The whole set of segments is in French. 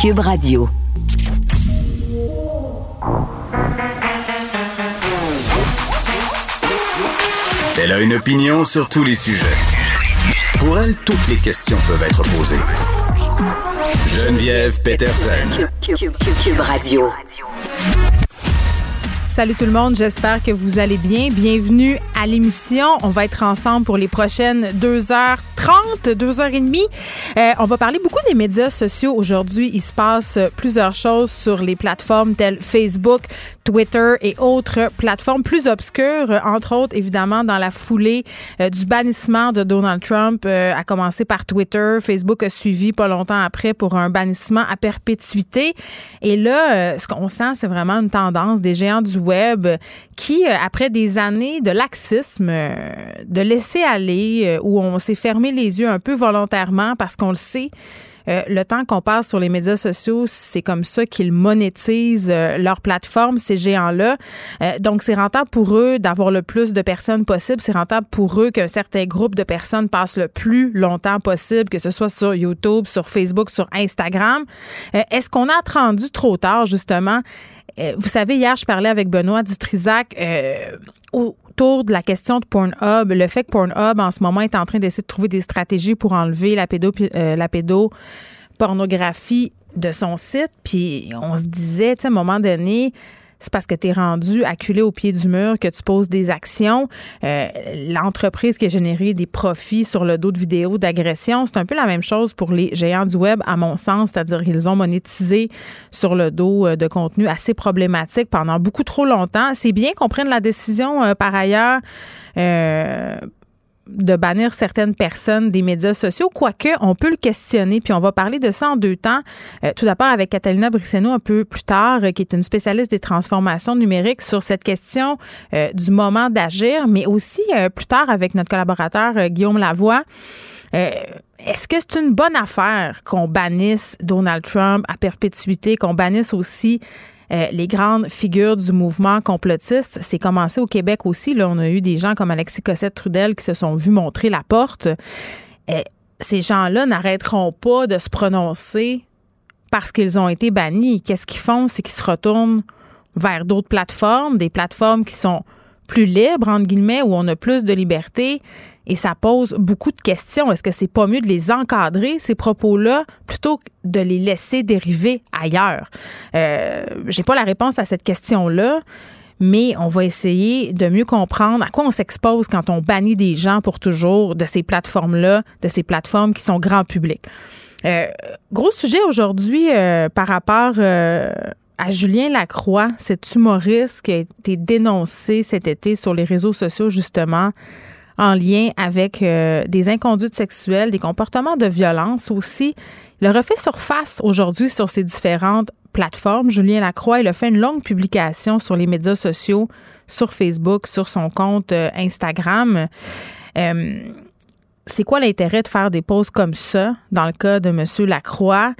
Cube Radio. Elle a une opinion sur tous les sujets. Pour elle, toutes les questions peuvent être posées. Geneviève Peterson. Cube, Radio. Salut tout le monde, j'espère que vous allez bien. Bienvenue à l'émission. On va être ensemble pour les prochaines 2h30, 2h30. Euh, on va parler beaucoup des médias sociaux aujourd'hui. Il se passe plusieurs choses sur les plateformes telles Facebook, Twitter et autres plateformes plus obscures, entre autres évidemment dans la foulée euh, du bannissement de Donald Trump, euh, à commencer par Twitter. Facebook a suivi pas longtemps après pour un bannissement à perpétuité. Et là, euh, ce qu'on sent, c'est vraiment une tendance des géants du web qui, après des années de laxisme, de laisser aller, où on s'est fermé les yeux un peu volontairement parce qu'on le sait, euh, le temps qu'on passe sur les médias sociaux, c'est comme ça qu'ils monétisent euh, leur plateforme, ces géants-là. Euh, donc, c'est rentable pour eux d'avoir le plus de personnes possible. C'est rentable pour eux qu'un certain groupe de personnes passe le plus longtemps possible, que ce soit sur YouTube, sur Facebook, sur Instagram. Est-ce qu'on a attendu trop tard, justement? vous savez, hier, je parlais avec Benoît Dutrisac autour de la question de Pornhub, le fait que Pornhub, en ce moment, est en train d'essayer de trouver des stratégies pour enlever la, euh, pédopornographie de son site. Puis on se disait, tu sais, à un moment donné, c'est parce que tu es rendu acculé au pied du mur que tu poses des actions. Euh, l'entreprise qui a généré des profits sur le dos de vidéos d'agression, c'est un peu la même chose pour les géants du web, à mon sens, c'est-à-dire qu'ils ont monétisé sur le dos euh, de contenu assez problématique pendant beaucoup trop longtemps. C'est bien qu'on prenne la décision, euh, par ailleurs, de bannir certaines personnes des médias sociaux, quoique on peut le questionner, puis on va parler de ça en deux temps. Euh, tout d'abord avec Catalina Brisseno un peu plus tard, euh, qui est une spécialiste des transformations numériques sur cette question euh, du moment d'agir, mais aussi plus tard avec notre collaborateur Guillaume Lavoie. Est-ce que c'est une bonne affaire qu'on bannisse Donald Trump à perpétuité, qu'on bannisse aussi euh, les grandes figures du mouvement complotiste. C'est commencé au Québec aussi. Là, on a eu des gens comme Alexis Cossette-Trudel qui se sont vus montrer la porte. Euh, ces gens-là n'arrêteront pas de se prononcer parce qu'ils ont été bannis. Qu'est-ce qu'ils font? C'est qu'ils se retournent vers d'autres plateformes, des plateformes qui sont plus libres, entre guillemets, où on a plus de liberté. Et ça pose beaucoup de questions. Est-ce que c'est pas mieux de les encadrer, ces propos-là, plutôt que de les laisser dériver ailleurs? Euh, J'ai pas la réponse à cette question-là mais on va essayer de mieux comprendre à quoi on s'expose quand on bannit des gens pour toujours de ces plateformes-là, de ces plateformes qui sont grand public. Euh, gros sujet aujourd'hui euh, par rapport à Julien Lacroix, cet humoriste qui a été dénoncé cet été sur les réseaux sociaux justement en lien avec euh, des inconduites sexuelles, des comportements de violence aussi. Il a refait surface aujourd'hui sur ces différentes plateformes. Julien Lacroix, il a fait une longue publication sur les médias sociaux, sur Facebook, sur son compte euh, Instagram. Euh, c'est quoi l'intérêt de faire des pauses comme ça dans le cas de M. Lacroix?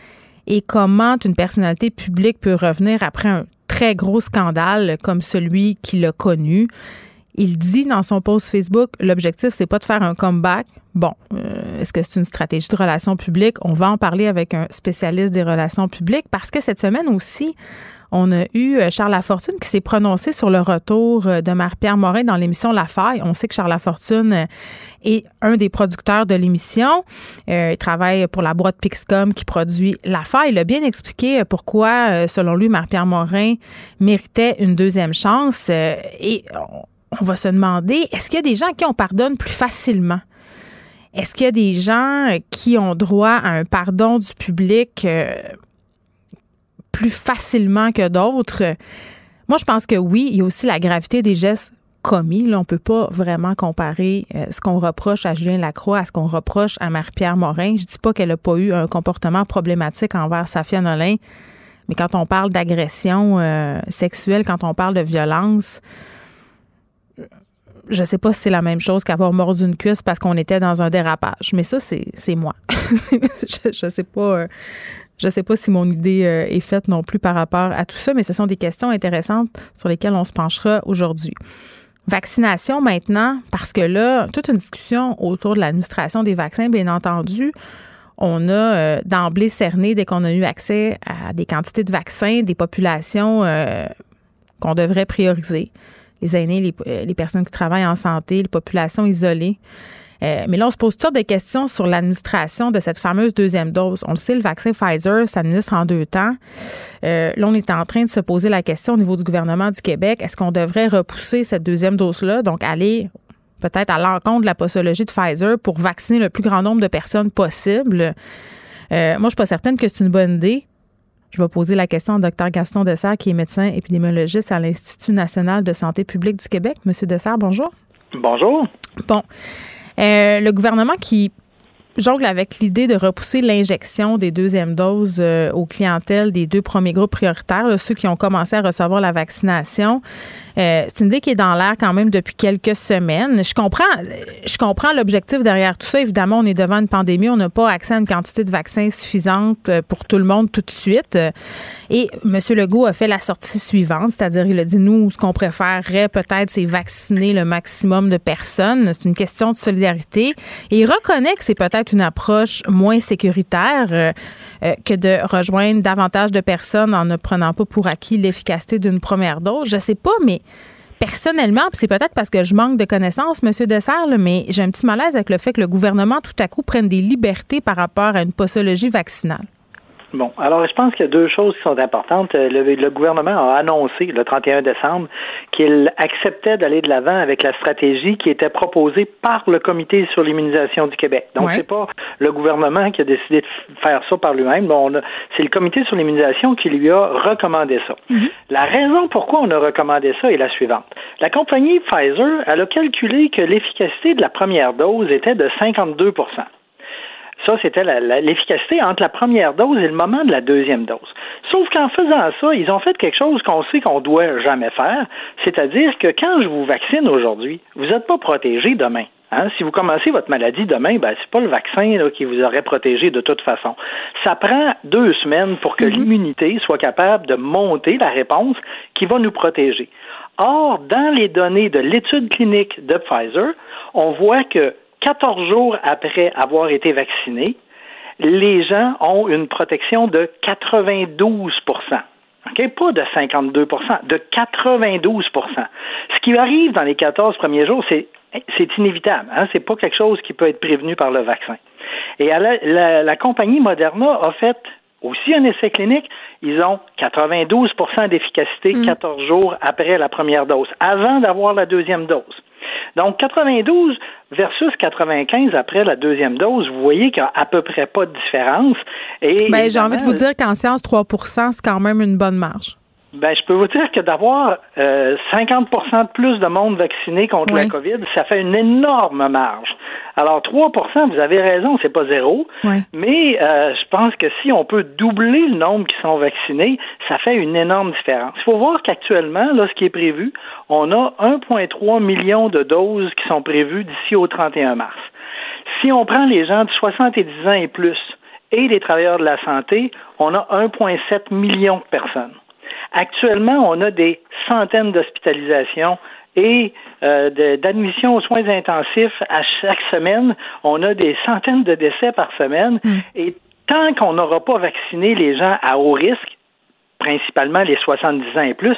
Et comment une personnalité publique peut revenir après un très gros scandale comme celui qu'il a connu? Il dit dans son post Facebook, l'objectif, c'est pas de faire un comeback. Bon, euh, est-ce que c'est une stratégie de relations publiques? On va en parler avec un spécialiste des relations publiques parce que cette semaine aussi, on a eu euh, Charles Lafortune qui s'est prononcé sur le retour euh, de Marie-Pierre Morin dans l'émission La Faille. On sait que Charles Lafortune est un des producteurs de l'émission. il travaille pour la boîte Pixcom qui produit La Faille. Il a bien expliqué pourquoi, selon lui, Marie-Pierre Morin méritait une deuxième chance. On va se demander, est-ce qu'il y a des gens qui on pardonne plus facilement? Est-ce qu'il y a des gens qui ont droit à un pardon du public euh, plus facilement que d'autres? Moi, je pense que oui. Il y a aussi la gravité des gestes commis. On ne peut pas vraiment comparer euh, ce qu'on reproche à Julien Lacroix à ce qu'on reproche à Marie-Pierre Morin. Je ne dis pas qu'elle n'a pas eu un comportement problématique envers Safia Nolin, mais quand on parle d'agression euh, sexuelle, quand on parle de violence, je sais pas si c'est la même chose qu'avoir mordu une cuisse parce qu'on était dans un dérapage. Mais ça, c'est moi. je, je sais pas. Euh, je sais pas si mon idée euh, est faite non plus par rapport à tout ça, mais ce sont des questions intéressantes sur lesquelles on se penchera aujourd'hui. Vaccination maintenant, parce que là, toute une discussion autour de l'administration des vaccins, bien entendu. on a euh, d'emblée cerné, dès qu'on a eu accès à des quantités de vaccins, des populations qu'on devrait prioriser. Les aînés, les, euh, les, personnes qui travaillent en santé, les populations isolées. mais là, on se pose toutes sortes de questions sur l'administration de cette fameuse deuxième dose. On le sait, le vaccin Pfizer s'administre en deux temps. là, on est en train de se poser la question au niveau du gouvernement du Québec, est-ce qu'on devrait repousser cette deuxième dose-là, donc aller peut-être à l'encontre de la posologie de Pfizer pour vacciner le plus grand nombre de personnes possible. Euh, moi, je ne suis pas certaine que c'est une bonne idée. Je vais poser la question au docteur Gaston Dessert, qui est médecin épidémiologiste à l'Institut national de santé publique du Québec. Monsieur Dessert, bonjour. Bonjour. Bon. Euh, le gouvernement qui jongle avec l'idée de repousser l'injection des deuxièmes doses euh, aux clientèles des deux premiers groupes prioritaires, ceux qui ont commencé à recevoir la vaccination. Euh, c'est une idée qui est dans l'air quand même depuis quelques semaines. Je comprends, je comprends l'objectif derrière tout ça. Évidemment, on est devant une pandémie, on n'a pas accès à une quantité de vaccins suffisante euh, pour tout le monde tout de suite. Et M. Legault a fait la sortie suivante, c'est-à-dire il a dit nous, ce qu'on préférerait peut-être, c'est vacciner le maximum de personnes. C'est une question de solidarité. Et il reconnaît que c'est peut-être une approche moins sécuritaire euh, que de rejoindre davantage de personnes en ne prenant pas pour acquis l'efficacité d'une première dose. Je sais pas, mais personnellement, c'est peut-être parce que je manque de connaissances, M. Dessert, mais j'ai un petit malaise avec le fait que le gouvernement, tout à coup, prenne des libertés par rapport à une posologie vaccinale. Bon, alors je pense qu'il y a deux choses qui sont importantes. Euh, le, gouvernement a annoncé le 31 décembre qu'il acceptait d'aller de l'avant avec la stratégie qui était proposée par le Comité sur l'immunisation du Québec. Donc c'est pas le gouvernement qui a décidé de faire ça par lui-même. Bon, c'est le Comité sur l'immunisation qui lui a recommandé ça. Mhm. La raison pourquoi on a recommandé ça est la suivante. La compagnie Pfizer, elle a calculé que l'efficacité de la première dose était de 52 ça, c'était l'efficacité entre la première dose et le moment de la deuxième dose. Sauf qu'en faisant ça, ils ont fait quelque chose qu'on sait qu'on doit jamais faire, c'est-à-dire que quand je vous vaccine aujourd'hui, vous n'êtes pas protégé demain. Hein? Si vous commencez votre maladie demain, ben, c'est pas le vaccin qui vous aurait protégé de toute façon. Ça prend deux semaines pour que mm-hmm. l'immunité soit capable de monter la réponse qui va nous protéger. Or, dans les données de l'étude clinique de Pfizer, on voit que 14 jours après avoir été vaccinés, les gens ont une protection de 92% Pas de 52% de 92% Ce qui arrive dans les 14 premiers jours, c'est c'est inévitable. Hein? C'est pas quelque chose qui peut être prévenu par le vaccin. Et la, la, compagnie Moderna a fait aussi un essai clinique. Ils ont 92% d'efficacité 14 mm. jours après la première dose, avant d'avoir la deuxième dose. Donc, 92 versus 95 après la deuxième dose, vous voyez qu'il n'y a à peu près pas de différence. Et ben, j'ai envie de vous dire qu'en science, 3 c'est quand même une bonne marge. Ben, je peux vous dire que d'avoir euh, 50% de plus de monde vacciné contre la COVID, ça fait une énorme marge. Alors, 3% vous avez raison, c'est pas zéro, mais euh, je pense que si on peut doubler le nombre qui sont vaccinés, ça fait une énorme différence. Il faut voir qu'actuellement, là, ce qui est prévu, on a 1,3 million de doses qui sont prévues d'ici au 31 mars. Si on prend les gens de 70 ans et plus et les travailleurs de la santé, on a 1,7 million de personnes. Actuellement, on a des centaines d'hospitalisations et euh, d'admissions aux soins intensifs à chaque semaine. On a des centaines de décès par semaine. Mm. Et tant qu'on n'aura pas vacciné les gens à haut risque, principalement les 70 ans et plus,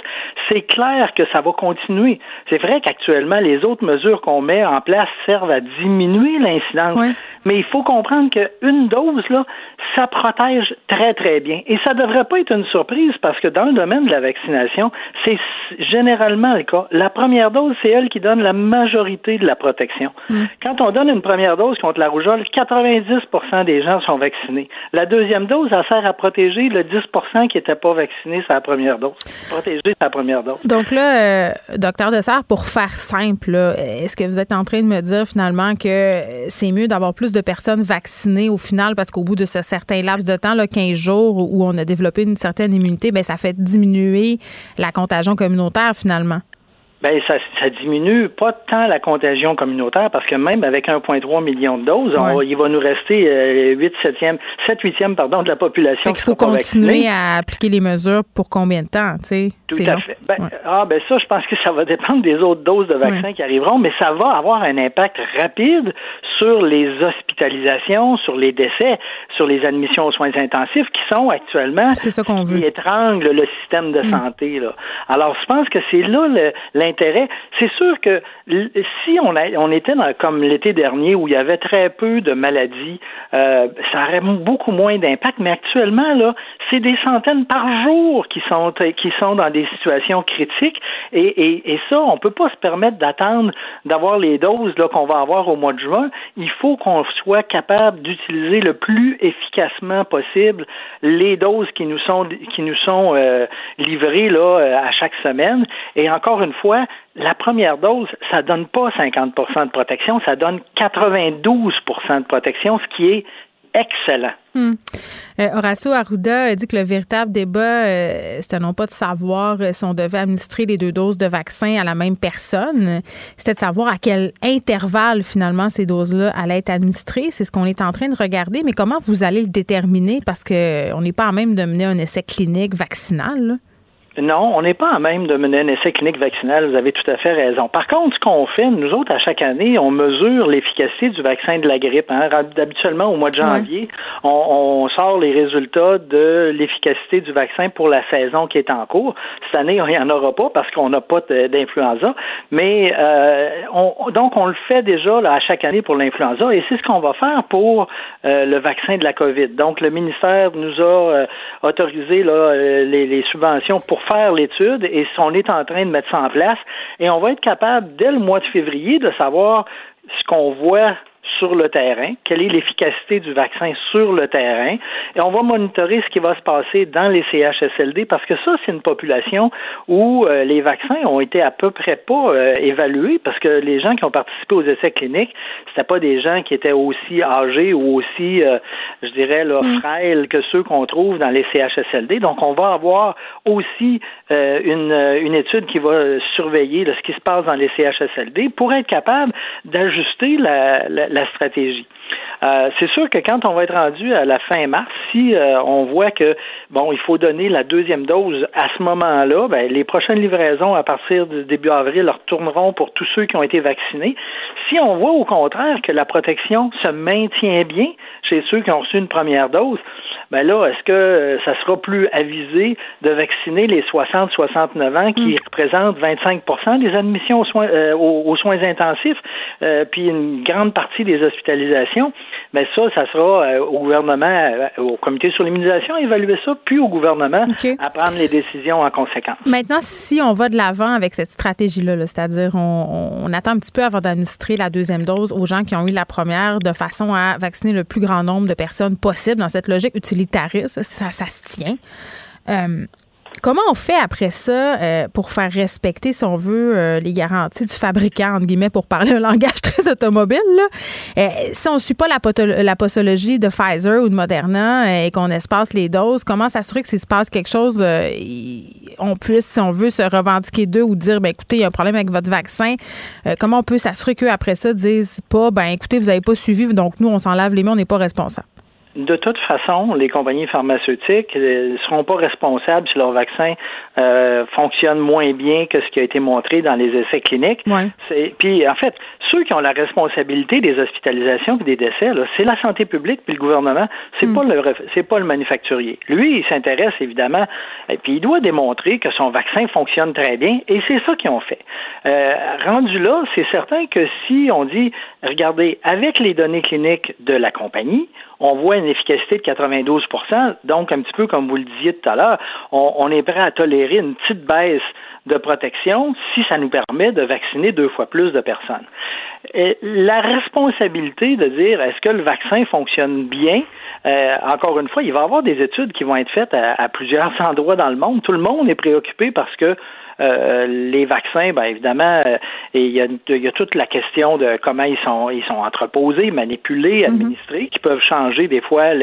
c'est clair que ça va continuer. C'est vrai qu'actuellement, les autres mesures qu'on met en place servent à diminuer l'incidence. Mais il faut comprendre qu'une dose, là, ça protège très, très bien. Et ça ne devrait pas être une surprise parce que dans le domaine de la vaccination, c'est généralement le cas. La première dose, c'est elle qui donne la majorité de la protection. Mm. Quand on donne une première dose contre la rougeole, 90% des gens sont vaccinés. La deuxième dose, elle sert à protéger le 10% qui n'était pas vacciné sa première dose. Protéger sa première dose. Donc là, euh, docteur Dessert, pour faire simple, est-ce que vous êtes en train de me dire finalement que c'est mieux d'avoir plus de personnes vaccinées au final parce qu'au bout de ce certain laps de temps, là, 15 jours où on a développé une certaine immunité, ben ça fait diminuer la contagion communautaire finalement. Ben ça, ça diminue pas tant la contagion communautaire parce que même avec 1,3 million de doses, il va nous rester 8 7e, 7 8e pardon de la population. Il faut continuer à appliquer les mesures pour combien de temps, tu sais? Tout à fait. Ben, Ah ben ça, je pense que ça va dépendre des autres doses de vaccins qui arriveront, mais ça va avoir un impact rapide sur les hospitalisations, sur les décès, sur les admissions aux soins intensifs qui sont actuellement c'est ça qu'on qui étranglent le système de mm. santé. Là. Alors, je pense que c'est là l'intérêt. C'est sûr que si on, était dans, comme l'été dernier où il y avait très peu de maladies, euh, ça aurait beaucoup moins d'impact. Mais actuellement, là, c'est des centaines par jour qui sont qui sont dans des situations critiques. Et, ça, on peut pas se permettre d'attendre d'avoir les doses là qu'on va avoir au mois de juin. Il faut qu'on soit capable d'utiliser le plus efficacement possible les doses qui nous sont qui nous sont euh, livrées là euh, à chaque semaine. Et encore une fois, la première dose, ça donne pas 50% de protection, ça donne 92% de protection, ce qui est excellent. Hmm. Euh, Horacio Arruda dit que le véritable débat, euh, c'était non pas de savoir euh, si on devait administrer les deux doses de vaccin à la même personne, c'était de savoir à quel intervalle finalement ces doses-là allaient être administrées. C'est ce qu'on est en train de regarder, mais comment vous allez le déterminer? Parce qu'on n'est pas à même de mener un essai clinique vaccinal. Non, on n'est pas à même de mener un essai clinique vaccinal. Vous avez tout à fait raison. Par contre, ce qu'on fait, nous autres, à chaque année, on mesure l'efficacité du vaccin de la grippe. Hein. Habituellement, au mois de janvier, on, sort les résultats de l'efficacité du vaccin pour la saison qui est en cours. Cette année, il n'y en aura pas parce qu'on n'a pas d'influenza. Mais euh, on, donc, on le fait déjà là, à chaque année pour l'influenza et c'est ce qu'on va faire pour euh, le vaccin de la COVID. Donc, le ministère nous a euh, autorisé là, les, les subventions pour faire l'étude et on est en train de mettre ça en place. Et on va être capable dès le mois de février de savoir ce qu'on voit sur le terrain, quelle est l'efficacité du vaccin sur le terrain, et on va monitorer ce qui va se passer dans les CHSLD parce que ça, c'est une population où euh, les vaccins ont été à peu près pas euh, évalués parce que les gens qui ont participé aux essais cliniques, c'était pas des gens qui étaient aussi âgés ou aussi, euh, je dirais, là, mm. frêles que ceux qu'on trouve dans les CHSLD. Donc, on va avoir aussi une, une étude qui va surveiller ce qui se passe dans les CHSLD pour être capable d'ajuster la, la la stratégie. Euh, c'est sûr que quand on va être rendu à la fin mars, si euh, on voit que bon, il faut donner la deuxième dose à ce moment-là, ben, les prochaines livraisons à partir du début avril retourneront pour tous ceux qui ont été vaccinés. Si on voit au contraire que la protection se maintient bien chez ceux qui ont reçu une première dose, ben là, est-ce que euh, ça sera plus avisé de vacciner les 60-69 ans qui hmm. représentent 25% des admissions aux soins, aux, soins intensifs, puis une grande partie des hospitalisations? Mais ça, ça sera euh, au gouvernement, euh, au comité sur l'immunisation, évaluer ça, puis au gouvernement à prendre les décisions en conséquence. Maintenant, si on va de l'avant avec cette stratégie-là, -là, cest à dire on, on, attend un petit peu avant d'administrer la deuxième dose aux gens qui ont eu la première, de façon à vacciner le plus grand nombre de personnes possible dans cette logique utilitariste, ça, ça se tient. Euh, Comment on fait après ça euh, pour faire respecter, si on veut, euh, les garanties du fabricant, entre guillemets, pour parler un langage très automobile? Là? Euh, si on ne suit pas la, la, posologie de Pfizer ou de Moderna et qu'on espace les doses, comment s'assurer que s'il se passe quelque chose, on puisse, si on veut, se revendiquer d'eux ou dire, ben écoutez, il y a un problème avec votre vaccin. comment on peut s'assurer qu'eux, après ça, disent pas, ben écoutez, vous n'avez pas suivi, donc nous, on s'en lave les mains, on n'est pas responsable? De toute façon, les compagnies pharmaceutiques ne seront pas responsables si leur vaccin euh, fonctionne moins bien que ce qui a été montré dans les essais cliniques. Puis, en fait, ceux qui ont la responsabilité des hospitalisations et des décès, c'est la santé publique puis le gouvernement. C'est hmm. pas le c'est pas le manufacturier. Lui, il s'intéresse évidemment, et puis il doit démontrer que son vaccin fonctionne très bien, et c'est ça qu'ils ont fait. Euh, rendu là, c'est certain que si on dit, regardez, avec les données cliniques de la compagnie, on voit une efficacité de 92% donc un petit peu comme vous le disiez tout à l'heure, on, est prêt à tolérer une petite baisse de protection si ça nous permet de vacciner deux fois plus de personnes. La responsabilité de dire est-ce que le vaccin fonctionne bien, euh, encore une fois, il va y avoir des études qui vont être faites à, plusieurs endroits dans le monde. Tout le monde est préoccupé parce que les vaccins, ben évidemment, et il y, a, il y a toute la question de comment ils sont ils sont entreposés, manipulés, mhm. administrés, qui peuvent changer des fois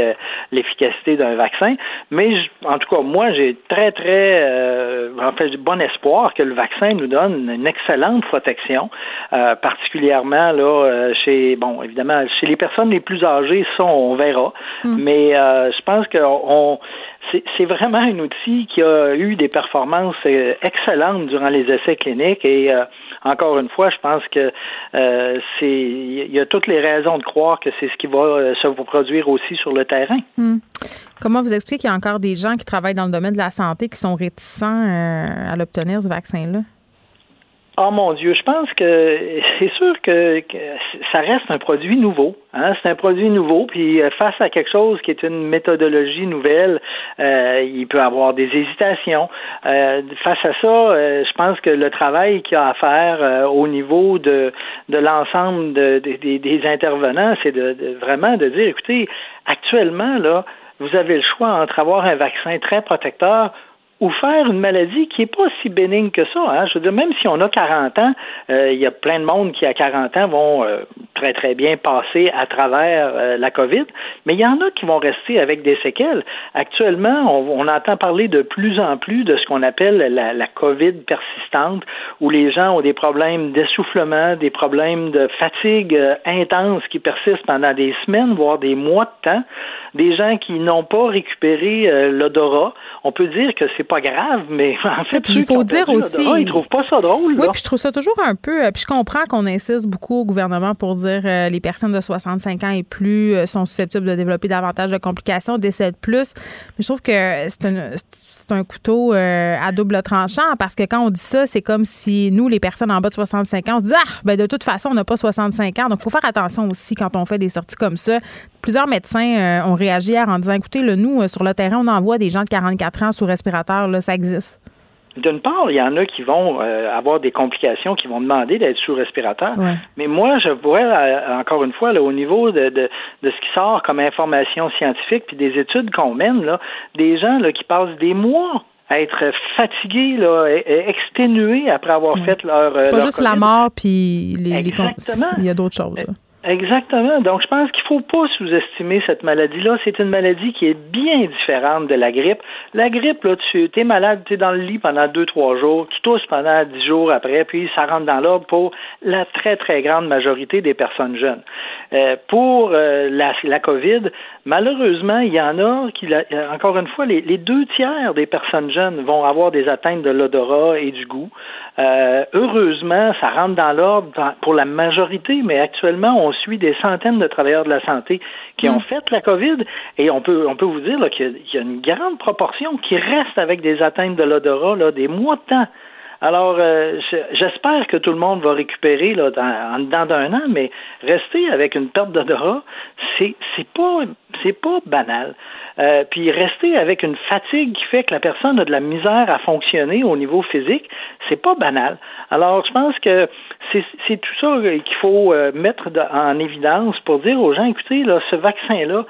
l'efficacité d'un vaccin. Mais en tout cas, moi, j'ai très très en fait bon espoir que le vaccin nous donne une excellente protection, particulièrement là chez bon évidemment chez les personnes les plus âgées, ça on verra. Mhm. Mais je pense que on c'est vraiment un outil qui a eu des performances euh, excellentes durant les essais cliniques et euh, encore une fois, je pense que euh, c'est il y a toutes les raisons de croire que c'est ce qui va se produire aussi sur le terrain. Hmm. Comment vous expliquez qu'il y a encore des gens qui travaillent dans le domaine de la santé qui sont réticents à l'obtenir ce vaccin-là? Oh mon Dieu, je pense que c'est sûr que, ça reste un produit nouveau. Hein? C'est un produit nouveau, puis euh, face à quelque chose qui est une méthodologie nouvelle, euh, il peut avoir des hésitations. Euh, face à ça, je pense que le travail qu'il y a à faire au niveau de, de l'ensemble de, des intervenants, c'est de, vraiment de dire, écoutez, actuellement, là, vous avez le choix entre avoir un vaccin très protecteur ou faire une maladie qui n'est pas si bénigne que ça. Hein. Je veux dire, même si on a 40 ans, euh, il y a plein de monde qui, à 40 ans, vont euh, très, très bien passer à travers euh, la COVID, mais il y en a qui vont rester avec des séquelles. Actuellement, on, entend parler de plus en plus de ce qu'on appelle la, la, COVID persistante, où les gens ont des problèmes d'essoufflement, des problèmes de fatigue intense qui persistent pendant des semaines, voire des mois de temps, des gens qui n'ont pas récupéré l'odorat. On peut dire que c'est pas grave, mais en fait, il faut dire aussi, ils trouvent pas ça drôle. Oui, puis je trouve ça toujours un peu. Euh, puis je comprends qu'on insiste beaucoup au gouvernement pour dire euh, les personnes de 65 ans et plus euh, sont susceptibles de développer davantage de complications, décèdent plus. Mais je trouve que c'est une un couteau euh, à double tranchant parce que quand on dit ça, c'est comme si nous, les personnes en bas de 65 ans, on se Ah, ben de toute façon, on n'a pas 65 ans. Donc, il faut faire attention aussi quand on fait des sorties comme ça. Plusieurs médecins euh, ont réagi hier en disant Écoutez, nous, euh, sur le terrain, on envoie des gens de 44 ans sous respirateur, là, ça existe. D'une part, il y en a qui vont euh, avoir des complications, qui vont demander d'être sous respirateur. Mais moi, je vois, euh, encore une fois, là, au niveau de, de, de, ce qui sort comme information scientifique, puis des études qu'on mène, là, des gens là, qui passent des mois à être fatigués, là, exténués après avoir fait leur. C'est pas euh, juste la mort, puis les, les il y a d'autres choses. Là. Exactement. Donc, je pense qu'il faut pas sous-estimer cette maladie-là. C'est une maladie qui est bien différente de la grippe. La grippe, là, tu es malade, tu es dans le lit pendant deux, trois jours, tu tousses pendant dix jours après, puis ça rentre dans l'ordre pour la très, très grande majorité des personnes jeunes. Euh, pour euh, la, la COVID, malheureusement, il y en a qui, encore une fois, les, les, deux tiers des personnes jeunes vont avoir des atteintes de l'odorat et du goût. Euh, heureusement, ça rentre dans l'ordre pour la majorité, mais actuellement, on suit des centaines de travailleurs de la santé qui ont mm. fait la COVID et on peut, on peut vous dire qu'il y, a une grande proportion qui reste avec des atteintes de l'odorat des mois de temps. Alors, euh, j'espère que tout le monde va récupérer là, dans, en dedans d'un an, mais rester avec une perte d'odorat, c'est c'est pas c'est pas banal. Euh, puis rester avec une fatigue qui fait que la personne a de la misère à fonctionner au niveau physique, c'est pas banal. Alors, je pense que c'est tout ça qu'il faut euh, mettre en évidence pour dire aux gens, écoutez, là, ce vaccin-là,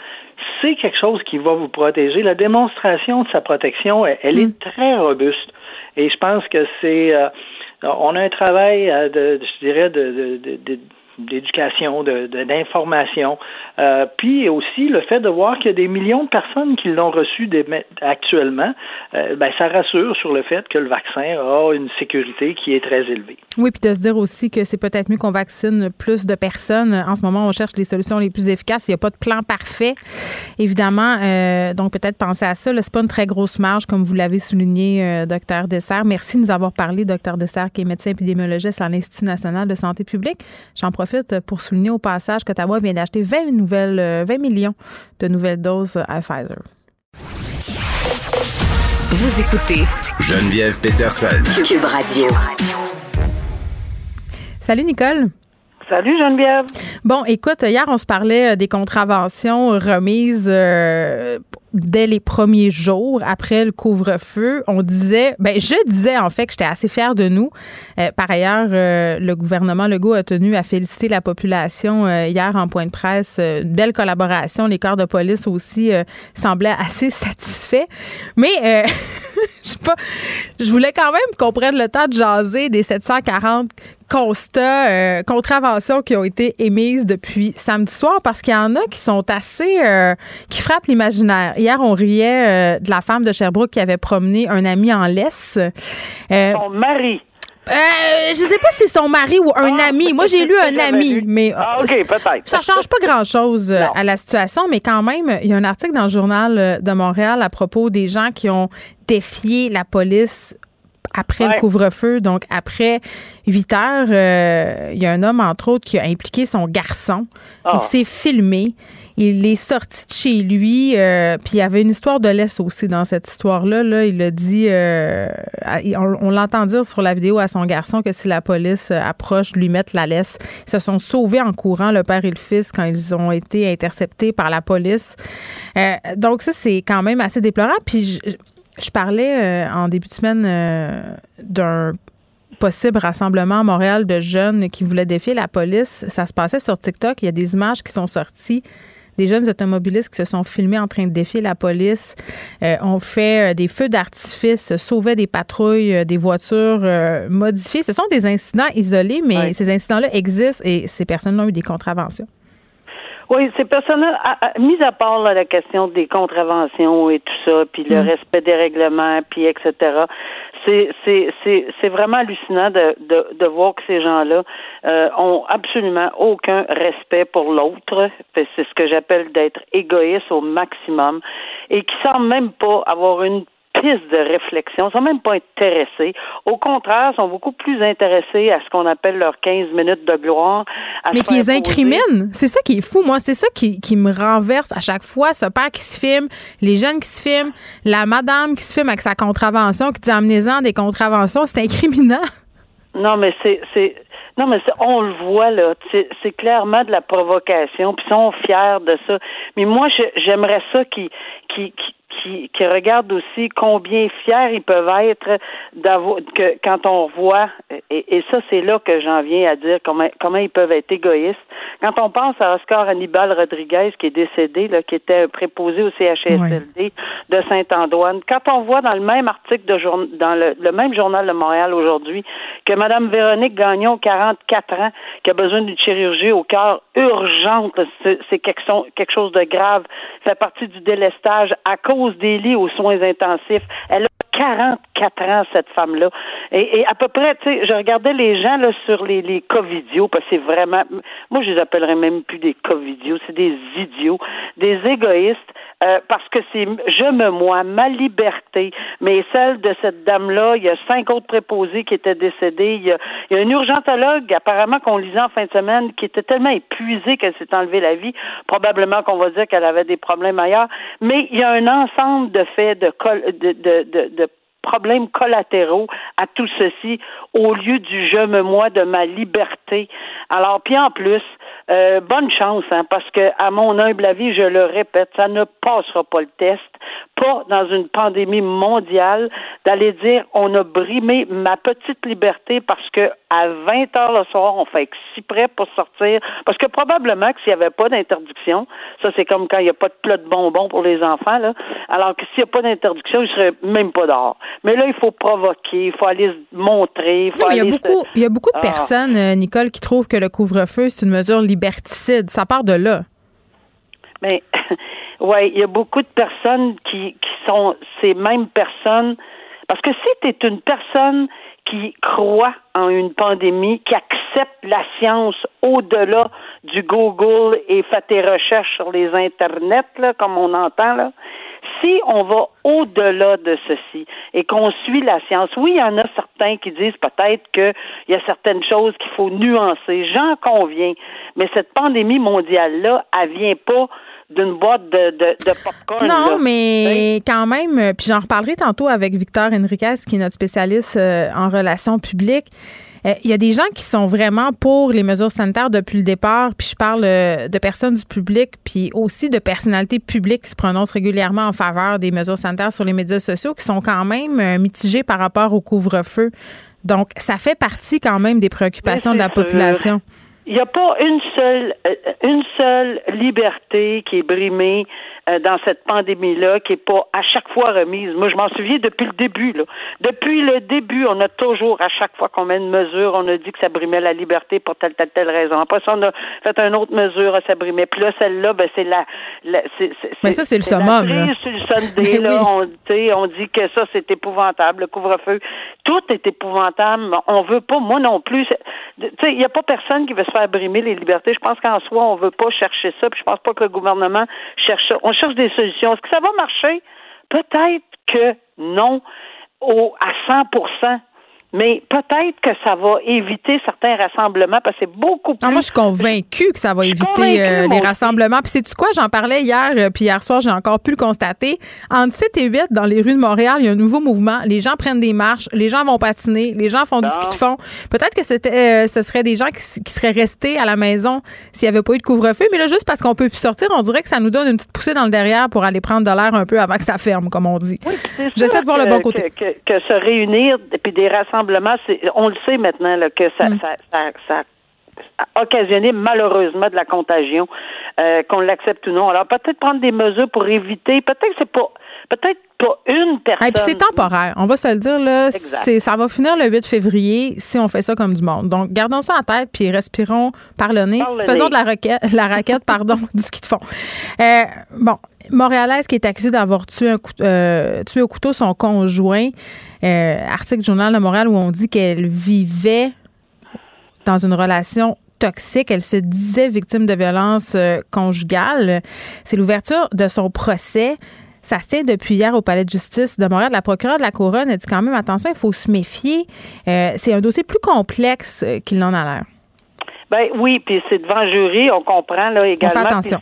c'est quelque chose qui va vous protéger. La démonstration de sa protection, elle, est mm. très robuste. Et je pense que c'est euh, on a un travail euh, de, je dirais de, de, de d'éducation, d'information, de, euh, puis aussi le fait de voir qu'il y a des millions de personnes qui l'ont reçu actuellement, euh, ben, ça rassure sur le fait que le vaccin a une sécurité qui est très élevée. Oui, puis de se dire aussi que c'est peut-être mieux qu'on vaccine plus de personnes. En ce moment, on cherche les solutions les plus efficaces. Il n'y a pas de plan parfait, évidemment. Euh, donc peut-être penser à ça. C'est pas une très grosse marge, comme vous l'avez souligné, euh, docteur Dessert. Merci de nous avoir parlé, docteur Dessert, qui est médecin épidémiologiste à l'Institut national de santé publique. J'en profite pour souligner au passage que Ottawa vient d'acheter 20 nouvelles, 20 millions de nouvelles doses à Pfizer. Vous écoutez Geneviève Peterson. Cube Radio. Salut Nicole. Salut Geneviève. Bon, écoute, hier on se parlait euh, des contraventions remises euh, dès les premiers jours après le couvre-feu, on disait, ben je disais en fait que j'étais assez fière de nous. Euh, par ailleurs, euh, le gouvernement Legault a tenu à féliciter la population euh, hier en point de presse. belle collaboration. Les corps de police aussi semblaient assez satisfaits. Mais je sais pas, je voulais quand même qu'on prenne le temps de jaser des 740 constats, contraventions qui ont été émises depuis samedi soir parce qu'il y en a qui sont assez. Qui frappent l'imaginaire. Hier, on riait euh, de la femme de Sherbrooke qui avait promené un ami en laisse. son mari. Euh, je sais pas si c'est son mari ou un ah, ami. Moi, j'ai lu un ami, mais ah, ça change pas grand-chose à la situation. Mais quand même, il y a un article dans le journal de Montréal à propos des gens qui ont défié la police après le couvre-feu, donc après 8 heures, euh, il y a un homme, entre autres, qui a impliqué son garçon. Il ah. s'est filmé. Il est sorti de chez lui. Euh, puis il y avait une histoire de laisse aussi dans cette histoire-là. Là. Il a dit, euh, on, l'entend dire sur la vidéo à son garçon que si la police approche, lui mettre la laisse. Ils se sont sauvés en courant, le père et le fils, quand ils ont été interceptés par la police. donc ça, c'est quand même assez déplorable. Puis je, parlais euh, en début de semaine euh, d'un possible rassemblement à Montréal de jeunes qui voulaient défier la police. Ça se passait sur TikTok. Il y a des images qui sont sorties des jeunes automobilistes qui se sont filmés en train de défier la police, euh, ont fait des feux d'artifice, sauvaient des patrouilles, des voitures modifiées. Ce sont des incidents isolés, mais ces incidents-là existent et ces personnes ont eu des contraventions. Oui, ces personnes-là, mis à part la question des contraventions et tout ça, puis le mm. respect des règlements, puis etc. C'est vraiment hallucinant de, de de voir que ces gens-là euh, ont absolument aucun respect pour l'autre. C'est ce que j'appelle d'être égoïste au maximum et qui semblent même pas avoir une piste de réflexion, ils sont même pas intéressés. Au contraire, ils sont beaucoup plus intéressés à ce qu'on appelle leurs 15 minutes de gloire. Mais qui les incriminent. C'est ça qui est fou, moi. C'est ça qui, qui me renverse à chaque fois. Ce père qui se filme, les jeunes qui se filment, la madame qui se filme avec sa contravention, qui dit amenez-en des contraventions, c'est incriminant. Non, mais c'est non, mais on le voit là, c'est clairement de la provocation, puis ils sont fiers de ça. Mais moi, j'aimerais ça qu'ils qui, qui, qui, regardent aussi combien fiers ils peuvent être d'avoir que quand on voit et, et ça c'est là que j'en viens à dire comment comment ils peuvent être égoïstes. Quand on pense à Oscar Hannibal Rodriguez qui est décédé, là, qui était préposé au CHSLD de Saint-Antoine, quand on voit dans le même article de jour, dans le, le même journal de Montréal aujourd'hui que Madame Véronique Gagnon, 44 ans, qui a besoin d'une chirurgie au cœur urgente, c'est quelque, quelque chose de grave, fait partie du délestage à cause des lits aux soins intensifs. Elle a 44 ans, cette femme-là. Et, à peu près, tu sais, je regardais les gens là, sur les, les covidios, parce que c'est vraiment, moi, je les appellerais même plus des covidios, c'est des idiots, des égoïstes, euh, parce que c'est je me moi, ma liberté, mais celle de cette dame-là, il y a cinq autres préposés qui étaient décédés, il y a, il y un urgentologue, apparemment, qu'on lisait en fin de semaine, qui était tellement épuisée qu'elle s'est enlevée la vie, probablement qu'on va dire qu'elle avait des problèmes ailleurs, mais il y a un ensemble de faits de, de, de, de problèmes collatéraux à tout ceci au lieu du je me moi de ma liberté. Alors, puis en plus, euh, bonne chance, hein, parce que à mon humble avis, je le répète, ça ne passera pas le test, pas dans une pandémie mondiale, d'aller dire on a brimé ma petite liberté parce que à 20 heures le soir, on fait prêt pour sortir, parce que probablement que s'il n'y avait pas d'interdiction, ça c'est comme quand il n'y a pas de plat de bonbons pour les enfants, là, alors que s'il n'y a pas d'interdiction, ils seraient même pas dehors. Mais là, il faut provoquer, il faut aller se montrer, il faut il y a beaucoup, il y a beaucoup de ah. personnes, euh, Nicole, qui trouvent que le couvre-feu c'est une mesure liberticide. Ça part de là. Mais oui, il y a beaucoup de personnes qui, qui sont ces mêmes personnes. Parce que si tu es une personne qui croit en une pandémie, qui accepte la science au-delà du Google et fait tes recherches sur les internets, là, comme on entend, là, si on va au-delà de ceci et qu'on suit la science, oui, il y en a certains qui disent peut-être qu'il y a certaines choses qu'il faut nuancer. J'en conviens. Mais cette pandémie mondiale-là, elle vient pas d'une boîte de, de, de popcorn. Non, mais quand même, puis j'en reparlerai tantôt avec Victor Enriquez, qui est notre spécialiste euh, en relations publiques. Euh, il y a des gens qui sont vraiment pour les mesures sanitaires depuis le départ, puis je parle euh, de personnes du public, puis aussi de personnalités publiques qui se prononcent régulièrement en faveur des mesures sanitaires sur les médias sociaux, qui sont quand même euh, mitigés par rapport au couvre-feu. Donc, ça fait partie quand même des préoccupations de la population. Il n'y a pas une seule, une seule liberté qui est brimée dans cette pandémie-là qui est pas à chaque fois remise. Moi, je m'en souviens depuis le début. Là. Depuis le début, on a toujours, à chaque fois qu'on met une mesure, on a dit que ça brimait la liberté pour telle, telle, telle raison. Après ça, on a fait une autre mesure, ça brimait. Puis là, celle-là, ben, c'est la, Mais ça, c'est le summum. C'est le Sunday, là. On, on dit que ça, c'est épouvantable. Le couvre-feu, tout est épouvantable. On veut pas, moi non plus. Il n'y a pas personne qui veut se faire brimer les libertés. Je pense qu'en soi, on veut pas chercher ça. Puis je pense pas que le gouvernement cherche ça cherche des solutions. Est-ce que ça va marcher? Peut-être que non au, à 100 mais peut-être que ça va éviter certains rassemblements parce que c'est beaucoup plus. Ah, moi, je suis convaincue que ça va éviter euh, les rassemblements. Puis, c'est tu quoi? J'en parlais hier, euh, puis hier soir, j'ai encore pu le constater. Entre 7 et 8, dans les rues de Montréal, il y a un nouveau mouvement. Les gens prennent des marches, les gens vont patiner, les gens font du ski de fond. Peut-être que c'était, euh, ce serait des gens qui, seraient restés à la maison s'il n'y avait pas eu de couvre-feu. Mais là, juste parce qu'on peut plus sortir, on dirait que ça nous donne une petite poussée dans le derrière pour aller prendre de l'air un peu avant que ça ferme, comme on dit. J'essaie de voir le bon côté. Que, que, se réunir, puis des rassemblements on le sait maintenant que mm. ça, a occasionné malheureusement de la contagion, euh, qu'on l'accepte ou non. Alors peut-être prendre des mesures pour éviter, peut-être c'est pas peut-être pas une personne. Et puis c'est temporaire, on va se le dire là, ça va finir le 8 février si on fait ça comme du monde. Donc gardons ça en tête puis respirons par le nez. Faisons de la raquette, la raquette pardon, du ski de fond. Euh, bon, Montréalaise qui est accusée d'avoir tué, euh, tué au couteau son conjoint. Euh, article du Journal de Montréal où on dit qu'elle vivait dans une relation toxique. Elle se disait victime de violence euh, conjugale. C'est l'ouverture de son procès. Ça se tient depuis hier au Palais de justice de Montréal. La procureure de la Couronne a dit quand même attention, il faut se méfier. c'est un dossier plus complexe qu'il n'en a l'air. Ben oui, puis c'est devant le jury, on comprend là également. On fait attention.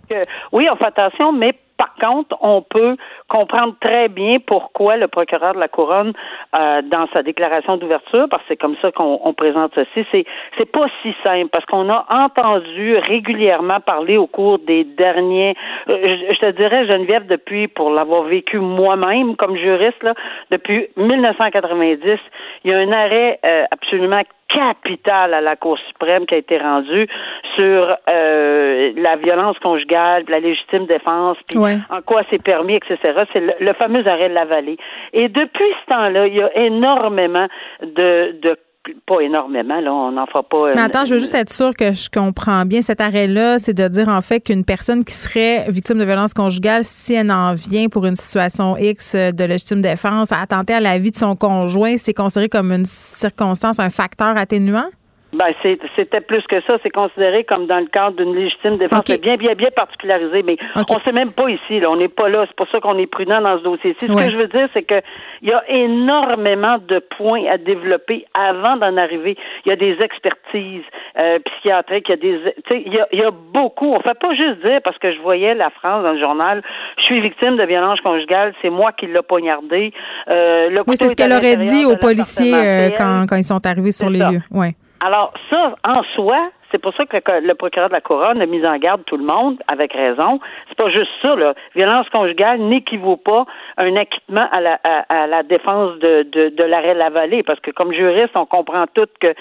oui, on fait attention, mais par contre, on peut comprendre très bien pourquoi le procureur de la couronne, euh, dans sa déclaration d'ouverture, parce que c'est comme ça qu'on présente ceci, c'est c'est pas si simple parce qu'on a entendu régulièrement parler au cours des derniers, euh, je, te dirais Geneviève depuis pour l'avoir vécu moi-même comme juriste là, depuis 1990, il y a un arrêt euh, absolument capital à la Cour suprême qui a été rendu sur euh, la violence conjugale, la légitime défense, puis en quoi c'est permis, etc. C'est le, fameux arrêt de la vallée. Et depuis ce temps-là, il y a énormément de, de pas énormément, là, on n'en fera pas. Mais attends, je veux juste être sûre que je comprends bien cet arrêt-là, c'est de dire en fait qu'une personne qui serait victime de violence conjugale, si elle en vient pour une situation X de légitime défense, à attenter à la vie de son conjoint, c'est considéré comme une circonstance, un facteur atténuant? Ben, c'était plus que ça. C'est considéré comme dans le cadre d'une légitime défense. C'est bien, bien, bien particularisé, mais on ne sait même pas ici. Là. On n'est pas là. C'est pour ça qu'on est prudent dans ce dossier-ci. Ce que je veux dire, c'est que il y a énormément de points à développer avant d'en arriver. Il y a des expertises euh, psychiatriques. Il y a des, il y a, il y a beaucoup. On fait pas juste dire parce que je voyais la France dans le journal. Je suis victime de violence conjugale. C'est moi qui l'ai poignardé. Euh, oui, c'est ce qu'elle aurait dit aux policiers euh, quand, quand ils sont arrivés sur les lieux. Ouais. Alors, ça, en soi, c'est pour ça que le, procureur de la Couronne a mis en garde tout le monde, avec raison. C'est pas juste ça, là. Violence conjugale n'équivaut pas un acquittement à la, à, la défense de, de, de l'arrêt de la vallée, parce que comme juriste, on comprend tout que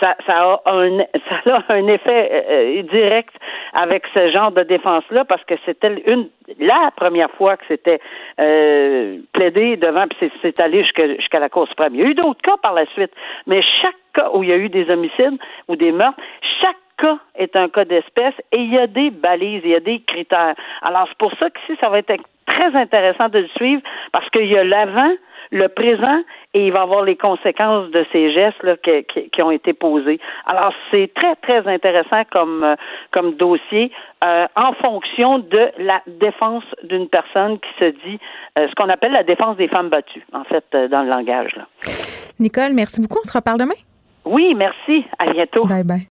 ça, ça, a, un, ça a un effet euh, direct avec ce genre de défense-là, parce que c'était une la première fois que c'était euh, plaidé devant, puis c'est allé jusqu'à la Cour suprême. Il y a eu d'autres cas par la suite, mais chaque cas où il y a eu des homicides ou des meurtres, chaque cas est un cas d'espèce et il y a des balises, il y a des critères. Alors, c'est pour ça que si ça va être très intéressant de le suivre parce qu'il y a l'avant, le présent et il va avoir les conséquences de ces gestes là, qui, qui, ont été posés. Alors, c'est très, très intéressant comme, euh, comme dossier euh, en fonction de la défense d'une personne qui se dit euh, ce qu'on appelle la défense des femmes battues, en fait, dans le langage. Là. Nicole, merci beaucoup. On se reparle demain? Oui, merci. À bientôt. Bye bye.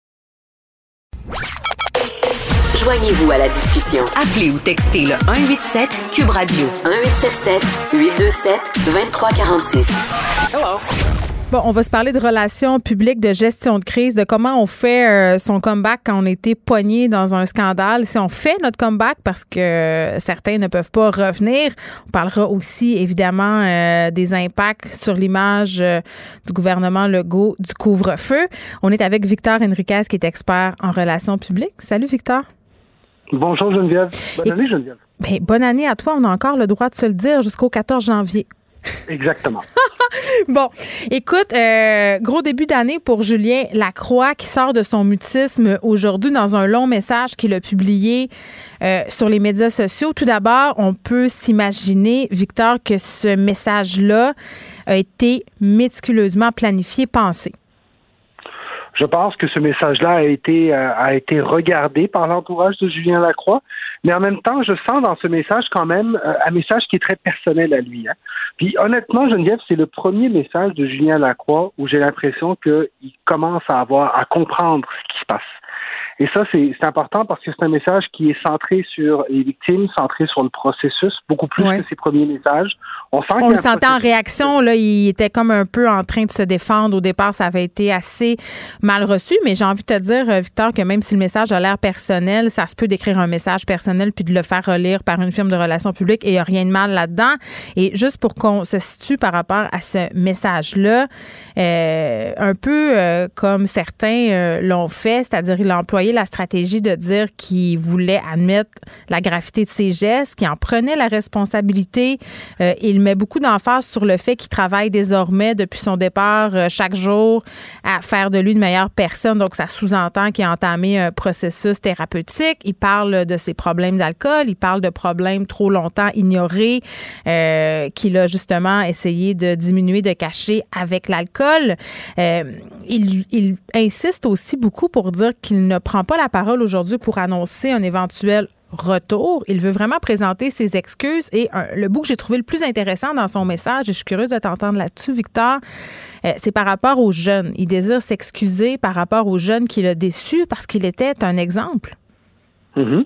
Joignez-vous à la discussion. Appelez ou textez le 187 Cube Radio 1877 827 2346. Hello. Bon, on va se parler de relations publiques, de gestion de crise, de comment on fait euh, son comeback quand on était poigné dans un scandale. Si on fait notre comeback parce que certains ne peuvent pas revenir. On parlera aussi évidemment euh, des impacts sur l'image euh, du gouvernement Legault du couvre-feu. On est avec Victor Enriquez qui est expert en relations publiques. Salut Victor. Bonjour Geneviève. Bonne année Geneviève. Ben, bonne année à toi. On a encore le droit de se le dire jusqu'au 14 janvier. Exactement. bon, écoute, euh, gros début d'année pour Julien Lacroix qui sort de son mutisme aujourd'hui dans un long message qu'il a publié euh, sur les médias sociaux. Tout d'abord, on peut s'imaginer, Victor, que ce message-là a été méticuleusement planifié, pensé. Je pense que ce message-là a été euh, a été regardé par l'entourage de Julien Lacroix, mais en même temps, je sens dans ce message quand même euh, un message qui est très personnel à lui. Hein. Puis honnêtement, Geneviève, c'est le premier message de Julien Lacroix où j'ai l'impression qu'il commence à avoir à comprendre ce qui se passe. Et ça, c'est important parce que c'est un message qui est centré sur les victimes, centré sur le processus, beaucoup plus que ses premiers messages. On, sent On le sentait en réaction, là, il était comme un peu en train de se défendre. Au départ, ça avait été assez mal reçu, mais j'ai envie de te dire, euh, Victor, que même si le message a l'air personnel, ça se peut d'écrire un message personnel puis de le faire relire par une firme de relations publiques et il n'y a rien de mal là-dedans. Et juste pour qu'on se situe par rapport à ce message-là, euh, un peu euh, comme certains l'ont fait, c'est-à-dire il a la stratégie de dire qu'il voulait admettre la gravité de ses gestes, qu'il en prenait la responsabilité. Euh, il met beaucoup d'emphase sur le fait qu'il travaille désormais depuis son départ euh, chaque jour à faire de lui une meilleure personne. Donc, ça sous-entend qu'il a entamé un processus thérapeutique. Il parle de ses problèmes d'alcool, il parle de problèmes trop longtemps ignorés euh, qu'il a justement essayé de diminuer, de cacher avec l'alcool. il, il insiste aussi beaucoup pour dire qu'il ne prend pas la parole aujourd'hui pour annoncer un éventuel retour. Il veut vraiment présenter ses excuses. Et le bout que j'ai trouvé le plus intéressant dans son message, et je suis curieuse de t'entendre là-dessus, Victor, euh, c'est par rapport aux jeunes. Il désire s'excuser par rapport aux jeunes qu'il a déçus parce qu'il était un exemple. Mm-hmm.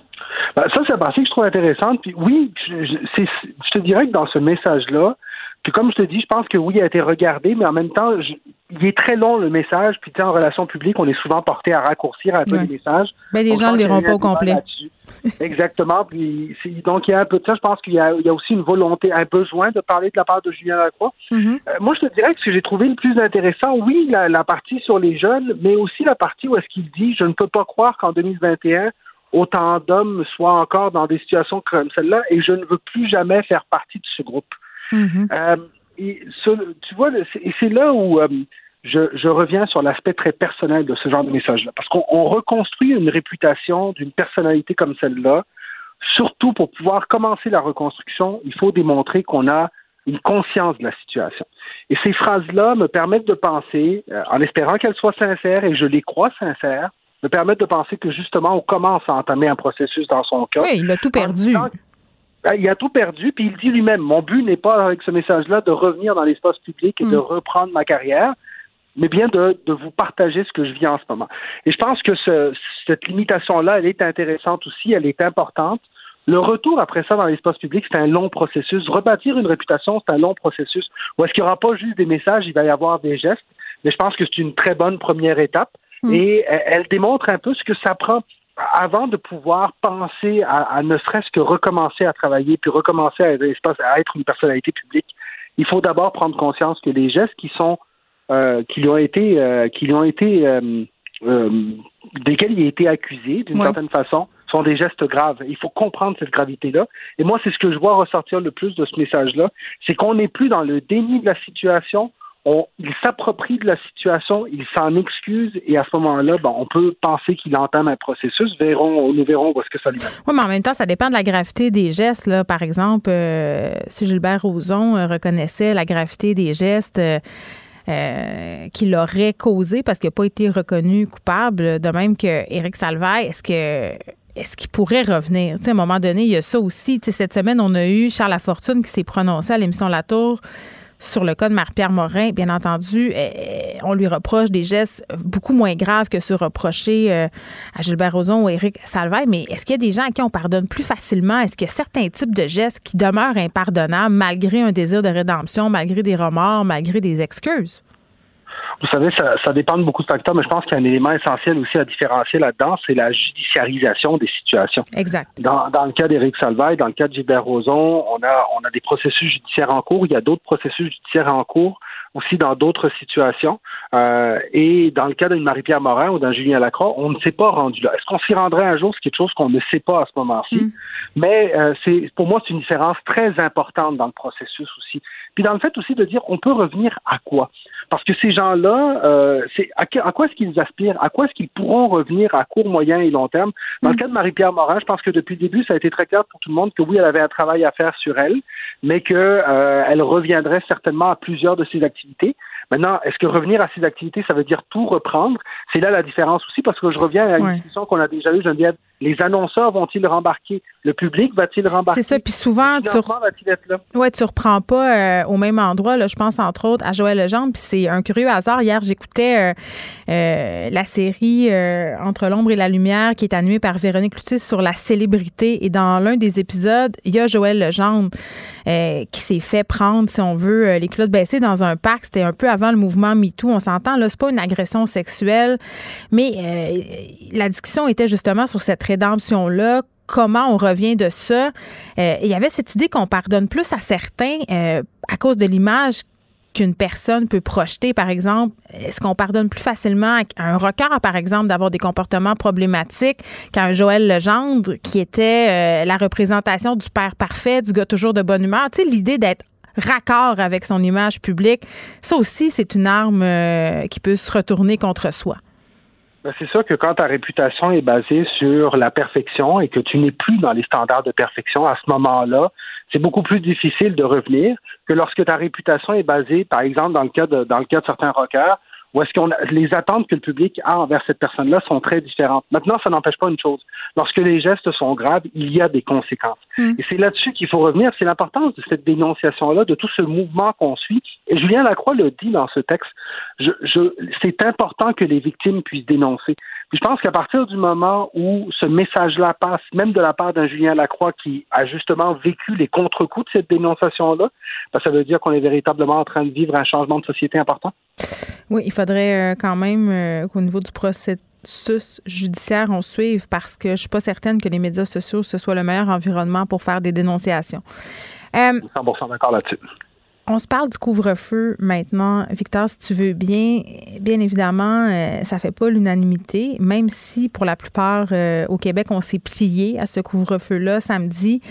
Ben, ça, c'est la partie que je trouve intéressante. Puis oui, je, je te dirais que dans ce message-là, puis comme je te dis, je pense que oui, il a été regardé, mais en même temps, il est très long le message. Puis tu sais, en relation publique, on est souvent porté à raccourcir un peu les messages. Mais ben, les gens ne liront pas au complet. Exactement. Puis donc il y a un peu de ça. Je pense qu'il y, a, aussi une volonté, un besoin de parler de la part de Julien Lacroix. Mm-hmm. Euh, moi, je te dirais que ce que j'ai trouvé le plus intéressant, oui, la, la partie sur les jeunes, mais aussi la partie où est-ce qu'il dit, je ne peux pas croire qu'en 2021 autant d'hommes soient encore dans des situations comme celle-là et je ne veux plus jamais faire partie de ce groupe. Mm-hmm. Euh, et tu vois, c'est là où euh, je, je, reviens sur l'aspect très personnel de ce genre de message-là. Parce qu'on reconstruit une réputation d'une personnalité comme celle-là. Surtout pour pouvoir commencer la reconstruction, il faut démontrer qu'on a une conscience de la situation. Et ces phrases-là me permettent de penser, euh, en espérant qu'elles soient sincères, et je les crois sincères, me permettent de penser que justement, on commence à entamer un processus dans son cas. Oui, il a tout perdu. Ben, il a tout perdu, puis il dit lui-même, mon but n'est pas avec ce message-là de revenir dans l'espace public et de mm. reprendre ma carrière, mais bien de, de, vous partager ce que je vis en ce moment. Et je pense que ce, cette limitation-là, elle est intéressante aussi, elle est importante. Le retour après ça dans l'espace public, c'est un long processus. Rebâtir une réputation, c'est un long processus. Où est-ce qu'il n'y aura pas juste des messages, il va y avoir des gestes. Mais je pense que c'est une très bonne première étape. Mm. Et elle démontre un peu ce que ça prend avant de pouvoir penser à, ne serait-ce que recommencer à travailler, puis recommencer à, à être une personnalité publique, il faut d'abord prendre conscience que les gestes qui sont euh, qui lui ont été euh, qui lui ont été euh, euh, desquels il a été accusé d'une certaine façon sont des gestes graves. Il faut comprendre cette gravité-là. Et moi, c'est ce que je vois ressortir le plus de ce message-là, c'est qu'on n'est plus dans le déni de la situation, il s'approprie de la situation, il s'en excuse et à ce moment-là, bon, on peut penser qu'il entame un processus. Nous verrons où est-ce que ça lui mène. Oui, mais en même temps, ça dépend de la gravité des gestes. Par exemple, euh, si Gilbert Rozon euh, reconnaissait la gravité des gestes. Euh, qu'il aurait causé parce qu'il n'a pas été reconnu coupable, de même que Éric Salvaille, est-ce que est-ce qu'il pourrait revenir? à un moment donné, il y a ça aussi. cette semaine, on a eu Charles Lafortune qui s'est prononcé à l'émission La Tour sur le cas de Marie-Pierre Morin, bien entendu, eh, on lui reproche des gestes beaucoup moins graves que ceux reprochés euh, à Gilbert Rozon ou Éric Salvaille. Mais est-ce qu'il y a des gens à qui on pardonne plus facilement? Est-ce qu'il y a certains types de gestes qui demeurent impardonnables malgré un désir de rédemption, malgré des remords, malgré des excuses? Vous savez, ça, ça dépend de beaucoup de facteurs, mais je pense qu'il y a un élément essentiel aussi à différencier là-dedans, c'est la judiciarisation des situations. Exact. Dans, dans le cas d'Éric Salvaille, dans le cas de Gilbert Rozon, on a, on a des processus judiciaires en cours. Il y a d'autres processus judiciaires en cours aussi dans d'autres situations. Euh, et dans le cas d'une Marie-Pierre Morin ou d'un Julien Lacroix, on ne s'est pas rendu là. Est-ce qu'on s'y rendrait un jour? C'est quelque chose qu'on ne sait pas à ce moment-ci. Mm. Mais euh, c'est pour moi, c'est une différence très importante dans le processus aussi. Puis dans le fait aussi de dire, on peut revenir à quoi? Parce que ces gens-là, euh, c'est à, quoi est-ce qu'ils aspirent? À quoi est-ce qu'ils pourront revenir à court, moyen et long terme? Dans le mm. cas de Marie-Pierre Morin, je pense que depuis le début, ça a été très clair pour tout le monde que oui, elle avait un travail à faire sur elle, mais qu'elle euh, reviendrait certainement à plusieurs de ses activités. Maintenant, est-ce que revenir à ces activités, ça veut dire tout reprendre? C'est là la différence aussi, parce que je reviens à une discussion qu'on a déjà eue, Geneviève. Les annonceurs vont-ils rembarquer? Le public va-t-il rembarquer? C'est ça, puis souvent, tu, ouais, tu reprends pas euh, au même endroit. Là, je pense entre autres à Joël Legendre, puis c'est un curieux hasard. Hier, j'écoutais euh, euh, la série Entre l'ombre et la lumière qui est animée par Véronique Cloutier sur la célébrité. Et dans l'un des épisodes, il y a Joël Legendre qui s'est fait prendre, si on veut, les culottes baissées dans un parc. C'était un peu avant le mouvement MeToo. On s'entend, là, c'est pas une agression sexuelle, mais la discussion était justement sur cette rédemption-là comment on revient de ça? Euh, il y avait cette idée qu'on pardonne plus à certains euh, à cause de l'image qu'une personne peut projeter, par exemple, est-ce qu'on pardonne plus facilement à un record, par exemple, d'avoir des comportements problématiques qu'à un Joël Legendre qui était euh, la représentation du père parfait, du gars toujours de bonne humeur? Tu sais, l'idée d'être raccord avec son image publique, ça aussi, c'est une arme qui peut se retourner contre soi. Ben, c'est sûr que quand ta réputation est basée sur la perfection et que tu n'es plus dans les standards de perfection à ce moment-là, c'est beaucoup plus difficile de revenir que lorsque ta réputation est basée, par exemple, dans le cas de, dans le cas de certains rockers, ou est-ce qu'on les attentes que le public a envers cette personne-là sont très différentes. Maintenant, ça n'empêche pas une chose. Lorsque les gestes sont graves, il y a des conséquences. Hmm. Et c'est là-dessus qu'il faut revenir. C'est l'importance de cette dénonciation-là, de tout ce mouvement qu'on suit. Et Julien Lacroix le dit dans ce texte. Je, je, c'est important que les victimes puissent dénoncer. Puis je pense qu'à partir du moment où ce message-là passe, même de la part d'un Julien Lacroix qui a justement vécu les contre-coups de cette dénonciation-là, ben, ça veut dire qu'on est véritablement en train de vivre un changement de société important. Oui, il faudrait euh, quand même euh, qu'au niveau du processus judiciaire, on suive parce que je suis pas certaine que les médias sociaux ce soit le meilleur environnement pour faire des dénonciations. Euh, 100% d'accord là-dessus. On se parle du couvre-feu maintenant. Victor, si tu veux bien, bien évidemment, euh, ça fait pas l'unanimité, même si pour la plupart au Québec, on s'est plié à ce couvre-feu-là samedi.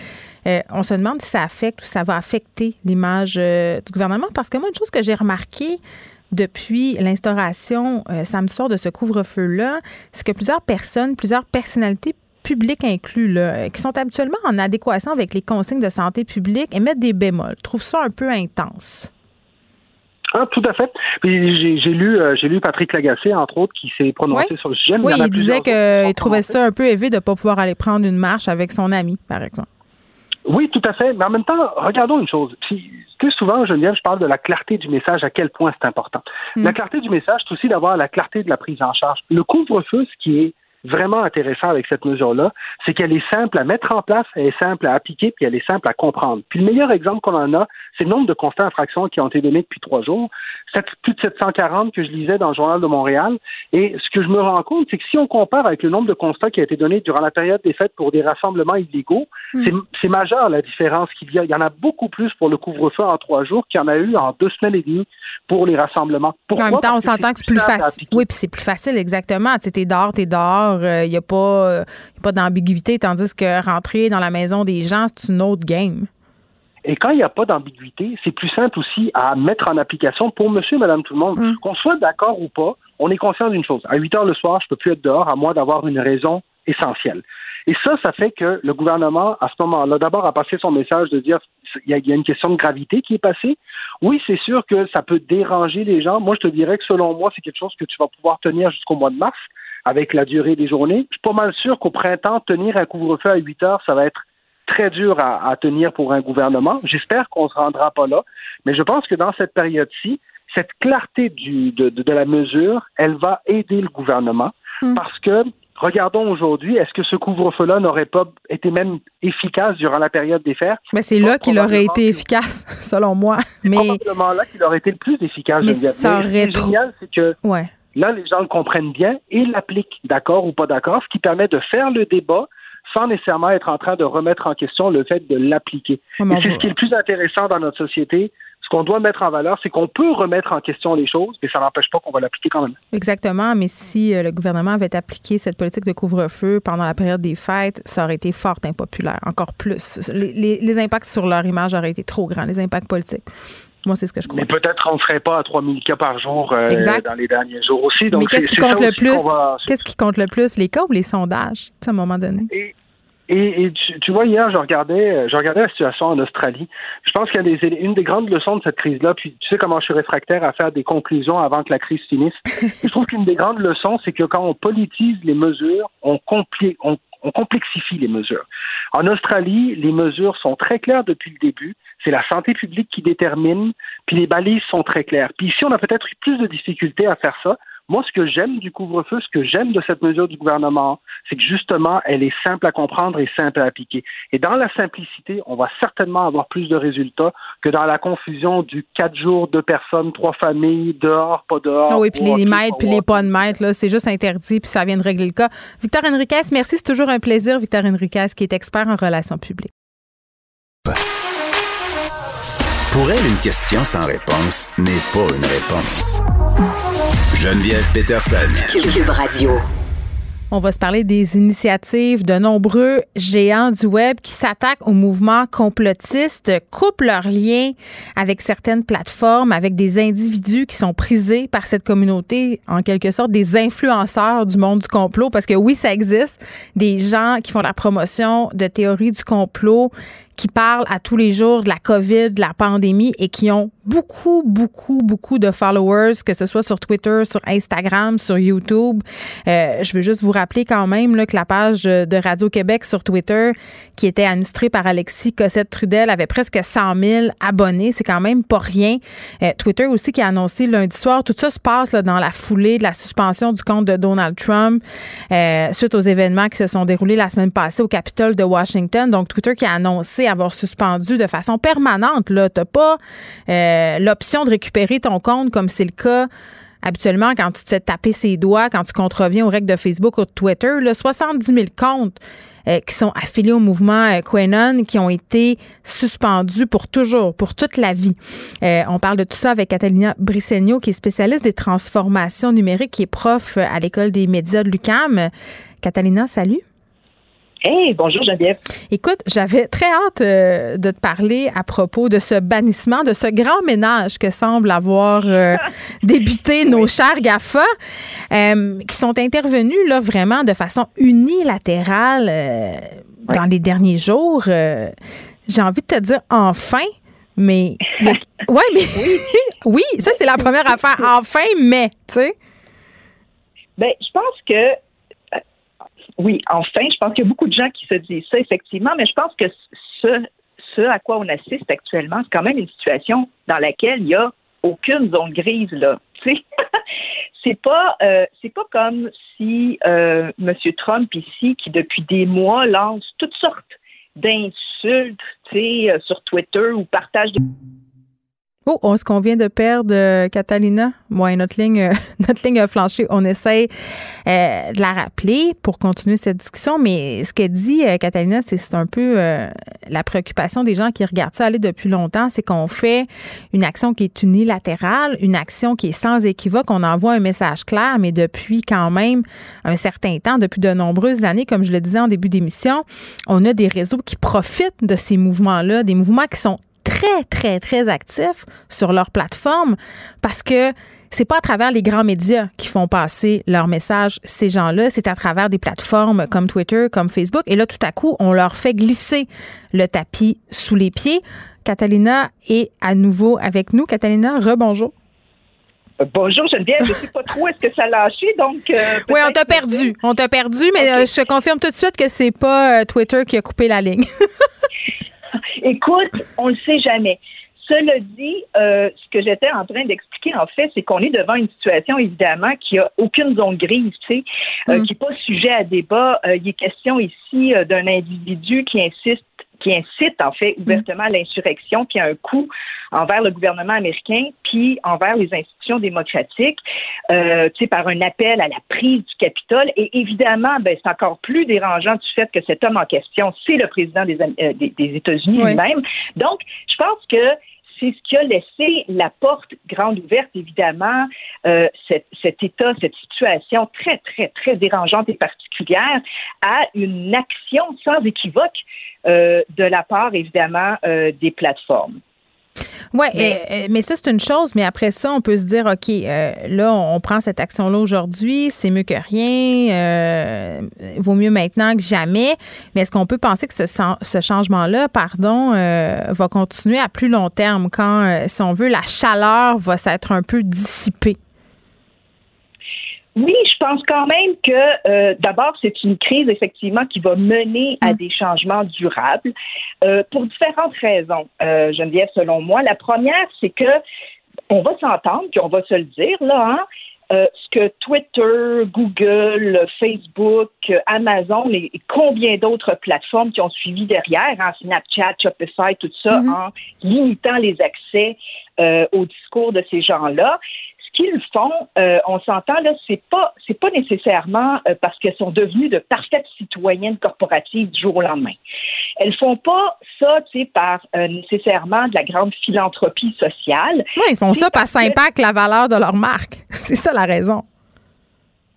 on se demande si ça affecte ou ça va affecter l'image du gouvernement parce que moi, une chose que j'ai remarqué, depuis l'instauration euh, samedi soir de ce couvre-feu-là, c'est que plusieurs personnes, plusieurs personnalités publiques inclus, là, qui sont habituellement en adéquation avec les consignes de santé publique, émettent des bémols, trouvent ça un peu intense. Ah, tout à fait. J'ai lu, euh, j'ai lu Patrick Lagacé, entre autres, qui s'est prononcé sur le sujet. Oui, il, disait qu'il trouvait ça un peu élevé de ne pas pouvoir aller prendre une marche avec son ami, par exemple. Oui, tout à fait. Mais en même temps, regardons une chose. Puis, plus souvent, Geneviève, je parle de la clarté du message, à quel point c'est important. Mm. La clarté du message, c'est aussi d'avoir la clarté de la prise en charge. Le couvre-feu, ce qui est vraiment intéressant avec cette mesure-là, c'est qu'elle est simple à mettre en place, elle est simple à appliquer, puis elle est simple à comprendre. Puis le meilleur exemple qu'on en a, c'est le nombre de constats d'infraction qui ont été donnés depuis trois jours. C'est plus de 740 que je lisais dans le Journal de Montréal. Et ce que je me rends compte, c'est que si on compare avec le nombre de constats qui a été donné durant la période des fêtes pour des rassemblements illégaux, hmm. c'est majeur la différence qu'il y a. Il y en a beaucoup plus pour le couvre-feu en trois jours qu'il y en a eu en deux semaines et demie pour les rassemblements. en même temps, on s'entend que c'est plus facile. Oui, puis c'est plus facile, exactement. Tu sais, t'es dehors, t'es dehors, il euh, n'y a pas, euh, pas d'ambiguïté, tandis que rentrer dans la maison des gens, c'est une autre game. Et quand il n'y a pas d'ambiguïté, c'est plus simple aussi à mettre en application pour monsieur, madame, tout le monde. Mm. Qu'on soit d'accord ou pas, on est conscient d'une chose. À 8 heures le soir, je ne peux plus être dehors à moins d'avoir une raison essentielle. Et ça, ça fait que le gouvernement, à ce moment-là, d'abord a passé son message de dire il y, a une question de gravité qui est passée. Oui, c'est sûr que ça peut déranger les gens. Moi, je te dirais que selon moi, c'est quelque chose que tu vas pouvoir tenir jusqu'au mois de mars avec la durée des journées. Je suis pas mal sûr qu'au printemps, tenir un couvre-feu à 8 heures, ça va être très dur à, tenir pour un gouvernement. J'espère qu'on ne se rendra pas là. Mais je pense que dans cette période-ci, cette clarté du, de, de, la mesure, elle va aider le gouvernement mm. parce que regardons aujourd'hui, est-ce que ce couvre-feu-là n'aurait pas été même efficace durant la période des fêtes? Mais c'est là qu'il aurait été efficace, selon moi. Mais probablement là qu'il aurait été le plus efficace. Mais ça aurait Ce génial, c'est que ouais. Là, les gens le comprennent bien et l'appliquent, d'accord ou pas d'accord, ce qui permet de faire le débat sans nécessairement être en train de remettre en question le fait de l'appliquer. et c'est ce qui est le plus intéressant dans notre société, ce qu'on doit mettre en valeur, c'est qu'on peut remettre en question les choses, mais ça n'empêche pas qu'on va l'appliquer quand même. Exactement, mais si euh, le gouvernement avait appliqué cette politique de couvre-feu pendant la période des fêtes, ça aurait été fort impopulaire, encore plus. Les, impacts sur leur image auraient été trop grands, les impacts politiques. Moi, c'est ce que je crois. Mais peut-être qu'on ne serait pas à 3000 cas par jour euh, dans les derniers jours aussi. Donc mais qu'est-ce qui compte le plus? Qu'est-ce qui compte le plus, les cas ou les sondages, à un moment donné? Et, tu, vois, hier, je regardais, je regardais la situation en Australie. Je pense qu'il y a une des grandes leçons de cette crise-là, puis tu sais comment je suis réfractaire à faire des conclusions avant que la crise finisse. je trouve qu'une des grandes leçons, c'est que quand on politise les mesures, on, on, on complexifie les mesures. En Australie, les mesures sont très claires depuis le début. C'est la santé publique qui détermine, puis les balises sont très claires. Puis ici, on a peut-être eu plus de difficultés à faire ça moi, ce que j'aime du couvre-feu, ce que j'aime de cette mesure du gouvernement, c'est que justement, elle est simple à comprendre et simple à appliquer. Et dans la simplicité, on va certainement avoir plus de résultats que dans la confusion du quatre jours, deux personnes, trois familles, dehors, pas dehors. Ah oui, puis les maîtres, puis les pas de maîtres, là, c'est juste interdit, puis ça vient de régler le cas. Victor Henriquez, merci, c'est toujours un plaisir, Victor Henriquez, qui est expert en relations publiques. Pour elle, une question sans réponse n'est pas une réponse. Geneviève Peterson. Cube Radio. On va se parler des initiatives de nombreux géants du web qui s'attaquent au mouvement complotiste, coupent leurs liens avec certaines plateformes, avec des individus qui sont prisés par cette communauté, en quelque sorte des influenceurs du monde du complot, parce que oui, ça existe, des gens qui font la promotion de théories du complot, qui parlent à tous les jours de la COVID, de la pandémie et qui ont beaucoup, beaucoup, beaucoup de followers, que ce soit sur Twitter, sur Instagram, sur YouTube. Euh, je veux juste vous rappeler quand même là, que la page de Radio-Québec sur Twitter, qui était administrée par Alexis Cossette-Trudel, avait presque 100 000 abonnés. C'est quand même pas rien. Euh, Twitter aussi qui a annoncé lundi soir, tout ça se passe là, dans la foulée de la suspension du compte de Donald Trump euh, suite aux événements qui se sont déroulés la semaine passée au Capitole de Washington. Donc, Twitter qui a annoncé avoir suspendu de façon permanente. Tu n'as pas euh, l'option de récupérer ton compte comme c'est le cas habituellement quand tu te fais taper ses doigts, quand tu contreviens aux règles de Facebook ou de Twitter. Là, 70 000 comptes euh, qui sont affiliés au mouvement euh, Quenon, qui ont été suspendus pour toujours, pour toute la vie. on parle de tout ça avec Catalina Brissegno, qui est spécialiste des transformations numériques, qui est prof à l'École des médias de l'UCAM. Catalina, salut. Hey, bonjour Geneviève. Écoute, j'avais très hâte euh, de te parler à propos de ce bannissement, de ce grand ménage que semble avoir euh, débuté nos chers GAFA, euh, qui sont intervenus là vraiment de façon unilatérale dans les derniers jours. J'ai envie de te dire enfin, mais ouais, mais oui, ça c'est la première affaire. Enfin, mais tu sais. Ben, je pense que oui, enfin, je pense qu'il y a beaucoup de gens qui se disent ça, effectivement, mais je pense que ce, ce à quoi on assiste actuellement, c'est quand même une situation dans laquelle il n'y a aucune zone grise, là. C'est pas euh, c'est pas comme si euh, M. Trump ici, qui depuis des mois lance toutes sortes d'insultes, euh, sur Twitter ou partage des Oh, est-ce qu'on vient de perdre euh, Catalina? Ouais, notre ligne, euh, notre ligne a flanché. On essaie euh, de la rappeler pour continuer cette discussion, mais ce qu'elle dit, Catalina, c'est un peu la préoccupation des gens qui regardent ça aller depuis longtemps, c'est qu'on fait une action qui est unilatérale, une action qui est sans équivoque. On envoie un message clair, mais depuis quand même un certain temps, depuis de nombreuses années, comme je le disais en début d'émission, on a des réseaux qui profitent de ces mouvements-là, des mouvements qui sont très, très, très actifs sur leur plateforme parce que c'est pas à travers les grands médias qui font passer leur message, ces gens-là, c'est à travers des plateformes comme Twitter, comme Facebook. Et là, tout à coup, on leur fait glisser le tapis sous les pieds. Catalina est à nouveau avec nous. Catalina, rebonjour. Euh, bonjour Geneviève, je sais pas trop est-ce que ça a lâché, donc. Euh, oui, on t'a perdu, on t'a perdu, mais euh, je confirme tout de suite que c'est pas Twitter qui a coupé la ligne. Écoute, on le sait jamais. Cela dit, euh, ce que j'étais en train d'expliquer, en fait, c'est qu'on est devant une situation, évidemment, qui a aucune zone grise, tu sais, euh, mm. qui n'est pas sujet à débat. Euh, il est question ici d'un individu qui insiste qui incite en fait ouvertement à l'insurrection, qui a un coût envers le gouvernement américain, puis envers les institutions démocratiques, euh, tu sais, par un appel à la prise du Capitole. Et évidemment, ben, c'est encore plus dérangeant du fait que cet homme en question, c'est le président des, euh, des, États-Unis lui-même. Donc, je pense que c'est ce qui a laissé la porte grande ouverte, évidemment, euh, cet, état, cette situation très, très, très dérangeante et particulière à une action sans équivoque euh, de la part, évidemment, euh, des plateformes. Oui, mais, mais, ça, c'est une chose, mais après ça, on peut se dire, OK, là, on, prend cette action-là aujourd'hui, c'est mieux que rien, vaut mieux maintenant que jamais. Mais est-ce qu'on peut penser que ce, ce changement-là, pardon, va continuer à plus long terme quand, si on veut, la chaleur va s'être un peu dissipée? Oui, je pense quand même que euh, d'abord, c'est une crise effectivement qui va mener à mm. des changements durables euh, pour différentes raisons, euh, Geneviève, selon moi. La première, c'est que on va s'entendre, puis on va se le dire, là, hein, euh, ce que Twitter, Google, Facebook, Amazon et, combien d'autres plateformes qui ont suivi derrière, hein, Snapchat, Shopify, tout ça, mm-hmm. en limitant les accès au discours de ces gens-là qu'ils font, euh, on s'entend là, c'est pas c'est pas nécessairement euh, parce qu'elles sont devenues de parfaites citoyennes corporatives du jour au lendemain. Elles font pas ça, tu sais, par euh, nécessairement de la grande philanthropie sociale. Oui, ils font ça parce que ça impacte la valeur de leur marque. c'est ça la raison.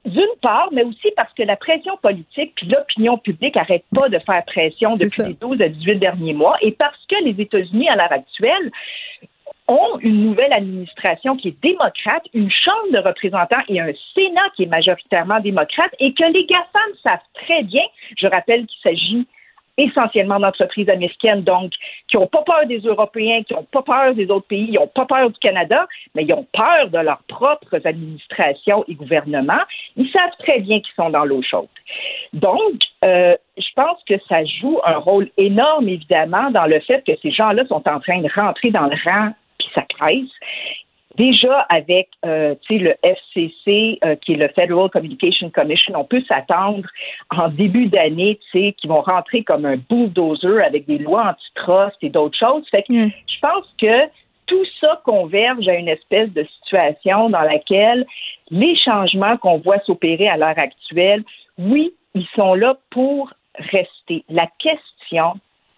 D'une part, mais aussi parce que la pression politique puis l'opinion publique n'arrêtent pas de faire pression depuis les 12 à 18 derniers mois et parce que les États-Unis, à l'heure actuelle, ont une nouvelle administration qui est démocrate, une Chambre de représentants et un Sénat qui est majoritairement démocrate et que les GAFAM savent très bien, je rappelle qu'il s'agit essentiellement d'entreprises américaines, donc qui n'ont pas peur des Européens, qui n'ont pas peur des autres pays, ils n'ont pas peur du Canada, mais ils ont peur de leurs propres administrations et gouvernements. Ils savent très bien qu'ils sont dans l'eau chaude. Donc, euh, je pense que ça joue un rôle énorme, évidemment, dans le fait que ces gens-là sont en train de rentrer dans le rang ça presse. Déjà, avec euh, le FCC, euh, qui est le Federal Communication Commission, on peut s'attendre en début d'année qu'ils vont rentrer comme un bulldozer avec des lois antitrust et d'autres choses. Fait que je pense que tout ça converge à une espèce de situation dans laquelle les changements qu'on voit s'opérer à l'heure actuelle, oui, ils sont là pour rester. La question,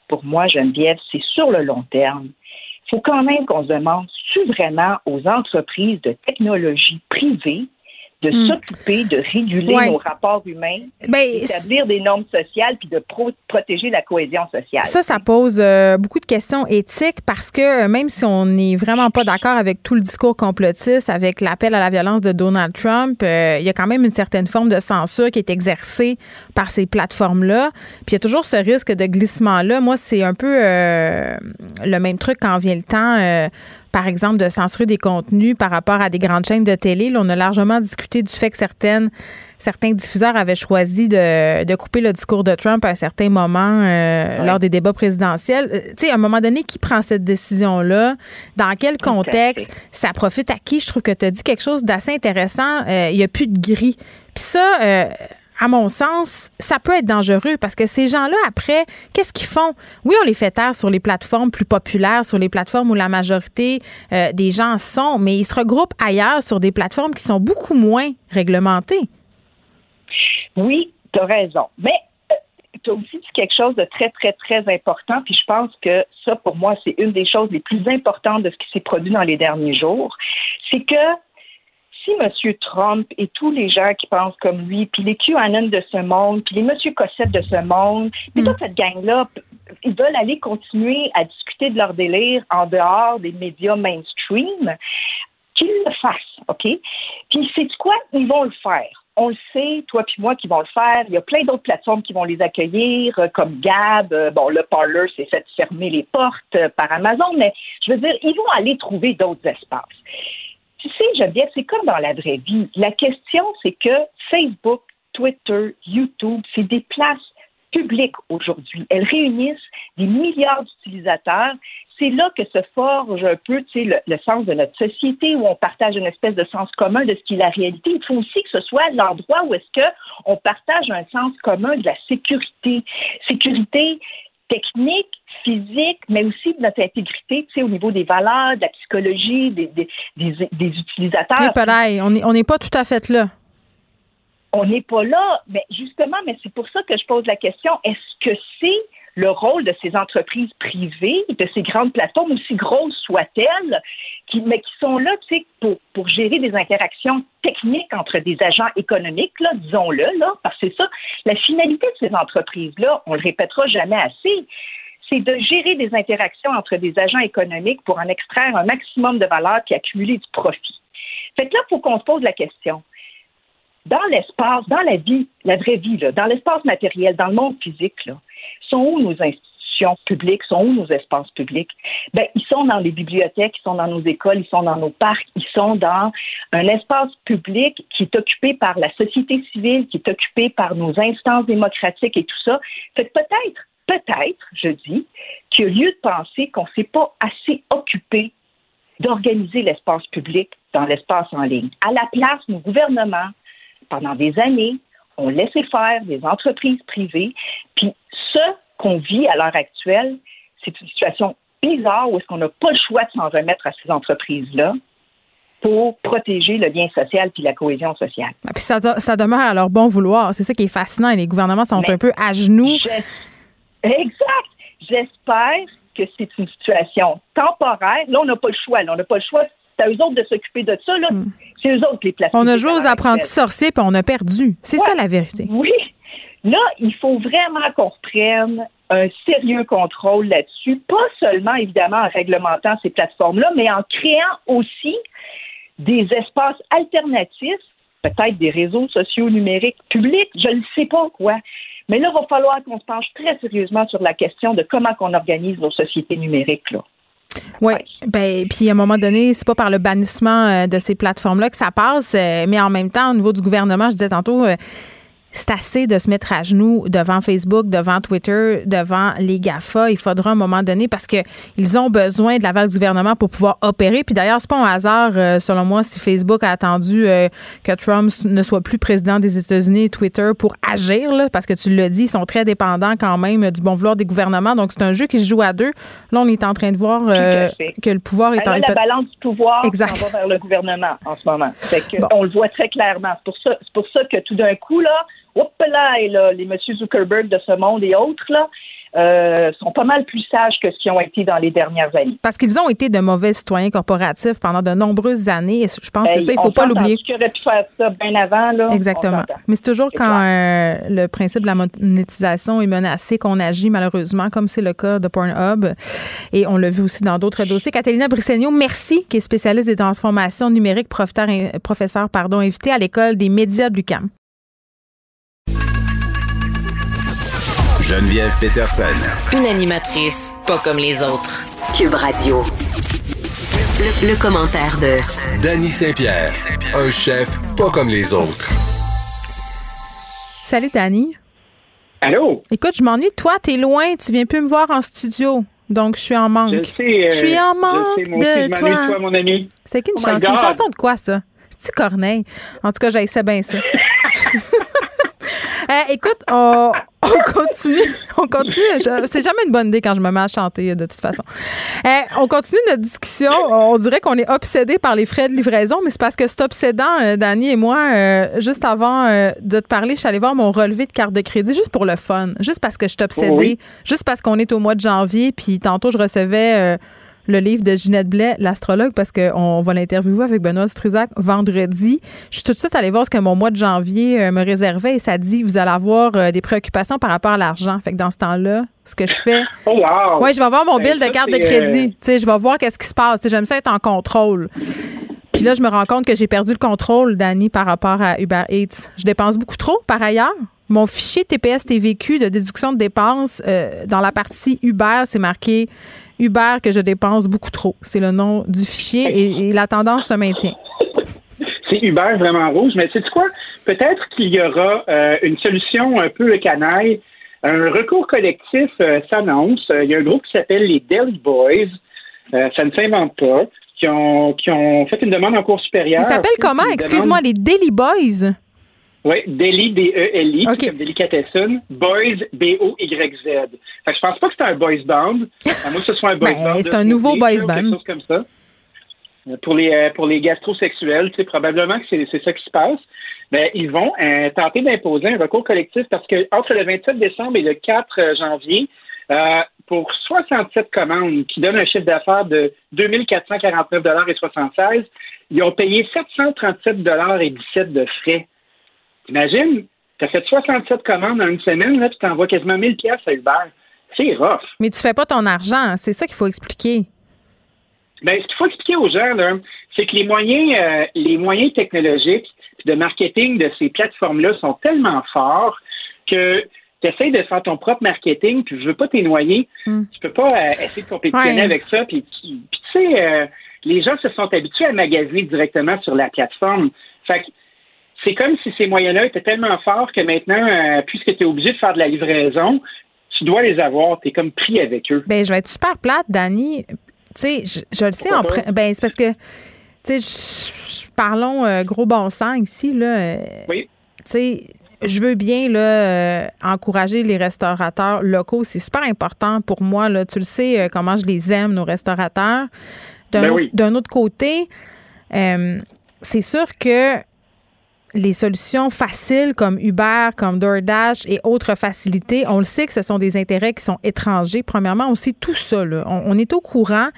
pour moi, Geneviève, c'est sur le long terme faut quand même qu'on se demande, vraiment aux entreprises de technologie privées de hmm. s'occuper de réguler nos rapports humains, ben, d'établir des normes sociales puis de protéger la cohésion sociale. Ça, ça pose euh, beaucoup de questions éthiques parce que euh, même si on n'est vraiment pas d'accord avec tout le discours complotiste, avec l'appel à la violence de Donald Trump, euh, il y a quand même une certaine forme de censure qui est exercée par ces plateformes-là. Puis il y a toujours ce risque de glissement-là. Moi, c'est un peu le même truc quand vient le temps par exemple, de censurer des contenus par rapport à des grandes chaînes de télé. Là, on a largement discuté du fait que certaines, certains diffuseurs avaient choisi de, couper le discours de Trump à un certain moment euh, lors des débats présidentiels. Euh, tu sais, à un moment donné, qui prend cette décision-là? Dans quel contexte? Ça profite à qui? Je trouve que tu as dit quelque chose d'assez intéressant. Euh, il n'y a plus de gris. Puis ça à mon sens, ça peut être dangereux parce que ces gens-là, après, qu'est-ce qu'ils font? Oui, on les fait taire sur les plateformes plus populaires, sur les plateformes où la majorité euh, des gens sont, mais ils se regroupent ailleurs sur des plateformes qui sont beaucoup moins réglementées. Oui, tu as raison. Mais euh, tu as aussi dit quelque chose de très, très, très important, puis je pense que ça, pour moi, c'est une des choses les plus importantes de ce qui s'est produit dans les derniers jours. C'est que si M. Trump et tous les gens qui pensent comme lui, puis les QAnon de ce monde, puis les M. Cossette de ce monde, puis hmm. toute cette gang-là, ils veulent aller continuer à discuter de leur délire en dehors des médias mainstream, qu'ils le fassent, OK? Puis c'est quoi? Ils vont le faire? On le sait, toi puis moi qui vont le faire. Il y a plein d'autres plateformes qui vont les accueillir, euh, comme Gab. Euh, bon, le Parler s'est fait fermer les portes euh, par Amazon, mais je veux dire, ils vont aller trouver d'autres espaces. Tu sais, Geneviève, c'est comme dans la vraie vie. La question, c'est que Facebook, Twitter, YouTube, c'est des places publiques aujourd'hui. Elles réunissent des milliards d'utilisateurs. C'est là que se forge un peu le, sens de notre société, où on partage une espèce de sens commun de ce qui est la réalité. Il faut aussi que ce soit l'endroit où est-ce qu'on partage un sens commun de la sécurité. Sécurité technique, physique, mais aussi de notre intégrité, tu sais, au niveau des valeurs, de la psychologie, des, des, des, utilisateurs. on n'est pas tout à fait là. On n'est pas là, mais justement, mais c'est pour ça que je pose la question, est-ce que c'est le rôle de ces entreprises privées, de ces grandes plateformes, aussi grosses soient-elles, mais qui sont là, pour, pour gérer des interactions techniques entre des agents économiques, là, disons-le, là, parce que c'est ça, la finalité de ces entreprises-là, on le répétera jamais assez, c'est de gérer des interactions entre des agents économiques pour en extraire un maximum de valeur puis accumuler du profit. Fait que là, il qu'on se pose la question. Dans l'espace, dans la vie, la vraie vie, là, dans l'espace matériel, dans le monde physique, là, sont où nos institutions publiques, sont où nos espaces publics? Ben, ils sont dans les bibliothèques, ils sont dans nos écoles, ils sont dans nos parcs, ils sont dans un espace public qui est occupé par la société civile, qui est occupé par nos instances démocratiques et tout ça. Fait peut-être, peut-être, je dis, qu'il y a lieu de penser qu'on ne s'est pas assez occupé d'organiser l'espace public dans l'espace en ligne. À la place, nos gouvernements, pendant des années, ont laissé faire des entreprises privées, puis ce qu'on vit à l'heure actuelle, c'est une situation bizarre où est-ce qu'on n'a pas le choix de s'en remettre à ces entreprises-là pour protéger le lien social puis la cohésion sociale. Ah, puis ça, ça, demeure à leur bon vouloir. C'est ça qui est fascinant. les gouvernements sont un peu à genoux. Exact. J'espère que c'est une situation temporaire. Là, on n'a pas le choix. on n'a pas le choix. C'est à eux autres de s'occuper de ça. Hmm. C'est eux autres les placer. On a joué aux apprentis sorciers puis on a perdu. C'est ça la vérité. Oui. Là, il faut vraiment qu'on reprenne un sérieux contrôle là-dessus, pas seulement évidemment en réglementant ces plateformes-là, mais en créant aussi des espaces alternatifs, peut-être des réseaux sociaux numériques publics, je ne sais pas quoi. Mais là, il va falloir qu'on se penche très sérieusement sur la question de comment on organise nos sociétés numériques. Là. Oui, ben puis à un moment donné, c'est pas par le bannissement euh, de ces plateformes-là que ça passe, euh, mais en même temps, au niveau du gouvernement, je disais tantôt, euh, c'est assez de se mettre à genoux devant Facebook, devant Twitter, devant les GAFA. Il faudra un moment donné parce que ils ont besoin de l'aval du gouvernement pour pouvoir opérer. Puis d'ailleurs, c'est pas un hasard, euh, selon moi, si Facebook a attendu euh, que Trump ne soit plus président des États-Unis et Twitter pour agir, là, parce que tu l'as dit, ils sont très dépendants quand même du bon vouloir des gouvernements. Donc, c'est un jeu qui se joue à deux. Là, on est en train de voir euh, que le pouvoir est en... la balance du pouvoir exact. va vers le gouvernement en ce moment. On le voit très clairement. C'est pour ça, c'est pour ça que tout d'un coup, là, là, les monsieur Zuckerberg de ce monde et autres, là, euh, sont pas mal plus sages que ce qu'ils ont été dans les dernières années. Parce qu'ils ont été de mauvais citoyens corporatifs pendant de nombreuses années. je pense que ça, il ne faut pas l'oublier. Qui aurait pu faire ça bien avant, là? Exactement. Mais c'est toujours quand euh, le principe de la monétisation est menacé qu'on agit, malheureusement, comme c'est le cas de Pornhub. Et on l'a vu aussi dans d'autres dossiers. Catalina Brissegno, merci, qui est spécialiste des transformations numériques, professeur, professeur pardon, invité à l'École des médias de l'UQAM. Geneviève Peterson. Une animatrice pas comme les autres. Cube Radio. Le, commentaire de Danny Saint-Pierre, un chef pas comme les autres. Salut Danny. Allô? Écoute, je m'ennuie de toi, t'es loin, tu viens plus me voir en studio. Donc, je suis en manque. Je, sais, euh, je suis en manque de, de toi. mon ami. C'est une, oh une chanson de quoi, ça? C'est-tu Corneille? En tout cas, j'essaie bien ça. Eh, écoute, on, continue. On continue. C'est jamais une bonne idée quand je me mets à chanter, de toute façon. Eh, on continue notre discussion. On dirait qu'on est obsédé par les frais de livraison, mais c'est parce que c'est obsédant, euh, Dani et moi. Euh, juste avant euh, de te parler, je suis allée voir mon relevé de carte de crédit juste pour le fun. Juste parce que je suis obsédée. Juste parce qu'on est au mois de janvier. Puis tantôt, je recevais le livre de Ginette Blais, l'astrologue, parce qu'on va l'interviewer avec Benoît Struzac vendredi. Je suis tout de suite allée voir ce que mon mois de janvier euh, me réservait et ça dit vous allez avoir euh, des préoccupations par rapport à l'argent. Fait que dans ce temps-là, ce que je fais. Oh wow! Ouais, je vais voir mon ben, bill de carte de crédit. Euh, tu sais, je vais voir qu'est-ce qui se passe. J'aime ça être en contrôle. Puis là, je me rends compte que j'ai perdu le contrôle, Dani, par rapport à Uber Eats. Je dépense beaucoup trop, par ailleurs. Mon fichier TPS TVQ de déduction de dépenses, dans la partie Uber, c'est marqué Uber que je dépense beaucoup trop. C'est le nom du fichier et, la tendance se maintient. C'est Uber vraiment rouge, mais c'est quoi? Peut-être qu'il y aura euh, une solution un peu canaille Un recours collectif s'annonce. Il y a un groupe qui s'appelle les Deli Boys. ça ne s'invente pas. Qui ont, qui ont fait une demande en cours supérieur. Ils s'appellent comment? Excuse-moi, les Deli Boys? Oui, Deli, D-E-L-I, okay. comme Delicatessen, Boys, B-O-Y-Z. Fait que je pense pas que c'est un boys band. À moi, ce soit un boys ben, band. C'est un nouveau boys band. Quelque chose comme ça. Pour les, euh, pour les gastrosexuels, tu sais, probablement que c'est ça qui se passe. Mais ils vont euh, tenter d'imposer un recours collectif parce que entre le 27 décembre et le 4 janvier, euh, pour 67 commandes qui donnent un chiffre d'affaires de 2449,76 ils ont payé 737 et 17 de frais. Imagine, tu as fait 67 commandes en une semaine, là, tu t'envoies quasiment 1000 pièces à Uber. C'est rough. Mais tu fais pas ton argent, c'est ça qu'il faut expliquer. Ben, ce qu'il faut expliquer aux gens, c'est que les moyens, euh, les moyens technologiques de marketing de ces plateformes-là sont tellement forts que tu essaies de faire ton propre marketing, puis je veux pas t'es noyer. Hmm. Tu peux pas euh, essayer de compétitionner avec ça. Puis, tu sais, euh, les gens se sont habitués à magasiner directement sur la plateforme. Fait que c'est comme si ces moyens-là étaient tellement forts que maintenant, euh, puisque tu es obligé de faire de la livraison, tu dois les avoir. Tu es comme pris avec eux. Ben, je vais être super plate, Dani. Tu sais, je, le sais en ben, c'est parce que, tu sais, parlons euh, gros bon sens ici, là. Euh, oui. Tu sais, je veux bien là, encourager les restaurateurs locaux. C'est super important pour moi. Là. Tu le sais comment je les aime, nos restaurateurs. D'un ben autre côté, c'est sûr que les solutions faciles comme Uber, comme DoorDash et autres facilités, on le sait que ce sont des intérêts qui sont étrangers. Premièrement, on sait tout ça. On, est au courant.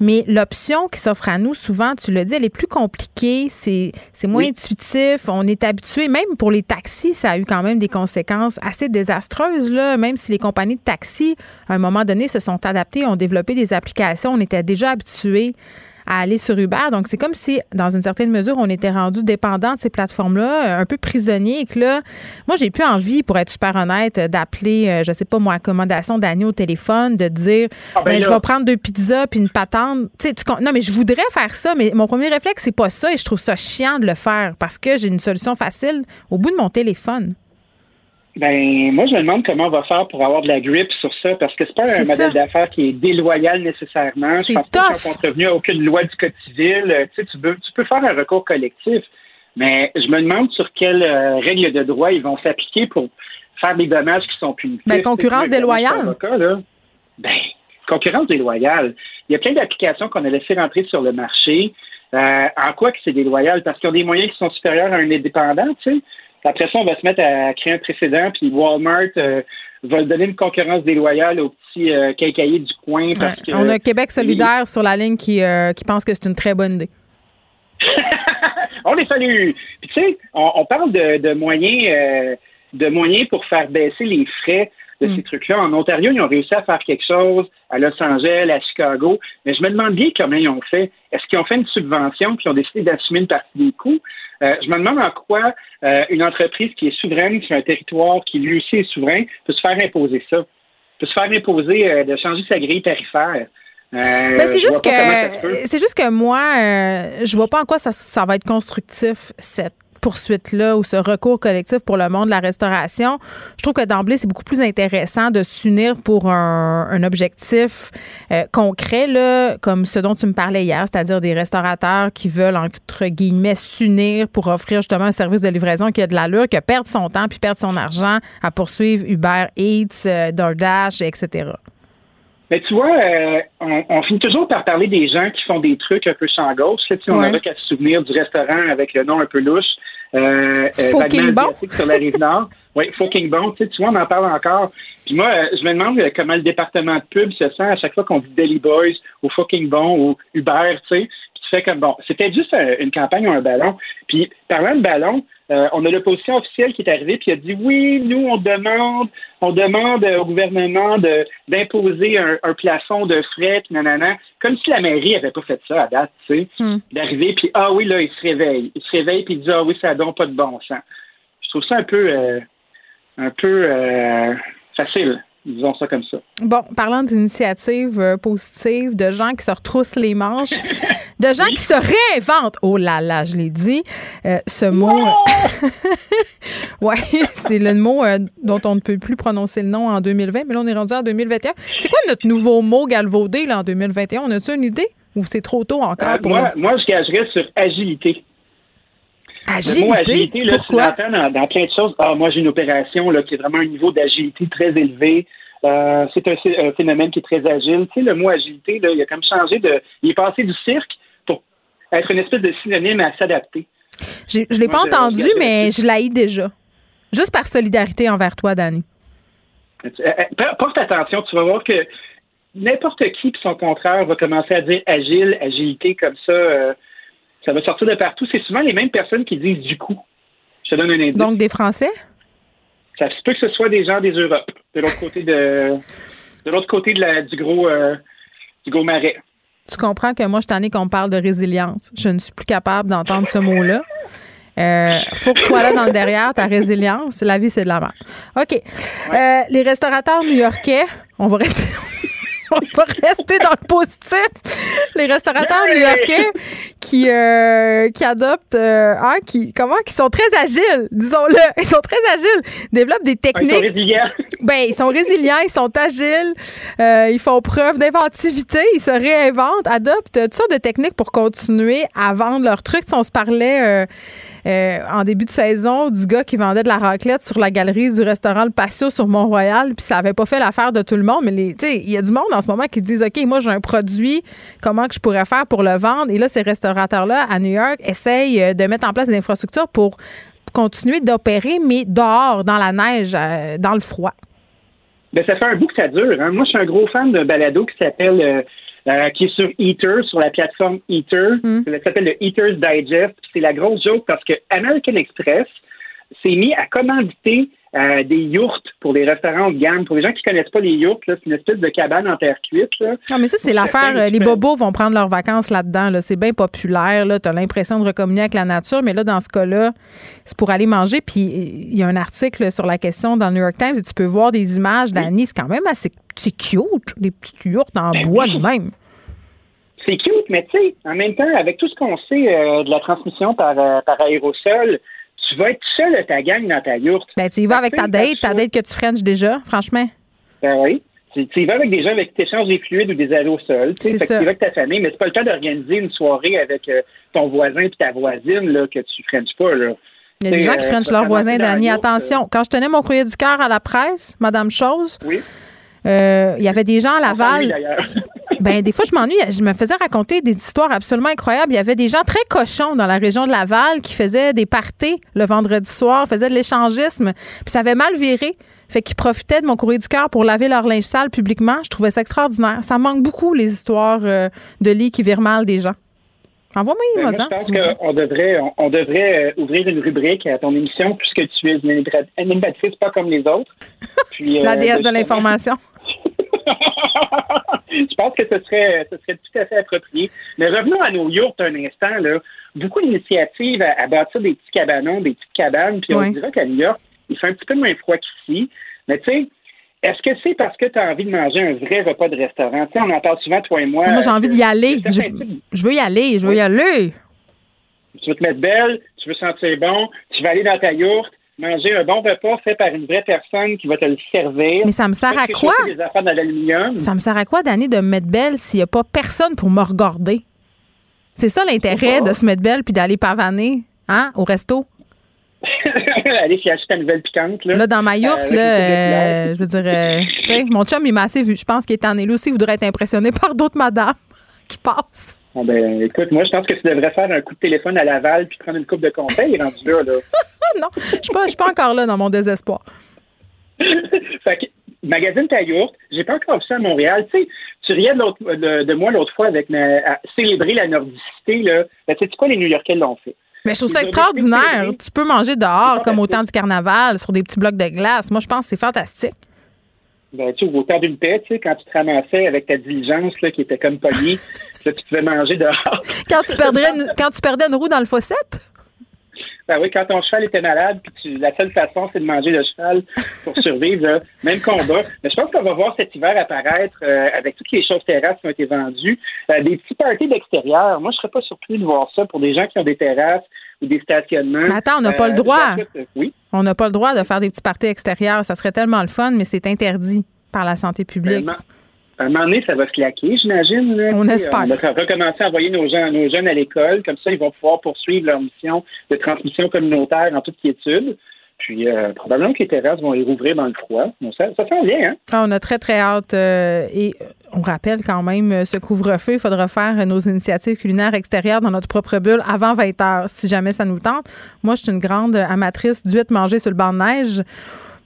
Mais l'option qui s'offre à nous, souvent, tu le dis, elle est plus compliquée, c'est, moins intuitif, on est habitué, même pour les taxis, ça a eu quand même des conséquences assez désastreuses, là, même si les compagnies de taxis, à un moment donné, se sont adaptées, ont développé des applications, on était déjà habitués à aller sur Uber. Donc, c'est comme si, dans une certaine mesure, on était rendu dépendant de ces plateformes-là, un peu prisonnier et que là, moi, j'ai plus envie, pour être super honnête, d'appeler, euh, je sais pas, moi, accommodation d'agneau au téléphone, de dire, ah, ben, ben je vais prendre deux pizzas puis une patente. Tu sais, non, mais je voudrais faire ça, mais mon premier réflexe, c'est pas ça et je trouve ça chiant de le faire parce que j'ai une solution facile au bout de mon téléphone. Ben, moi, je me demande comment on va faire pour avoir de la grippe sur ça, parce que c'est pas un modèle d'affaires qui est déloyal nécessairement. Je pense pas qu'ils contrevenu à aucune loi du code civil. Euh, tu sais, tu peux, tu peux faire un recours collectif, mais je me demande sur quelles euh, règles de droit ils vont s'appliquer pour faire des dommages qui sont punitifs. Ben, concurrence déloyale. Ben, concurrence déloyale. Il y a plein d'applications qu'on a laissées rentrer sur le marché. Euh, en quoi que c'est déloyal? Parce qu'ils ont des moyens qui sont supérieurs à un indépendant, tu sais. Après ça, on va se mettre à créer un précédent, puis Walmart euh, va donner une concurrence déloyale aux petits euh, du coin. Parce que, on a Québec solidaire sur la ligne qui, euh, qui pense que c'est une très bonne idée. on les salue. Puis tu sais, on, parle de, de moyens euh, de moyens pour faire baisser les frais de ces mm. trucs-là. En Ontario, ils ont réussi à faire quelque chose, à Los Angeles, à Chicago, mais je me demande bien comment ils ont fait. Est-ce qu'ils ont fait une subvention puis ils ont décidé d'assumer une partie des coûts? Euh, je me demande en quoi euh, une entreprise qui est souveraine sur un territoire qui lui aussi est souverain peut se faire imposer ça, peut se faire imposer euh, de changer sa grille tarifaire. Ben, c'est juste que c'est juste que moi, je vois pas en quoi ça, ça va être constructif cette poursuite-là ou ce recours collectif pour le monde de la restauration, je trouve que d'emblée, c'est beaucoup plus intéressant de s'unir pour un, objectif euh, concret, là, comme ce dont tu me parlais hier, c'est-à-dire des restaurateurs qui veulent, entre guillemets, s'unir pour offrir justement un service de livraison qui a de l'allure, qui a perdre son temps puis perdre son argent à poursuivre Uber Eats, euh, DoorDash, etc. Mais tu vois, euh, on, finit toujours par parler des gens qui font des trucs un peu sans gauche. si on n'avait qu'à se souvenir du restaurant avec le nom un peu louche. Euh, fucking euh, bon. sur la rive nord. oui, fucking bon. Tu, sais, tu vois, on en parle encore. Puis moi, euh, je me demande comment le département de pub se sent à chaque fois qu'on dit Deli Boys ou fucking bon ou Uber, tu sais. Comme bon. C'était juste une campagne ou un ballon. Puis parlant de ballon, euh, on a l'opposition officielle qui est arrivée puis a dit oui, nous on demande, on demande au gouvernement de d'imposer un, plafond de frais puis nanana, comme si la mairie avait pas fait ça à date, tu sais, hmm. d'arriver puis ah oui là il se réveille, il se réveille puis il dit ah oui ça donne pas de bon sens. Je trouve ça un peu euh, un peu euh, facile Disons ça comme ça. Bon, parlant d'initiatives euh, positives, de gens qui se retroussent les manches, de gens qui se réinventent. Oh là là, je l'ai dit. Euh, ce mot. ouais, c'est le mot euh, dont on ne peut plus prononcer le nom en 2020, mais là, on est rendu en 2021. C'est quoi notre nouveau mot galvaudé là, en 2021? On a-tu une idée? Ou c'est trop tôt encore pour moi, moi, je gagerais sur agilité. Agilité? Le mot agilité, là, Pourquoi? tu l'entends dans, dans, plein de choses. Ah, moi, j'ai une opération là, qui est vraiment un niveau d'agilité très élevé. Euh, c'est un, un, phénomène qui est très agile. Tu sais, le mot agilité, là, il a comme changé de. Il est passé du cirque pour être une espèce de synonyme à s'adapter. Je ne l'ai pas entendu, mais je l'haïs déjà. Juste par solidarité envers toi, Danny. Porte attention, tu vas voir que n'importe qui, puis son contraire, va commencer à dire agile, agilité, comme ça. Euh, ça va sortir de partout. C'est souvent les mêmes personnes qui disent du coup. Je te donne un indice. Donc des Français? Ça se peut que ce soit des gens des Europes, de l'autre côté de de l'autre côté de la, du gros euh, du gros marais. Tu comprends que moi, je t'en ai qu'on parle de résilience. Je ne suis plus capable d'entendre ce mot-là. Euh, Fourre-toi là dans le derrière, ta résilience. La vie, c'est de la merde. OK. Euh, les restaurateurs new-yorkais, on va rester. On va rester dans le positif. Les restaurateurs new-yorkais qui, euh, qui adoptent, euh, hein, qui, comment, qui sont très agiles, disons-le. Ils sont très agiles, développent des techniques. Ils sont résilients. Ben, ils sont résilients, ils sont agiles, euh, ils font preuve d'inventivité, ils se réinventent, adoptent toutes sortes de techniques pour continuer à vendre leurs trucs. Si on se parlait euh, en début de saison du gars qui vendait de la raclette sur la galerie du restaurant Le Patio sur Mont-Royal, puis ça avait pas fait l'affaire de tout le monde, mais il y a du monde en ce moment qui se disent OK, moi j'ai un produit, comment que je pourrais faire pour le vendre? Et là ces restaurateurs-là à New York essayent de mettre en place des infrastructures pour continuer d'opérer, mais dehors, dans la neige, euh, dans le froid. Ben, ça fait un bout que ça dure. Hein. Moi, je suis un gros fan d'un balado qui s'appelle euh, euh, qui est sur Eater, sur la plateforme Eater. Mm. Ça s'appelle le Eater's Digest. C'est la grosse joke parce que American Express s'est mis à commanditer euh, des yourtes pour des restaurants de gamme. Pour les gens qui connaissent pas les yourtes, c'est une espèce de cabane en terre cuite. Là. Non, mais ça, c'est l'affaire. Euh, les bobos vont prendre leurs vacances là-dedans. Là. C'est bien populaire. Tu as l'impression de recommunier avec la nature, mais là, dans ce cas-là, c'est pour aller manger. Puis il y a un article sur la question dans le New York Times et tu peux voir des images d'Annie. C'est quand même assez c'est cute, des petites yourtes en ben bois oui. même. C'est cute, mais tu sais, en même temps, avec tout ce qu'on sait euh, de la transmission par, euh, par aérosol, tu vas être seul de ta gang dans ta yourte. Ben, tu y vas avec ta date, ta date que tu frenches déjà, franchement. Ben oui. Tu, tu y vas avec des gens avec qui tu échanges des fluides ou des. Tu sais, tu y vas avec ta famille, mais c'est pas le temps d'organiser une soirée avec euh, ton voisin et ta voisine là, que tu frenches pas. Là. Il y a des gens qui frenchent leur voisin, Dani. Attention, quand je tenais mon courrier du cœur à la presse, Madame Chose, oui. Euh, il y avait des gens à Laval. ben des fois je m'ennuie, je me faisais raconter des histoires absolument incroyables. Il y avait des gens très cochons dans la région de Laval qui faisaient des parties le vendredi soir, faisaient de l'échangisme, puis ça avait mal viré. Fait qu'ils profitaient de mon courrier du cœur pour laver leur linge sale publiquement. Je trouvais ça extraordinaire. Ça manque beaucoup les histoires euh, de lits qui virent mal des gens. Envoie-moi ben, Je pense qu'on devrait, on, on devrait euh, ouvrir une rubrique à ton émission puisque tu es une animatrice pas comme les autres. Puis, La euh, déesse de l'information. je pense que ce serait, ce serait tout à fait approprié. Mais revenons à nos yurts un instant. Là. Beaucoup d'initiatives à, à, bâtir des petits cabanons, des petites cabanes. Puis oui. on dirait qu'à New York, il fait un petit peu moins froid qu'ici. Mais tu sais, est-ce que c'est parce que tu as envie de manger un vrai repas de restaurant? Tu sais, on en parle souvent, toi et moi. Moi, j'ai envie d'y aller. Je, je, veux y aller. Je veux oui. y aller. Tu veux te mettre belle, tu veux sentir bon, tu vas aller dans ta yourte, manger un bon repas fait par une vraie personne qui va te le servir. Mais ça me sert à quoi? Des affaires. Ça me sert à quoi, Dani, de me mettre belle s'il n'y a pas personne pour me regarder? C'est ça l'intérêt de se mettre belle puis d'aller pavaner hein, au resto? Allez, si acheter ta nouvelle piquante. Là, là dans ma yourte, euh, là, euh, je veux dire, euh, mon chum, il m'a assez vu. Je pense qu'il est en élu aussi. Il voudrait être impressionné par d'autres madames qui passent. Bon, ben, écoute, moi, je pense que tu devrais faire un coup de téléphone à Laval puis prendre une coupe de conseils rendu là. là. non, je suis pas, pas encore là dans mon désespoir. fait que, magazine ta yourte, j'ai pas encore vu ça à Montréal. Tu sais, tu riais de, de, de moi l'autre fois avec ma, à célébrer la nordicité, là. Ben, tu sais quoi, les New-Yorkais l'ont fait? Mais je trouve ça extraordinaire. Tu peux manger dehors comme au temps du carnaval, sur des petits blocs de glace. Moi, je pense que c'est fantastique. Ben, tu sais, au temps d'une paix, tu sais, quand tu te ramassais avec ta diligence là, qui était comme pognée, là, tu pouvais manger dehors. quand, tu perdrais une, quand tu perdais une roue dans le fossette? Ben oui, quand ton cheval était malade, puis la seule façon, c'est de manger le cheval pour survivre, même combat. Mais je pense qu'on va voir cet hiver apparaître euh, avec toutes les choses terrasses qui ont été vendues, euh, des petits parties d'extérieur. Moi, je serais pas surpris de voir ça pour des gens qui ont des terrasses ou des stationnements. Mais attends, on n'a pas le droit. oui. On n'a pas le droit de faire des petits parties extérieurs. Ça serait tellement le fun, mais c'est interdit par la santé publique. Un moment donné, ça va se claquer, j'imagine. On espère. On va recommencer à envoyer nos, nos jeunes à l'école. Comme ça, ils vont pouvoir poursuivre leur mission de transmission communautaire en toute quiétude. Puis euh, probablement que les terrasses vont les rouvrir dans le froid. ça, ça sent bien, hein? Ah, on a très, très hâte. Euh, et on rappelle quand même euh, ce couvre-feu. Il faudra faire nos initiatives culinaires extérieures dans notre propre bulle avant 20 heures, si jamais ça nous tente. Moi, je suis une grande amatrice d'huîtres manger sur le banc de neige.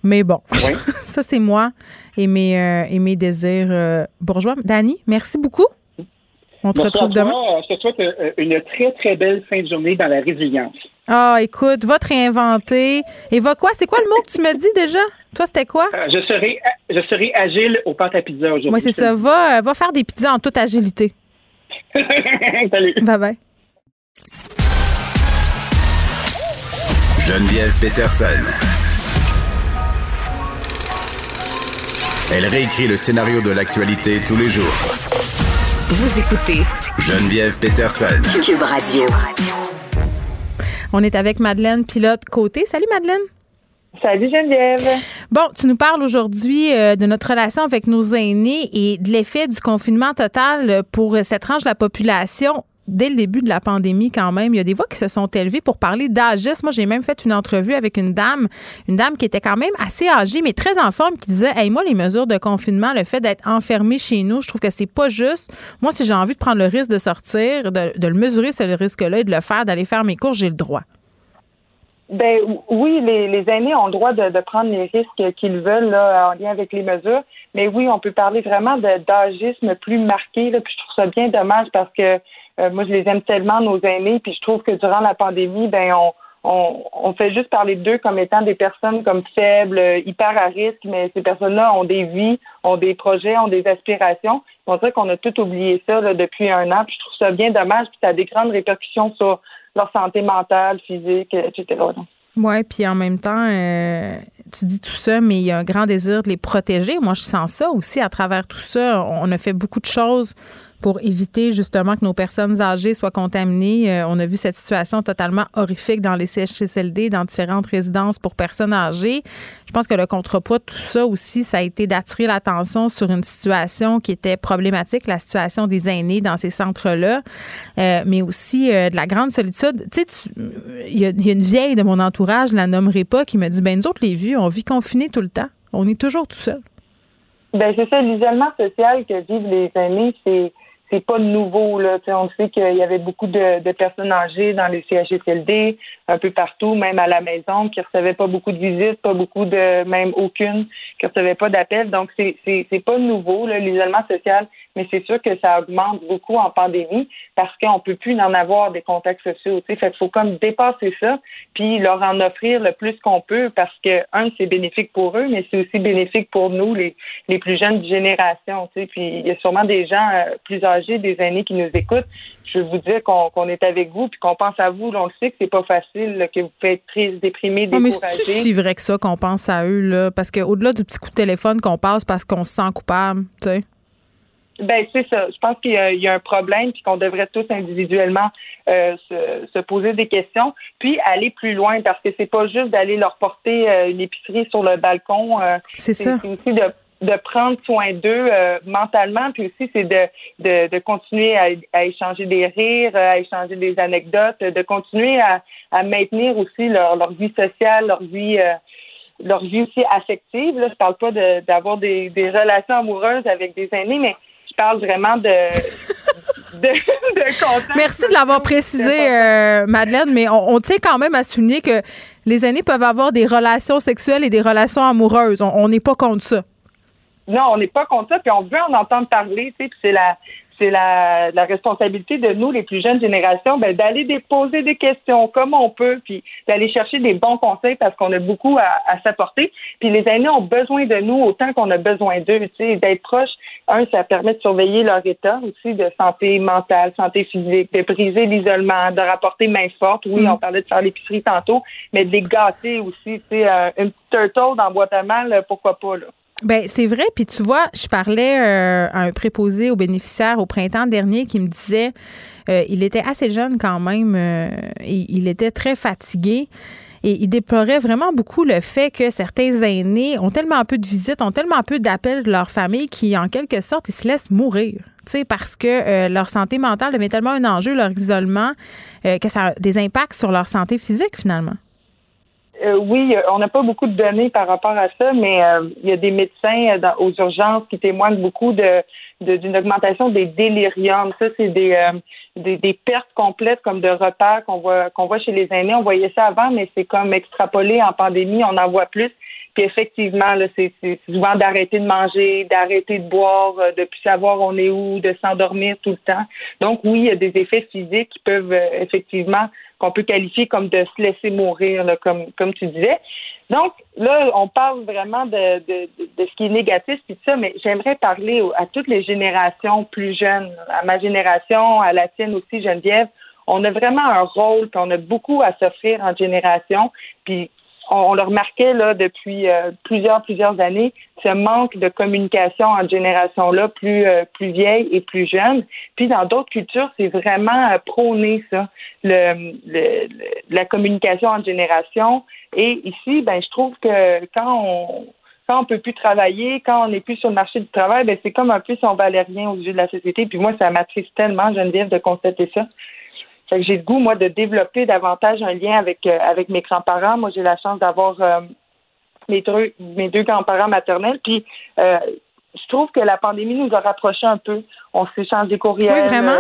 Mais bon, ça, c'est moi et mes, euh, et mes désirs euh, bourgeois. Dani, merci beaucoup. On te retrouve demain. Je te souhaite euh, une très, très belle fin de journée dans la résilience. Ah, écoute, va te réinventer. Et va quoi? C'est quoi le mot que tu me dis déjà? Toi, c'était quoi? je, serai, je serai agile au pâte à pizza aujourd'hui. Oui, c'est ça. Va, va faire des pizzas en toute agilité. Salut. Bye bye. Geneviève Peterson. Elle réécrit le scénario de l'actualité tous les jours. Vous écoutez Geneviève Peterson. Cube Radio. On est avec Madeleine Pilote Côté. Salut Madeleine. Salut Geneviève. Bon, tu nous parles aujourd'hui euh, de notre relation avec nos aînés et de l'effet du confinement total pour cette tranche de la population dès le début de la pandémie quand même, il y a des voix qui se sont élevées pour parler d'âgisme. Moi, j'ai même fait une entrevue avec une dame, une dame qui était quand même assez âgée, mais très en forme, qui disait Hey, moi, les mesures de confinement, le fait d'être enfermé chez nous, je trouve que c'est pas juste. Moi, si j'ai envie de prendre le risque de sortir, de, le mesurer, ce risque-là, et de le faire, d'aller faire mes cours, j'ai le droit. Ben oui, les, les, aînés ont le droit de, prendre les risques qu'ils veulent là, en lien avec les mesures. Mais oui, on peut parler vraiment d'agisme plus marqué. Puis je trouve ça bien dommage parce que euh, moi, je les aime tellement, nos aînés, puis je trouve que durant la pandémie, ben on, on, fait juste parler d'eux comme étant des personnes comme faibles, hyper à risque, mais ces personnes-là ont des vies, ont des projets, ont des aspirations. On dirait qu'on a tout oublié ça depuis un an, puis je trouve ça bien dommage, puis ça a des grandes répercussions sur leur santé mentale, physique, etc. Oui, puis en même temps, euh, tu dis tout ça, mais il y a un grand désir de les protéger. Moi, je sens ça aussi à travers tout ça. On a fait beaucoup de choses pour éviter justement que nos personnes âgées soient contaminées. Euh, on a vu cette situation totalement horrifique dans les CHSLD, dans différentes résidences pour personnes âgées. Je pense que le contrepoids de tout ça aussi, ça a été d'attirer l'attention sur une situation qui était problématique, la situation des aînés dans ces centres-là, euh, mais aussi euh, de la grande solitude. Tu sais, il y, a une vieille de mon entourage, je la nommerai pas, qui me dit, ben nous autres, les vieux, on vit confinés tout le temps. On est toujours tout seul. Ben c'est ça, l'isolement social que vivent les aînés, c'est c'est pas nouveau. Là. on sait qu'il y avait beaucoup de, de, personnes âgées dans les CHSLD, un peu partout, même à la maison, qui recevaient pas beaucoup de visites, pas beaucoup de, même aucune, qui recevaient pas d'appels. Donc, c'est, c'est, c'est pas nouveau, l'isolement social, mais c'est sûr que ça augmente beaucoup en pandémie parce qu'on peut plus en avoir des contacts sociaux. Fait qu'il faut comme dépasser ça, puis leur en offrir le plus qu'on peut parce que, un, c'est bénéfique pour eux, mais c'est aussi bénéfique pour nous, les, les plus jeunes générations. Puis il y a sûrement des gens euh, plus âgés, des aînés qui nous écoutent. Je veux vous dire qu'on, est avec vous, puis qu'on pense à vous. on le sait que c'est pas facile, que vous pouvez être triste, déprimé, découragé. mais c'est si vrai que ça qu'on pense à eux, là, parce qu'au-delà du petit coup de téléphone qu'on passe parce qu'on se sent coupable, tu sais? Ben c'est ça. Je pense qu'il y, a un problème puis qu'on devrait tous individuellement euh, se, poser des questions, puis aller plus loin parce que c'est pas juste d'aller leur porter euh, une épicerie sur le balcon. Euh, c'est ça. C'est aussi de de prendre soin d'eux mentalement, puis aussi c'est de, de, de continuer à, à, échanger des rires, à échanger des anecdotes, de continuer à, à maintenir aussi leur, leur vie sociale, leur vie leur vie aussi affective. Là, je parle pas d'avoir des, des relations amoureuses avec des aînés, mais parle vraiment de, de, Merci de l'avoir précisé, euh, Madeleine, mais on, tient quand même à souligner que les aînés peuvent avoir des relations sexuelles et des relations amoureuses. On n'est pas contre ça. Non, on n'est pas contre ça, puis on veut en entendre parler, tu sais, c'est la c'est la, la, responsabilité de nous, les plus jeunes générations, ben, d'aller déposer des questions comme on peut, puis d'aller chercher des bons conseils parce qu'on a beaucoup à, à s'apporter. Puis les aînés ont besoin de nous autant qu'on a besoin d'eux. Tu sais, d'être proche, un, ça permet de surveiller leur état aussi de santé mentale, santé physique, de briser l'isolement, de rapporter main forte. Oui, mm. on parlait de faire l'épicerie tantôt, mais de les gâter aussi. Tu sais, un, une turtle dans boîte à mal, pourquoi pas là. Ben c'est vrai. Puis tu vois, je parlais euh, à un préposé aux bénéficiaires au printemps dernier qui me disait, euh, il était assez jeune quand même, euh, et il était très fatigué. Et il déplorait vraiment beaucoup le fait que certains aînés ont tellement peu de visites, ont tellement peu d'appels de leur famille qui, en quelque sorte, ils se laissent mourir. Parce que leur santé mentale devient tellement un enjeu, leur isolement, que ça a des impacts sur leur santé physique finalement. Euh, oui, on n'a pas beaucoup de données par rapport à ça, mais euh, il y a des médecins euh, aux urgences qui témoignent beaucoup de d'une augmentation des déliriums. Ça, c'est des, des, des pertes complètes comme de repères qu'on voit qu'on voit chez les aînés. On voyait ça avant, mais c'est comme extrapolé en pandémie, on en voit plus. Puis effectivement, là, c'est, souvent d'arrêter de manger, d'arrêter de boire, de plus savoir on est où, de s'endormir tout le temps. Donc oui, il y a des effets physiques qui peuvent effectivement qu'on peut qualifier comme de se laisser mourir, comme, comme tu disais. Donc, là, on parle vraiment de, de, de, ce qui est négatif, puis ça, mais j'aimerais parler à toutes les générations plus jeunes, à ma génération, à la tienne aussi, Geneviève. On a vraiment un rôle, qu'on a beaucoup à s'offrir en génération, puis on, le remarquait là depuis euh, plusieurs plusieurs années ce manque de communication en génération là plus euh, plus vieille et plus jeune puis dans d'autres cultures c'est vraiment euh, prôné ça le, la communication en génération et ici ben je trouve que quand on quand on peut plus travailler, quand on n'est plus sur le marché du travail, ben c'est comme un peu si on valait rien aux yeux de la société. Puis moi, ça m'attriste tellement, Geneviève, de constater ça. Fait que j'ai le goût, moi, de développer davantage un lien avec, euh, avec mes grands-parents. Moi, j'ai la chance d'avoir euh, mes deux, mes deux grands-parents maternels. Puis, euh, je trouve que la pandémie nous a rapprochés un peu. On s'échange des courriels. Oui, vraiment?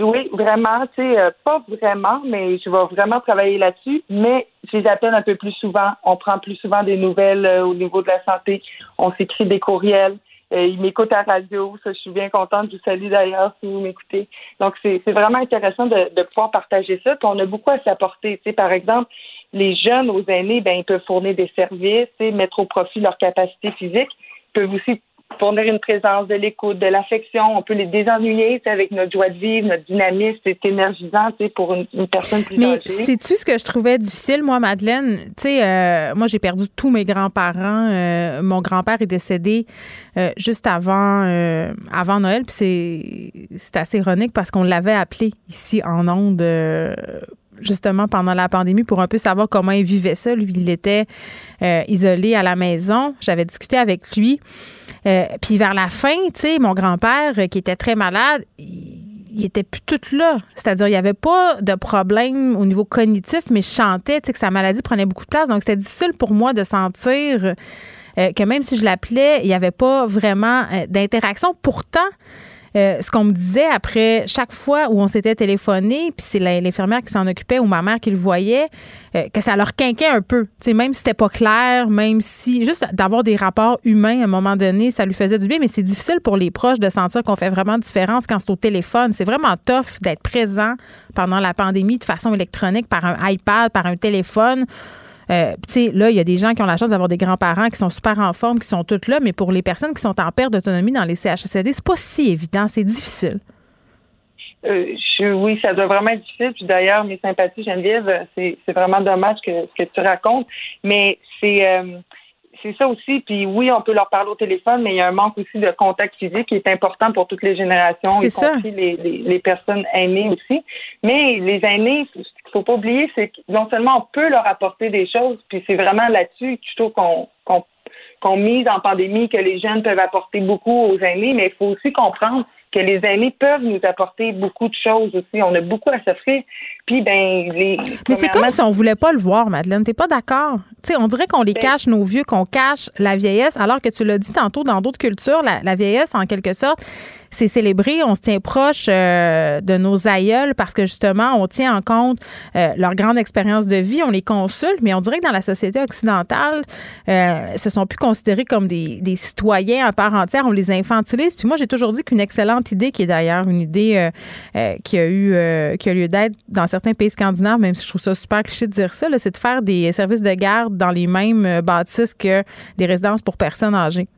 oui, vraiment. Tu sais, pas vraiment, mais je vais vraiment travailler là-dessus. Mais je les appelle un peu plus souvent. On prend plus souvent des nouvelles au niveau de la santé. On s'écrit des courriels. Euh, il m'écoute à la radio, ça, je suis bien contente. Je vous salue d'ailleurs si vous m'écoutez. Donc, c'est vraiment intéressant de, de, pouvoir partager ça. On a beaucoup à s'apporter. Tu sais, par exemple, les jeunes aux aînés, ben, ils peuvent fournir des services, mettre au profit leur capacité physique. Peuvent aussi fournir une présence, de l'écoute, de l'affection. On peut les désennuyer avec notre joie de vivre, notre dynamisme. C'est énergisant pour une, personne plus Mais sais-tu ce que je trouvais difficile, moi, Madeleine? Tu sais, euh, moi, j'ai perdu tous mes grands-parents. Euh, mon grand-père est décédé euh, juste avant, avant Noël. Puis c'est assez ironique parce qu'on l'avait appelé ici en ondes justement pendant la pandémie pour un peu savoir comment il vivait ça. Lui, il était euh, isolé à la maison. J'avais discuté avec lui. Euh, puis vers la fin, tu sais, mon grand-père, euh, qui était très malade, il, était plus tout là. C'est-à-dire, il n'y avait pas de problème au niveau cognitif, mais je sais, que sa maladie prenait beaucoup de place. Donc, c'était difficile pour moi de sentir que même si je l'appelais, il n'y avait pas vraiment d'interaction. Pourtant, euh, ce qu'on me disait après chaque fois où on s'était téléphoné, puis c'est l'infirmière qui s'en occupait ou ma mère qui le voyait, euh, que ça leur quinquait un peu. sais, même si c'était pas clair, même si juste d'avoir des rapports humains à un moment donné, ça lui faisait du bien, mais c'est difficile pour les proches de sentir qu'on fait vraiment différence quand c'est au téléphone. C'est vraiment tough d'être présent pendant la pandémie de façon électronique par un iPad, par un téléphone. Euh, tu sais, là, il y a des gens qui ont la chance d'avoir des grands-parents qui sont super en forme, qui sont toutes là, mais pour les personnes qui sont en perte d'autonomie dans les CHSLD, c'est pas si évident, c'est difficile. Euh, oui, ça doit vraiment être difficile. Puis d'ailleurs, mes sympathies, Geneviève, c'est vraiment dommage que que tu racontes. Mais c'est euh, c'est ça aussi. Puis oui, on peut leur parler au téléphone, mais il y a un manque aussi de contact physique qui est important pour toutes les générations, y compris les, les, les, personnes aînées aussi. Mais les aînés, ce qu'il faut pas oublier, c'est que non seulement on peut leur apporter des choses, puis c'est vraiment là-dessus qu'il faut qu'on qu'on mise en pandémie, que les jeunes peuvent apporter beaucoup aux aînés, mais il faut aussi comprendre que les aînés peuvent nous apporter beaucoup de choses aussi. On a beaucoup à s'offrir. Puis, ben, les. Mais c'est comme si on voulait pas le voir, Madeleine. T'es pas d'accord? Tu sais, on dirait qu'on les ben cache, nos vieux, qu'on cache la vieillesse, alors que tu l'as dit tantôt dans d'autres cultures, la vieillesse, en quelque sorte, c'est célébré, on se tient proche euh, de nos aïeuls parce que justement, on tient en compte euh, leur grande expérience de vie, on les consulte, mais on dirait que dans la société occidentale, euh, se sont plus considérés comme des, des, citoyens à part entière, on les infantilise. Puis moi, j'ai toujours dit qu'une excellente idée, qui est d'ailleurs une idée qui a eu qui a lieu d'être dans certains pays scandinaves, même si je trouve ça super cliché de dire ça, c'est de faire des services de garde dans les mêmes bâtisses que des résidences pour personnes âgées.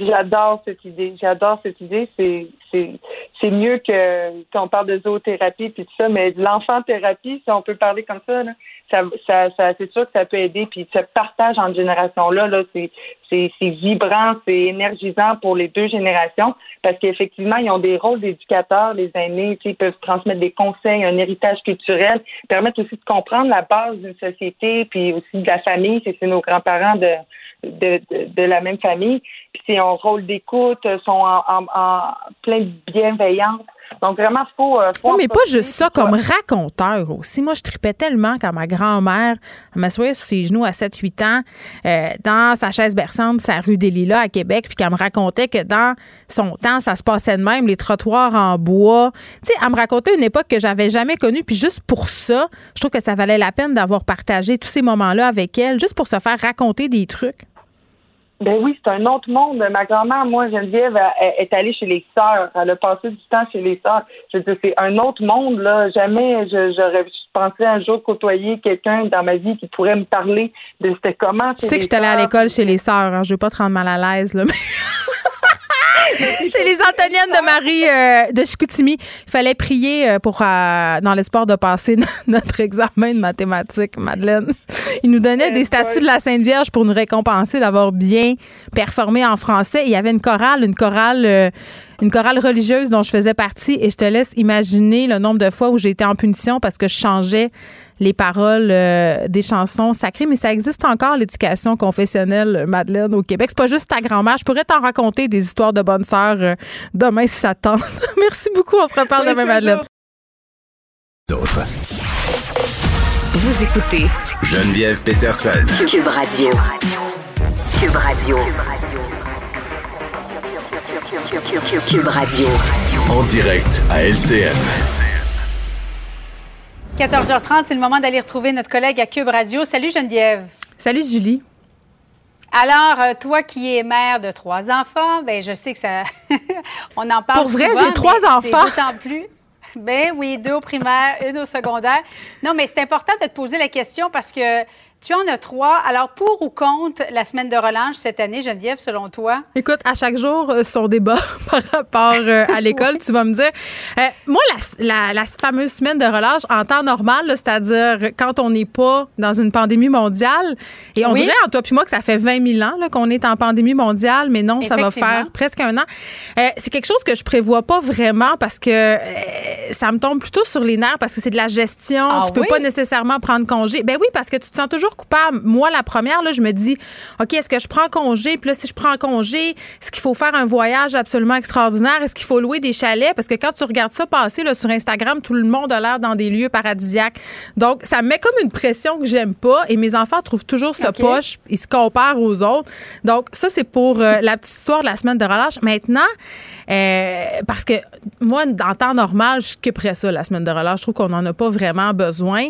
J'adore cette idée. J'adore cette idée. C'est c'est c'est mieux que qu'on parle de zoothérapie puis tout ça, mais de l'enfant thérapie, si on peut parler comme ça, là, ça, ça, c'est sûr que ça peut aider. Puis ce partage entre générations là, c'est c'est c'est vibrant, c'est énergisant pour les deux générations parce qu'effectivement ils ont des rôles d'éducateurs, les aînés, ils peuvent transmettre des conseils, un héritage culturel, permettre aussi de comprendre la base d'une société, puis aussi de la famille, c'est nos grands-parents de de, de, la même famille. Puis c'est un rôle d'écoute, sont en, en, en plein de bienveillance. Donc vraiment, faut. Euh, faut mais pas juste ça, comme raconteur aussi. Moi, je tripais tellement quand ma grand-mère m'assoyait sur ses genoux à 7-8 ans euh, dans sa chaise berçante, sa rue des Lilas à Québec, puis qu'elle me racontait que dans son temps, ça se passait de même, les trottoirs en bois. Tu sais, elle me racontait une époque que j'avais jamais connue, puis juste pour ça, je trouve que ça valait la peine d'avoir partagé tous ces moments-là avec elle, juste pour se faire raconter des trucs. Ben oui, c'est un autre monde. Ma grand-mère, moi, Geneviève, est allée chez les sœurs. Elle a passé du temps chez les sœurs. Je veux dire, c'est un autre monde, là. Jamais j'aurais pensé un jour côtoyer quelqu'un dans ma vie qui pourrait me parler de c'était comment. Tu sais que je suis allée à l'école chez les sœurs. Hein. Je veux pas te rendre mal à l'aise, là. Mais... Chez les Antoniennes de Marie euh, de Chicoutimi, il fallait prier euh, pour euh, dans l'espoir de passer notre examen de mathématiques, Madeleine. Ils nous donnaient des statues de la Sainte Vierge pour nous récompenser d'avoir bien performé en français. il y avait une chorale, une chorale une chorale religieuse dont je faisais partie et je te laisse imaginer le nombre de fois où j'ai été en punition parce que je changeais les paroles euh, des chansons sacrées, mais ça existe encore l'éducation confessionnelle, Madeleine, au Québec. C'est pas juste ta grand-mère. Je pourrais t'en raconter des histoires de bonnes sœurs euh, demain si ça tente. Merci beaucoup. On se reparle demain, Madeleine. D'autres. Vous écoutez Geneviève Peterson. Cube Radio. Cube Radio. Cube Radio. En direct à LCN. 14h30, c'est le moment d'aller retrouver notre collègue à Cube Radio. Salut Geneviève. Salut Julie. Alors, euh, toi qui es mère de trois enfants, ben je sais que ça, on en parle. Pour vrai, j'ai trois enfants. D'autant plus. Ben oui, deux au primaire, une au secondaire. Non, mais c'est important de te poser la question parce que tu en as trois. Alors, pour ou contre la semaine de relâche cette année, Geneviève, selon toi? Écoute, à chaque jour, euh, son débat par rapport euh, à l'école, tu vas me dire. Euh, moi, la, la, fameuse semaine de relâche en temps normal, c'est-à-dire quand on n'est pas dans une pandémie mondiale, et on dirait, en toi puis moi, que ça fait 20 000 ans qu'on est en pandémie mondiale, mais non, ça va faire presque un an. c'est quelque chose que je prévois pas vraiment parce que ça me tombe plutôt sur les nerfs parce que c'est de la gestion. Ah tu peux pas nécessairement prendre congé. Ben oui, parce que tu te sens toujours coupable. Moi, la première, là, je me dis, OK, est-ce que je prends congé? Puis là, si je prends congé, est-ce qu'il faut faire un voyage absolument extraordinaire? Est-ce qu'il faut louer des chalets? Parce que quand tu regardes ça passer là, sur Instagram, tout le monde a l'air dans des lieux paradisiaques. Donc, ça me met comme une pression que j'aime pas. Et mes enfants trouvent toujours ça poche. Ils se comparent aux autres. Donc, ça, c'est pour euh, la petite histoire de la semaine de relâche. Maintenant, euh, parce que moi, en temps normal, je skipperais ça, la semaine de relâche. Je trouve qu'on n'en a pas vraiment besoin.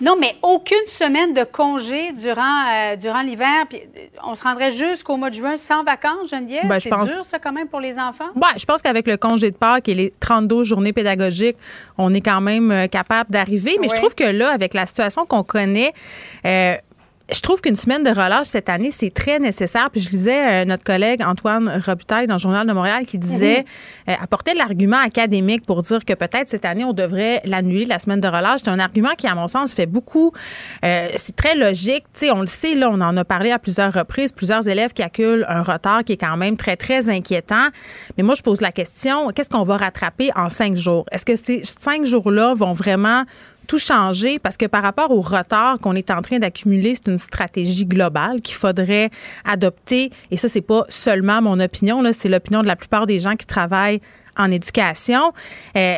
Non, mais aucune semaine de congé durant, euh, durant l'hiver. Puis euh, on se rendrait jusqu'au mois de juin sans vacances, Geneviève? Ben, c'est dur, ça, quand même, pour les enfants? Ben, je pense qu'avec le congé de Pâques et les 32 journées pédagogiques, on est quand même capable d'arriver. Mais je trouve que là, avec la situation qu'on connaît, je trouve qu'une semaine de relâche cette année, c'est très nécessaire. Puis je lisais euh, notre collègue Antoine Robitaille dans le Journal de Montréal qui disait, mhm. euh, apporter l'argument académique pour dire que peut-être cette année, on devrait l'annuler, la semaine de relâche. C'est un argument qui, à mon sens, fait beaucoup. Euh, c'est très logique. Tu sais, on le sait, là, on en a parlé à plusieurs reprises, plusieurs élèves qui acculent un retard qui est quand même très, très inquiétant. Mais moi, je pose la question, qu'est-ce qu'on va rattraper en cinq jours? Est-ce que ces cinq jours-là vont vraiment changer parce que par rapport au retard qu'on est en train d'accumuler, c'est une stratégie globale qu'il faudrait adopter. Et ça, c'est pas seulement mon opinion, c'est l'opinion de la plupart des gens qui travaillent en éducation. Euh,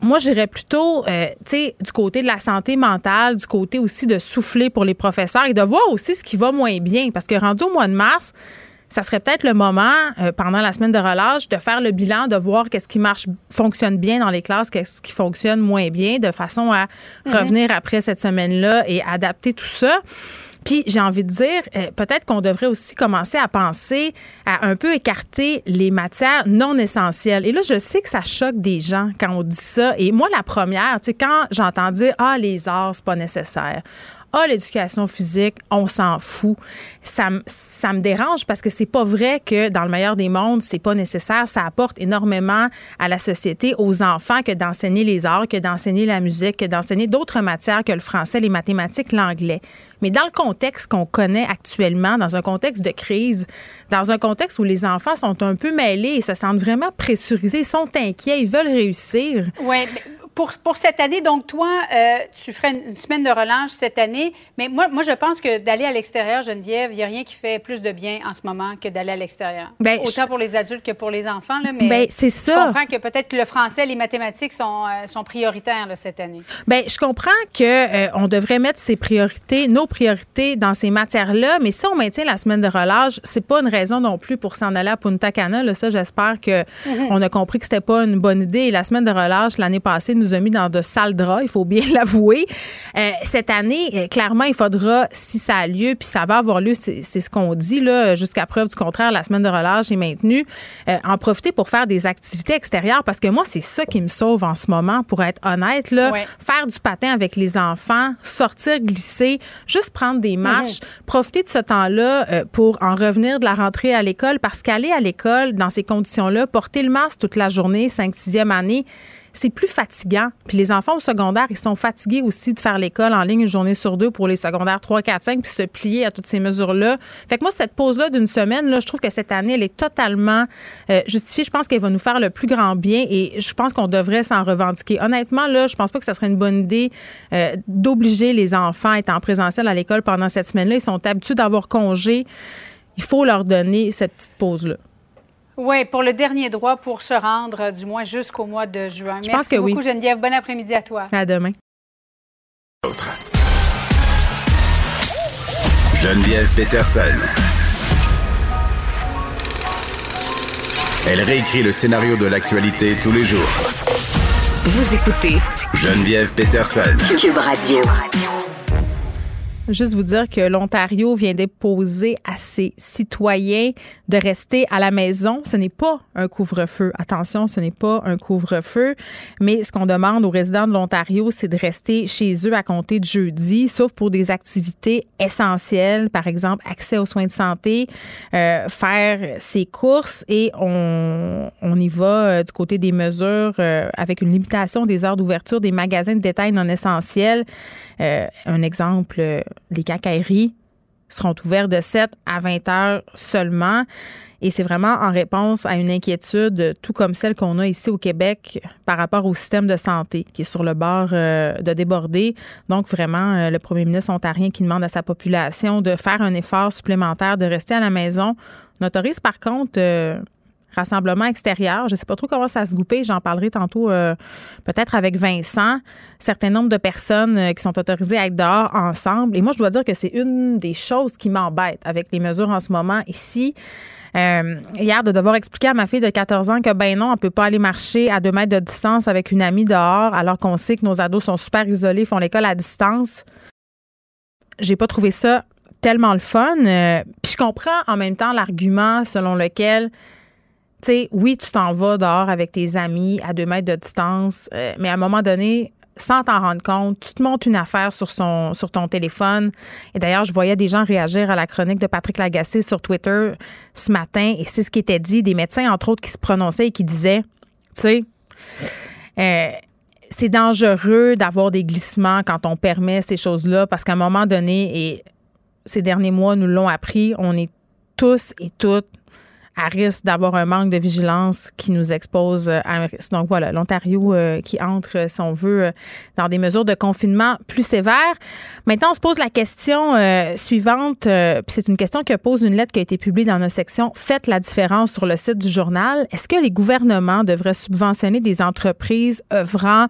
moi, j'irais plutôt, euh, du côté de la santé mentale, du côté aussi de souffler pour les professeurs et de voir aussi ce qui va moins bien. Parce que rendu au mois de mars, ça serait peut-être le moment, euh, pendant la semaine de relâche, de faire le bilan, de voir qu'est-ce qui marche, fonctionne bien dans les classes, qu'est-ce qui fonctionne moins bien, de façon à revenir après cette semaine-là et adapter tout ça. Puis j'ai envie de dire, euh, peut-être qu'on devrait aussi commencer à penser à un peu écarter les matières non essentielles. Et là, je sais que ça choque des gens quand on dit ça. Et moi, la première, tu sais, quand j'entends dire ah les arts c'est pas nécessaire, ah, l'éducation physique, on s'en fout. Ça, ça me dérange parce que c'est pas vrai que dans le meilleur des mondes, c'est pas nécessaire. Ça apporte énormément à la société, aux enfants, que d'enseigner les arts, que d'enseigner la musique, que d'enseigner d'autres matières que le français, les mathématiques, l'anglais. Mais dans le contexte qu'on connaît actuellement, dans un contexte de crise, dans un contexte où les enfants sont un peu mêlés et se sentent vraiment pressurisés, sont inquiets, ils veulent réussir. Pour, pour, cette année, donc toi, euh, tu ferais une, semaine de relâche cette année, mais moi, moi je pense que d'aller à l'extérieur, Geneviève, il n'y a rien qui fait plus de bien en ce moment que d'aller à l'extérieur. Ben, Autant pour les adultes que pour les enfants, là, mais ben, c'est ça. je comprends que peut-être que le français et les mathématiques sont, euh, sont prioritaires là, cette année. Bien, je comprends qu'on euh, on devrait mettre ses priorités, nos priorités dans ces matières-là, mais si on maintient la semaine de relâche, c'est pas une raison non plus pour s'en aller à Punta Cana. Là, ça, j'espère qu'on mm-hmm. a compris que c'était pas une bonne idée. Et la semaine de relâche, l'année passée, nous a mis dans de sales draps, il faut bien l'avouer. Euh, cette année, euh, clairement, il faudra, si ça a lieu, puis ça va avoir lieu, c'est ce qu'on dit, là, jusqu'à preuve du contraire, la semaine de relâche est maintenue, euh, en profiter pour faire des activités extérieures, parce que moi, c'est ça qui me sauve en ce moment, pour être honnête, là, faire du patin avec les enfants, sortir, glisser, juste prendre des marches, mhm. profiter de ce temps-là pour en revenir de la rentrée à l'école, parce qu'aller à l'école dans ces conditions-là, porter le masque toute la journée, 5 6e année, c'est plus fatigant. Puis les enfants au secondaire, ils sont fatigués aussi de faire l'école en ligne une journée sur deux pour les secondaires 3, 4, 5, puis se plier à toutes ces mesures-là. Fait que moi, cette pause-là d'une semaine, là, je trouve que cette année, elle est totalement euh, justifiée. Je pense qu'elle va nous faire le plus grand bien et je pense qu'on devrait s'en revendiquer. Honnêtement, là, je pense pas que ce serait une bonne idée euh, d'obliger les enfants à être en présentiel à l'école pendant cette semaine-là. Ils sont habitués d'avoir congé. Il faut leur donner cette petite pause-là. Oui, pour le dernier droit pour se rendre, du moins jusqu'au mois de juin. Je pense que beaucoup, Geneviève. Bon après-midi à toi. À demain. Geneviève Peterson. Elle réécrit le scénario de l'actualité tous les jours. Vous écoutez Geneviève Peterson. Cube Radio. Juste vous dire que l'Ontario vient déposer à ses citoyens de rester à la maison. Ce n'est pas un couvre-feu. Attention, ce n'est pas un couvre-feu. Mais ce qu'on demande aux résidents de l'Ontario, c'est de rester chez eux à compter de jeudi, sauf pour des activités essentielles, par exemple accès aux soins de santé, euh, faire ses courses et on, on y va euh, du côté des mesures euh, avec une limitation des heures d'ouverture des magasins de détail non essentiels. Un exemple les cacailleries seront ouvertes de 7 à 20 heures seulement. Et c'est vraiment en réponse à une inquiétude, tout comme celle qu'on a ici au Québec par rapport au système de santé qui est sur le bord euh, de déborder. Donc vraiment, euh, le premier ministre ontarien qui demande à sa population de faire un effort supplémentaire, de rester à la maison. On autorise par contre euh, rassemblement extérieur. Je ne sais pas trop comment ça se goupait. J'en parlerai tantôt euh, peut-être avec Vincent. Certain nombre de personnes euh, qui sont autorisées à être dehors ensemble. Et moi, je dois dire que c'est une des choses qui m'embête avec les mesures en ce moment ici. Euh, hier, de devoir expliquer à ma fille de 14 ans que ben non, on ne peut pas aller marcher à deux mètres de distance avec une amie dehors, alors qu'on sait que nos ados sont super isolés, font l'école à distance. J'ai pas trouvé ça tellement le fun. puis je comprends en même temps l'argument selon lequel tu sais, oui, tu t'en vas dehors avec tes amis à deux mètres de distance, euh, mais à un moment donné, sans t'en rendre compte, tu te montes une affaire sur, ton téléphone. Et d'ailleurs, je voyais des gens réagir à la chronique de Patrick Lagacé sur Twitter ce matin, et c'est ce qui était dit, des médecins, entre autres, qui se prononçaient et qui disaient, tu sais, euh, c'est dangereux d'avoir des glissements quand on permet ces choses-là, parce qu'à un moment donné, et ces derniers mois nous l'ont appris, on est tous et toutes à risque d'avoir un manque de vigilance qui nous expose à un risque. Donc voilà, l'Ontario qui entre, si on veut, dans des mesures de confinement plus sévères. Maintenant, on se pose la question suivante, puis c'est une question que pose une lettre qui a été publiée dans notre section Faites la différence sur le site du journal. Est-ce que les gouvernements devraient subventionner des entreprises œuvrant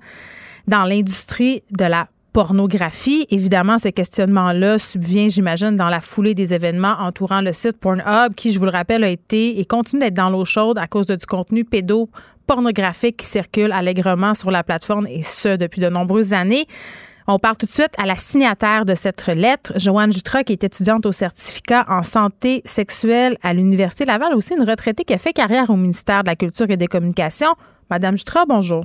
dans l'industrie de la pornographie. Évidemment, ce questionnement-là subvient, j'imagine, dans la foulée des événements entourant le site Pornhub, qui, je vous le rappelle, a été et continue d'être dans l'eau chaude à cause de du contenu pédopornographique qui circule allègrement sur la plateforme, et ce, depuis de nombreuses années. On parle tout de suite à la signataire de cette lettre, Joanne Jutra, qui est étudiante au certificat en santé sexuelle à l'Université Laval, aussi une retraitée qui a fait carrière au ministère de la Culture et des Communications. Madame Jutra, bonjour.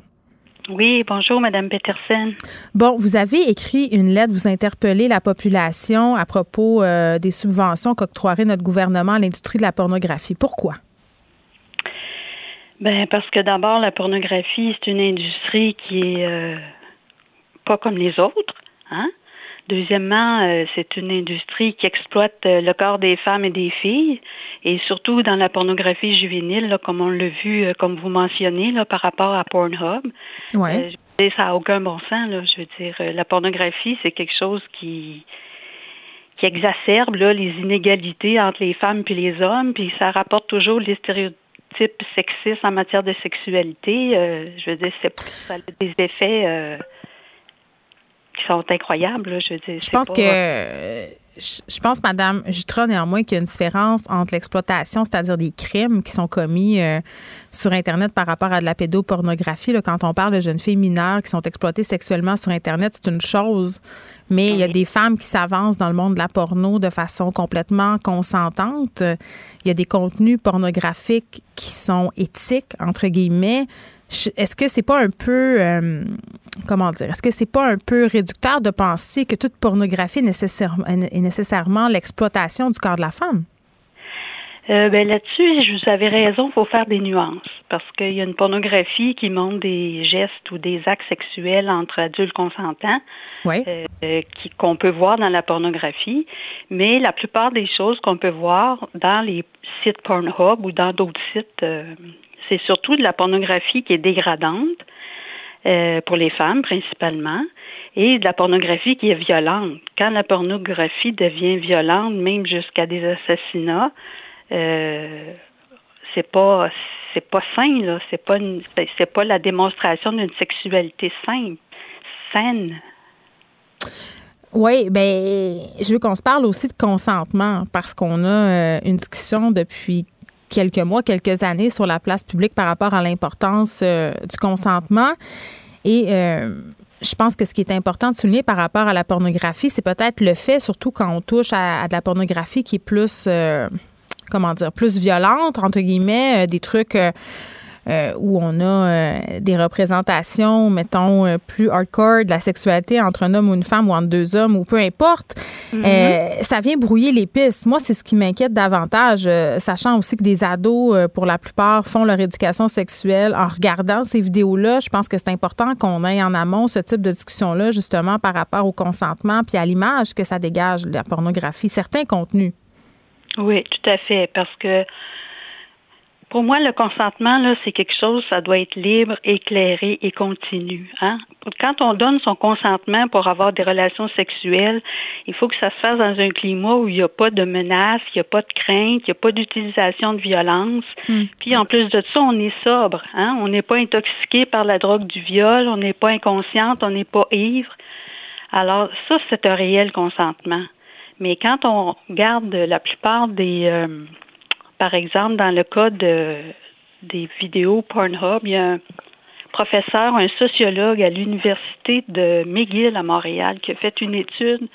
Oui, bonjour, Madame Peterson. Bon, vous avez écrit une lettre, vous interpellez la population à propos euh, des subventions qu'octroierait notre gouvernement à l'industrie de la pornographie. Pourquoi? Ben parce que d'abord, la pornographie, c'est une industrie qui est euh, pas comme les autres, hein? Deuxièmement, euh, c'est une industrie qui exploite euh, le corps des femmes et des filles, et surtout dans la pornographie juvénile, comme on l'a vu, euh, comme vous mentionnez, là, par rapport à Pornhub. Ouais. ça n'a aucun bon sens. Là, je veux dire, la pornographie, c'est quelque chose qui qui exacerbe là, les inégalités entre les femmes et les hommes, puis ça rapporte toujours les stéréotypes sexistes en matière de sexualité. je veux dire, ça a des effets qui sont incroyables. je veux dire, je pense que je pense, Madame néanmoins, qu'il y a une différence entre l'exploitation, c'est-à-dire des crimes qui sont commis euh, sur Internet par rapport à de la pédopornographie. Là, quand on parle de jeunes filles mineures qui sont exploitées sexuellement sur Internet, c'est une chose. Mais il y a des femmes qui s'avancent dans le monde de la porno de façon complètement consentante. Il y a des contenus pornographiques qui sont éthiques, entre guillemets. Est-ce que c'est pas un peu, euh, comment dire, est-ce que c'est pas un peu réducteur de penser que toute pornographie est nécessairement, est nécessairement l'exploitation du corps de la femme? Euh, ben là-dessus, vous avez raison, il faut faire des nuances. Parce qu'il y a une pornographie qui montre des gestes ou des actes sexuels entre adultes consentants euh, qu'on peut voir dans la pornographie, mais la plupart des choses qu'on peut voir dans les sites Pornhub ou dans d'autres sites c'est surtout de la pornographie qui est dégradante euh, pour les femmes principalement et de la pornographie qui est violente. Quand la pornographie devient violente, même jusqu'à des assassinats, euh, c'est pas c'est pas sain là, c'est pas c'est pas la démonstration d'une sexualité saine, saine. Oui, ben je veux qu'on se parle aussi de consentement parce qu'on a euh, une discussion depuis quelques mois, quelques années sur la place publique par rapport à l'importance euh, du consentement. Et euh, je pense que ce qui est important de souligner par rapport à la pornographie, c'est peut-être le fait, surtout quand on touche à, de la pornographie qui est plus, euh, comment dire, plus violente, entre guillemets, des trucs euh, où on a euh, des représentations, mettons, euh, plus hardcore de la sexualité entre un homme ou une femme ou entre deux hommes ou peu importe, mm-hmm. ça vient brouiller les pistes. Moi, c'est ce qui m'inquiète davantage, sachant aussi que des ados, pour la plupart, font leur éducation sexuelle en regardant ces vidéos-là. Je pense que c'est important qu'on ait en amont ce type de discussion-là, justement, par rapport au consentement puis à l'image que ça dégage, la pornographie, certains contenus. Oui, tout à fait, parce que pour moi, le consentement, là, c'est quelque chose, ça doit être libre, éclairé et continu. Hein? Quand on donne son consentement pour avoir des relations sexuelles, il faut que ça se fasse dans un climat où il n'y a pas de menaces, il n'y a pas de crainte, il n'y a pas d'utilisation de violence. Hmm. Puis en plus de ça, on est sobre. Hein? On n'est pas intoxiqué par la drogue du viol, on n'est pas inconsciente, on n'est pas ivre. Alors ça, c'est un réel consentement. Mais quand on regarde la plupart des euh, par exemple, dans le cas de, des vidéos Pornhub, il y a un professeur, un sociologue à l'Université de McGill à Montréal qui a fait une étude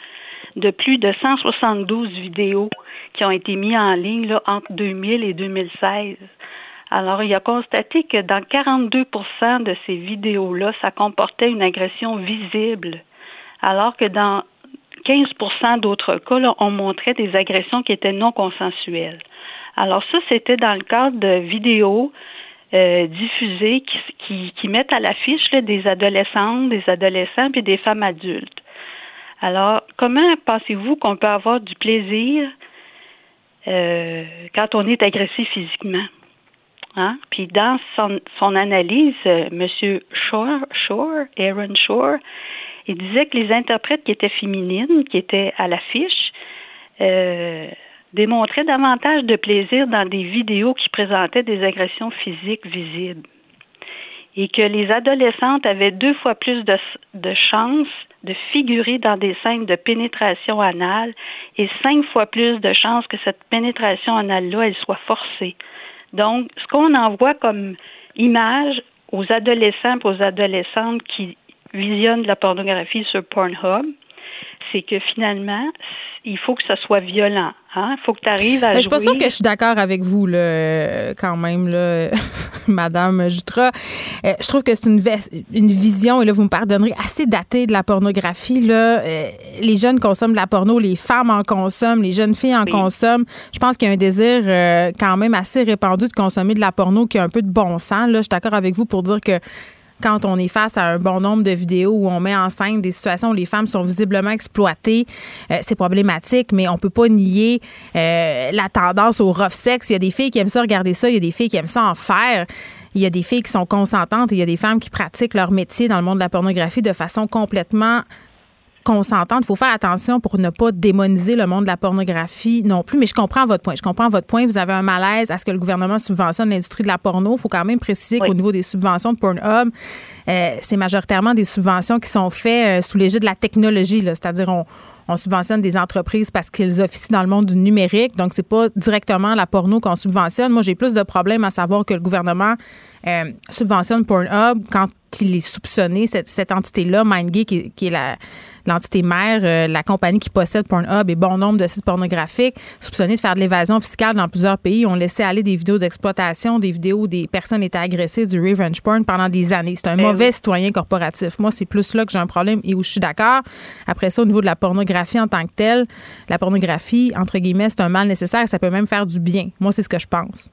de plus de 172 vidéos qui ont été mises en ligne entre 2000 et 2016. Alors, il a constaté que dans 42% de ces vidéos-là, ça comportait une agression visible, alors que dans 15% d'autres cas, on montrait des agressions qui étaient non consensuelles. Alors ça, c'était dans le cadre de vidéos euh, diffusées qui, mettent à l'affiche des adolescentes, des adolescents puis des femmes adultes. Alors, comment pensez-vous qu'on peut avoir du plaisir euh, quand on est agressé physiquement? Hein? Puis dans son, son analyse, euh, M. Shore, Shore, Aaron Shore, il disait que les interprètes qui étaient féminines, qui étaient à l'affiche, euh, démontraient davantage de plaisir dans des vidéos qui présentaient des agressions physiques visibles et que les adolescentes avaient deux fois plus de, de chances de figurer dans des scènes de pénétration anale et cinq fois plus de chances que cette pénétration anale-là, elle soit forcée. Donc, ce qu'on envoie comme image aux adolescents et aux adolescentes qui visionnent de la pornographie sur Pornhub, c'est que finalement, il faut que ça soit violent. Hein? Il faut que tu arrives à. Je suis pas sûre que je suis d'accord avec vous, là, quand même, là, Madame Jutra. Euh, je trouve que c'est une, une vision, et là, vous me pardonnerez, assez datée de la pornographie. Là. Euh, les jeunes consomment de la porno, les femmes en consomment, les jeunes filles en consomment. Je pense qu'il y a un désir euh, quand même assez répandu de consommer de la porno qui a un peu de bon sens. Là. Je suis d'accord avec vous pour dire que quand on est face à un bon nombre de vidéos où on met en scène des situations où les femmes sont visiblement exploitées, euh, c'est problématique, mais on peut pas nier euh, la tendance au rough sex. Il y a des filles qui aiment ça regarder ça, il y a des filles qui aiment ça en faire. Il y a des filles qui sont consentantes et il y a des femmes qui pratiquent leur métier dans le monde de la pornographie de façon complètement consentante. Il faut faire attention pour ne pas démoniser le monde de la pornographie non plus. Mais je comprends votre point. Je comprends votre point. Vous avez un malaise à ce que le gouvernement subventionne l'industrie de la porno. Il faut quand même préciser qu'au niveau des subventions de Pornhub, euh, c'est majoritairement des subventions qui sont faites euh, sous l'égide de la technologie. C'est-à-dire, on, on subventionne des entreprises parce qu'ils officient dans le monde du numérique. Donc, c'est pas directement la porno qu'on subventionne. Moi, j'ai plus de problèmes à savoir que le gouvernement euh, subventionne Pornhub quand il est soupçonné, cette, cette entité-là, MindGeek, qui, qui est la l'entité mère, euh, la compagnie qui possède Pornhub et bon nombre de sites pornographiques, soupçonnés de faire de l'évasion fiscale dans plusieurs pays, ont laissé aller des vidéos d'exploitation, des vidéos où des personnes étaient agressées du revenge porn pendant des années. C'est un ben mauvais citoyen corporatif. Moi, c'est plus là que j'ai un problème et où je suis d'accord. Après ça, au niveau de la pornographie en tant que telle, la pornographie, entre guillemets, c'est un mal nécessaire et ça peut même faire du bien. Moi, c'est ce que je pense.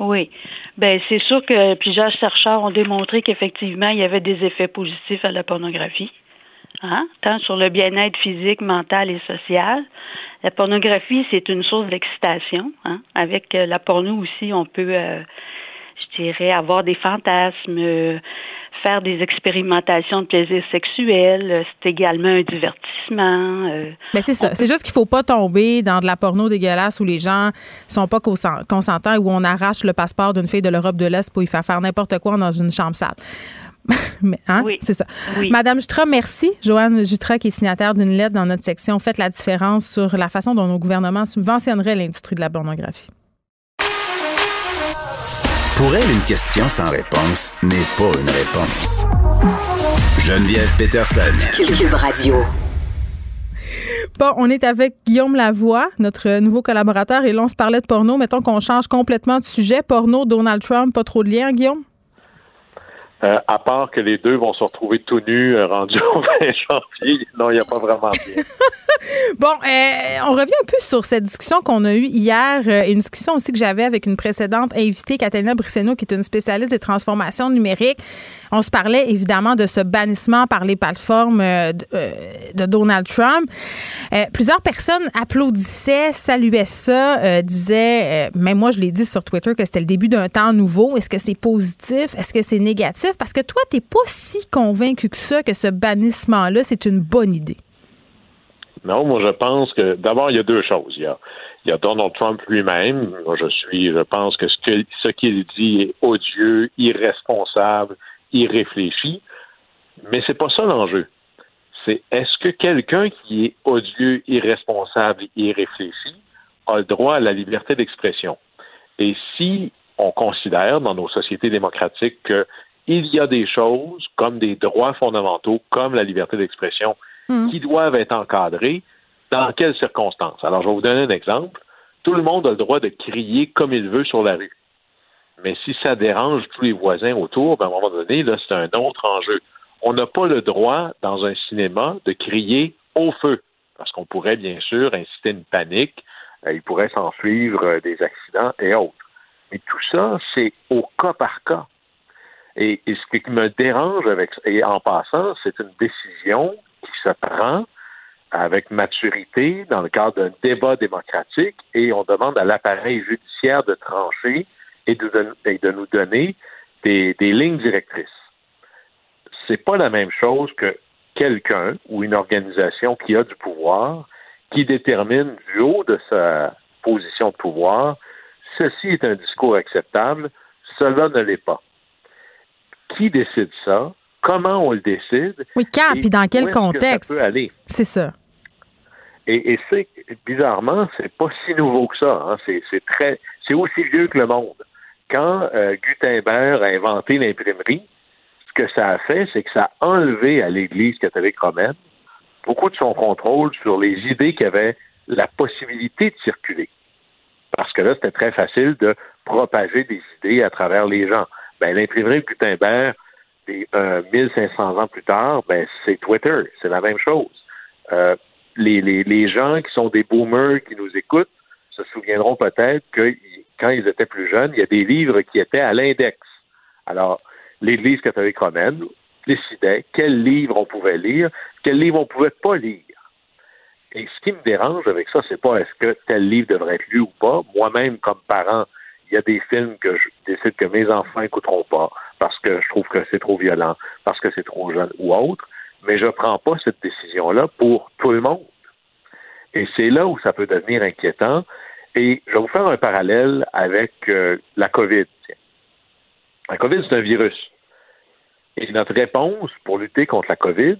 Oui. Ben c'est sûr que plusieurs chercheurs ont démontré qu'effectivement, il y avait des effets positifs à la pornographie. Hein? tant sur le bien-être physique, mental et social. La pornographie, c'est une source d'excitation. Hein? Avec euh, la porno aussi, on peut, euh, je dirais, avoir des fantasmes, euh, faire des expérimentations de plaisir sexuel. C'est également un divertissement. Mais ben, c'est ça. C'est juste qu'il faut pas tomber dans de la porno dégueulasse où les gens sont pas consentants et où on arrache le passeport d'une fille de l'Europe de l'Est pour y faire faire n'importe quoi dans une chambre sale. Hein? Oui. C'est ça. Madame Jutra, merci. Joanne Jutra, qui est signataire d'une lettre dans notre section Faites la différence sur la façon dont nos gouvernements subventionneraient l'industrie de la pornographie. Pour elle, une question sans réponse n'est pas une réponse. Geneviève Peterson. Cube Radio. Bon, on est avec Guillaume Lavoie, notre nouveau collaborateur, et là, on se parlait de porno. Mettons qu'on change complètement de sujet. Porno, Donald Trump, pas trop de lien, Guillaume? Euh, à part que les deux vont se retrouver tout nus euh, rendus au 20 janvier. Non, il n'y a pas vraiment bien. bon, euh, on revient un peu sur cette discussion qu'on a eue hier, une discussion aussi que j'avais avec une précédente invitée, Catalina Brisseno, qui est une spécialiste des transformations numériques. On se parlait évidemment de ce bannissement par les plateformes de, de Donald Trump. plusieurs personnes applaudissaient, saluaient ça, disaient, même moi je l'ai dit sur Twitter, que c'était le début d'un temps nouveau. Est-ce que c'est positif? Est-ce que c'est négatif? Parce que toi, tu n'es pas si convaincu que ça, que ce bannissement-là, c'est une bonne idée. Non, moi, je pense que d'abord, il y a deux choses. Il y a, Donald Trump lui-même. Moi, je suis, je pense que ce qu'il dit est odieux, irresponsable, irréfléchi. Mais c'est pas ça l'enjeu. C'est est-ce que quelqu'un qui est odieux, irresponsable, irréfléchi a le droit à la liberté d'expression? Et si on considère dans nos sociétés démocratiques que il y a des choses comme des droits fondamentaux, comme la liberté d'expression, hmm. qui doivent être encadrées. Dans quelles circonstances? Alors, je vais vous donner un exemple. Tout le monde a le droit de crier comme il veut sur la rue. Mais si ça dérange tous les voisins autour, ben, à un moment donné, là, c'est un autre enjeu. On n'a pas le droit, dans un cinéma, de crier au feu, parce qu'on pourrait bien sûr inciter une panique, euh, il pourrait s'en suivre euh, des accidents et autres. Mais tout ça, c'est au cas par cas. Et, ce qui me dérange avec et en passant, c'est une décision qui se prend avec maturité dans le cadre d'un débat démocratique et on demande à l'appareil judiciaire de trancher et de, nous donner des, lignes directrices. C'est pas la même chose que quelqu'un ou une organisation qui a du pouvoir qui détermine du haut de sa position de pouvoir ceci est un discours acceptable, cela ne l'est pas. Qui décide ça? Comment on le décide? Oui, quand, puis dans quel contexte? C'est ça. Et, et c'est bizarrement, c'est pas si nouveau que ça. Hein. C'est, très, c'est aussi vieux que le monde. Quand euh, Gutenberg a inventé l'imprimerie, ce que ça a fait, c'est que ça a enlevé à l'Église catholique romaine beaucoup de son contrôle sur les idées qui avaient la possibilité de circuler. Parce que là, c'était très facile de propager des idées à travers les gens. Ben, l'imprimerie Gutenberg, des, 1500 ans plus tard, ben, c'est Twitter. C'est la même chose. Euh, les, les, les gens qui sont des boomers qui nous écoutent se souviendront peut-être que quand ils étaient plus jeunes, il y a des livres qui étaient à l'index. Alors, l'Église catholique romaine décidait quels livres on pouvait lire, quels livres on pouvait pas lire. Et ce qui me dérange avec ça, c'est pas est-ce que tel livre devrait être lu ou pas. Moi-même, comme parent, il y a des films que je décide que mes enfants n'écouteront pas parce que je trouve que c'est trop violent, parce que c'est trop jeune ou autre mais je ne prends pas cette décision-là pour tout le monde. Et c'est là où ça peut devenir inquiétant. Et je vais vous faire un parallèle avec euh, la COVID. La COVID, c'est un virus. Et notre réponse pour lutter contre la COVID,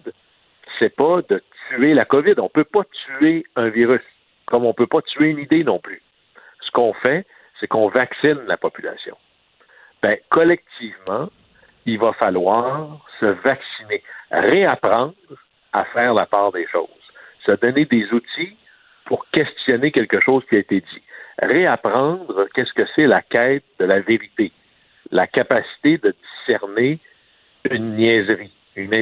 c'est pas de tuer la COVID. On ne peut pas tuer un virus, comme on ne peut pas tuer une idée non plus. Ce qu'on fait, c'est qu'on vaccine la population. Ben, collectivement, il va falloir se vacciner, réapprendre à faire la part des choses, se donner des outils pour questionner quelque chose qui a été dit, réapprendre qu'est-ce que c'est la quête de la vérité, la capacité de discerner une niaiserie.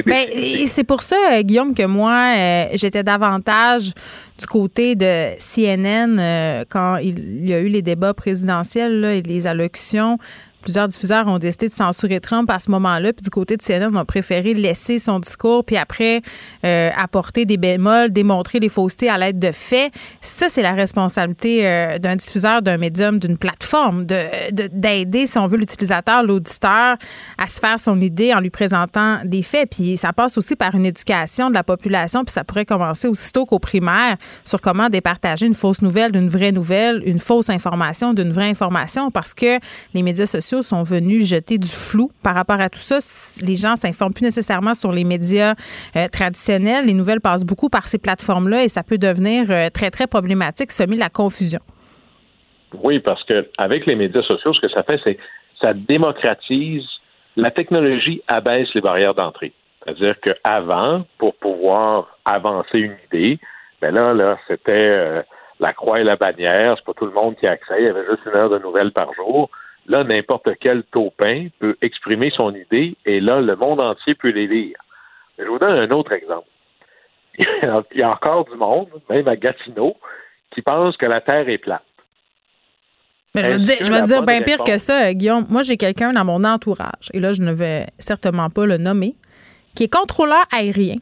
Ben, c'est pour ça, euh, Guillaume, que moi, euh, j'étais davantage du côté de CNN euh, quand il y a eu les débats présidentiels et les allocutions plusieurs diffuseurs ont décidé de censurer Trump à ce moment-là. Puis du côté de CNN, on a préféré laisser son discours, puis après euh, apporter des bémols, démontrer les faussetés à l'aide de faits. Ça, c'est la responsabilité euh, d'un diffuseur, d'un médium, d'une plateforme, de, d'aider, si on veut, l'utilisateur, l'auditeur à se faire son idée en lui présentant des faits. Puis ça passe aussi par une éducation de la population, puis ça pourrait commencer aussitôt qu'au primaire sur comment départager une fausse nouvelle d'une vraie nouvelle, une fausse information d'une vraie information, parce que les médias sociaux sont venus jeter du flou par rapport à tout ça. Les gens s'informent plus nécessairement sur les médias euh, traditionnels. Les nouvelles passent beaucoup par ces plateformes-là et ça peut devenir euh, très, très problématique, semer la confusion. Oui, parce que avec les médias sociaux, ce que ça fait, c'est ça démocratise la technologie abaisse les barrières d'entrée. C'est-à-dire qu'avant, pour pouvoir avancer une idée, ben là, là, c'était euh, la croix et la bannière, c'est pas tout le monde qui a accès, il y avait juste une heure de nouvelles par jour. Là, n'importe quel taupin peut exprimer son idée et là, le monde entier peut les lire. Je vous donne un autre exemple. Il y a encore du monde, même à Gatineau, qui pense que la Terre est plate. Mais je vais dire, bien pire que ça, Guillaume. Moi, j'ai quelqu'un dans mon entourage, et là, je ne vais certainement pas le nommer, qui est contrôleur aérien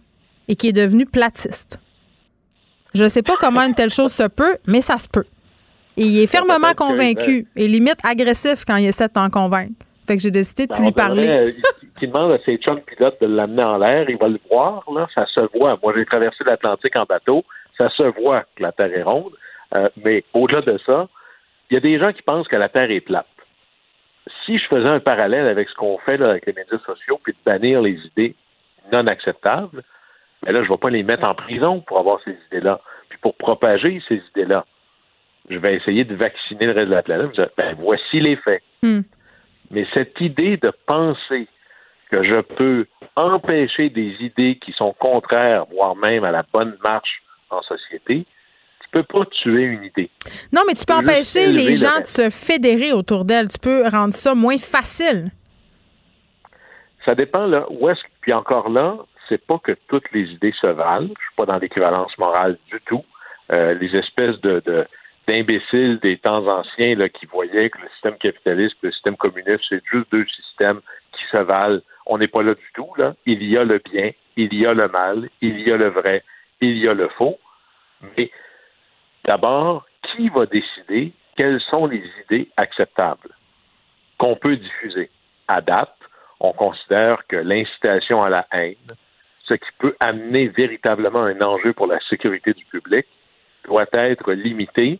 et qui est devenu platiste. Je ne sais pas comment une telle chose se peut, mais ça se peut. Et il est fermement convaincu et limite agressif quand il essaie de t'en convaincre. Fait que j'ai décidé de plus lui parler. Euh, il, demande à ses chums pilotes de l'amener en l'air, il va le voir, là, ça se voit. Moi, j'ai traversé l'Atlantique en bateau, ça se voit que la Terre est ronde. Euh, mais au-delà de ça, il y a des gens qui pensent que la Terre est plate. Si je faisais un parallèle avec ce qu'on fait là, avec les médias sociaux, puis de bannir les idées non acceptables, mais ben là, je ne vais pas les mettre en prison pour avoir ces idées-là, puis pour propager ces idées-là je vais essayer de vacciner le reste de la planète. Ben, voici les faits. Hmm. Mais cette idée de penser que je peux empêcher des idées qui sont contraires, voire même à la bonne marche en société, tu peux pas tuer une idée. Non, mais tu peux empêcher les gens de se fédérer autour d'elle. Tu peux rendre ça moins facile. Ça dépend là. Où est-ce puis encore là, c'est pas que toutes les idées se valent. Je suis pas dans l'équivalence morale du tout. Euh, les espèces de d'imbéciles des temps anciens là, qui voyaient que le système capitaliste le système communiste, c'est juste deux systèmes qui se valent. On n'est pas là du tout. Là. Il y a le bien, il y a le mal, il y a le vrai, il y a le faux, mais d'abord, qui va décider quelles sont les idées acceptables qu'on peut diffuser? À date, on considère que l'incitation à la haine, ce qui peut amener véritablement un enjeu pour la sécurité du public, doit être limité,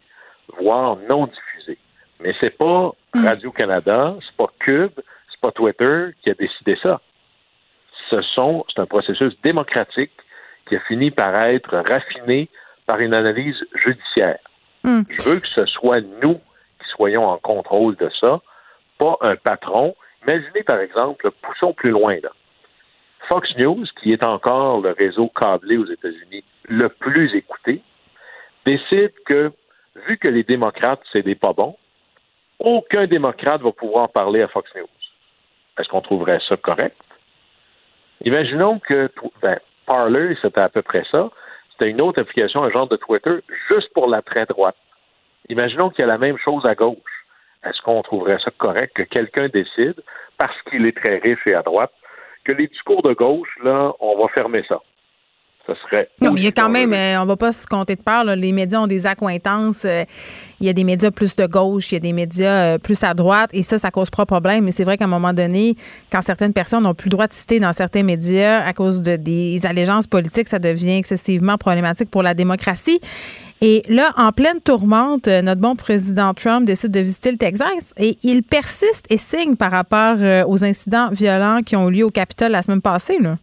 voire non diffusé. Mais c'est pas. Radio-Canada, c'est pas Cube, c'est pas Twitter qui a décidé ça. Ce sont, c'est un processus démocratique qui a fini par être raffiné par une analyse judiciaire. Hmm. Je veux que ce soit nous qui soyons en contrôle de ça, pas un patron. Imaginez, par exemple, poussons plus loin, là. Fox News, qui est encore le réseau câblé aux États-Unis le plus écouté, décide que, vu que les démocrates, c'est des pas bons, aucun démocrate va pouvoir parler à Fox News. Est-ce qu'on trouverait ça correct? Imaginons que ben, Parler, c'était à peu près ça. C'était une autre application, un genre de Twitter, juste pour la très droite. Imaginons qu'il y a la même chose à gauche. Est-ce qu'on trouverait ça correct que quelqu'un décide, parce qu'il est très riche et à droite, que les discours de gauche, là, on va fermer ça? Serait. Non, mais il y a quand même, euh, on va pas se compter de peur, les médias ont des accointances. Euh, il y a des médias plus de gauche, il y a des médias euh, plus à droite, et ça, ça cause pas de problème. Mais c'est vrai qu'à un moment donné, quand certaines personnes n'ont plus le droit de citer dans certains médias à cause de des allégeances politiques, ça devient excessivement problématique pour la démocratie. Et là, en pleine tourmente, notre bon président Trump décide de visiter le Texas et il persiste et signe par rapport aux incidents violents qui ont eu lieu au Capitole la semaine passée. Là.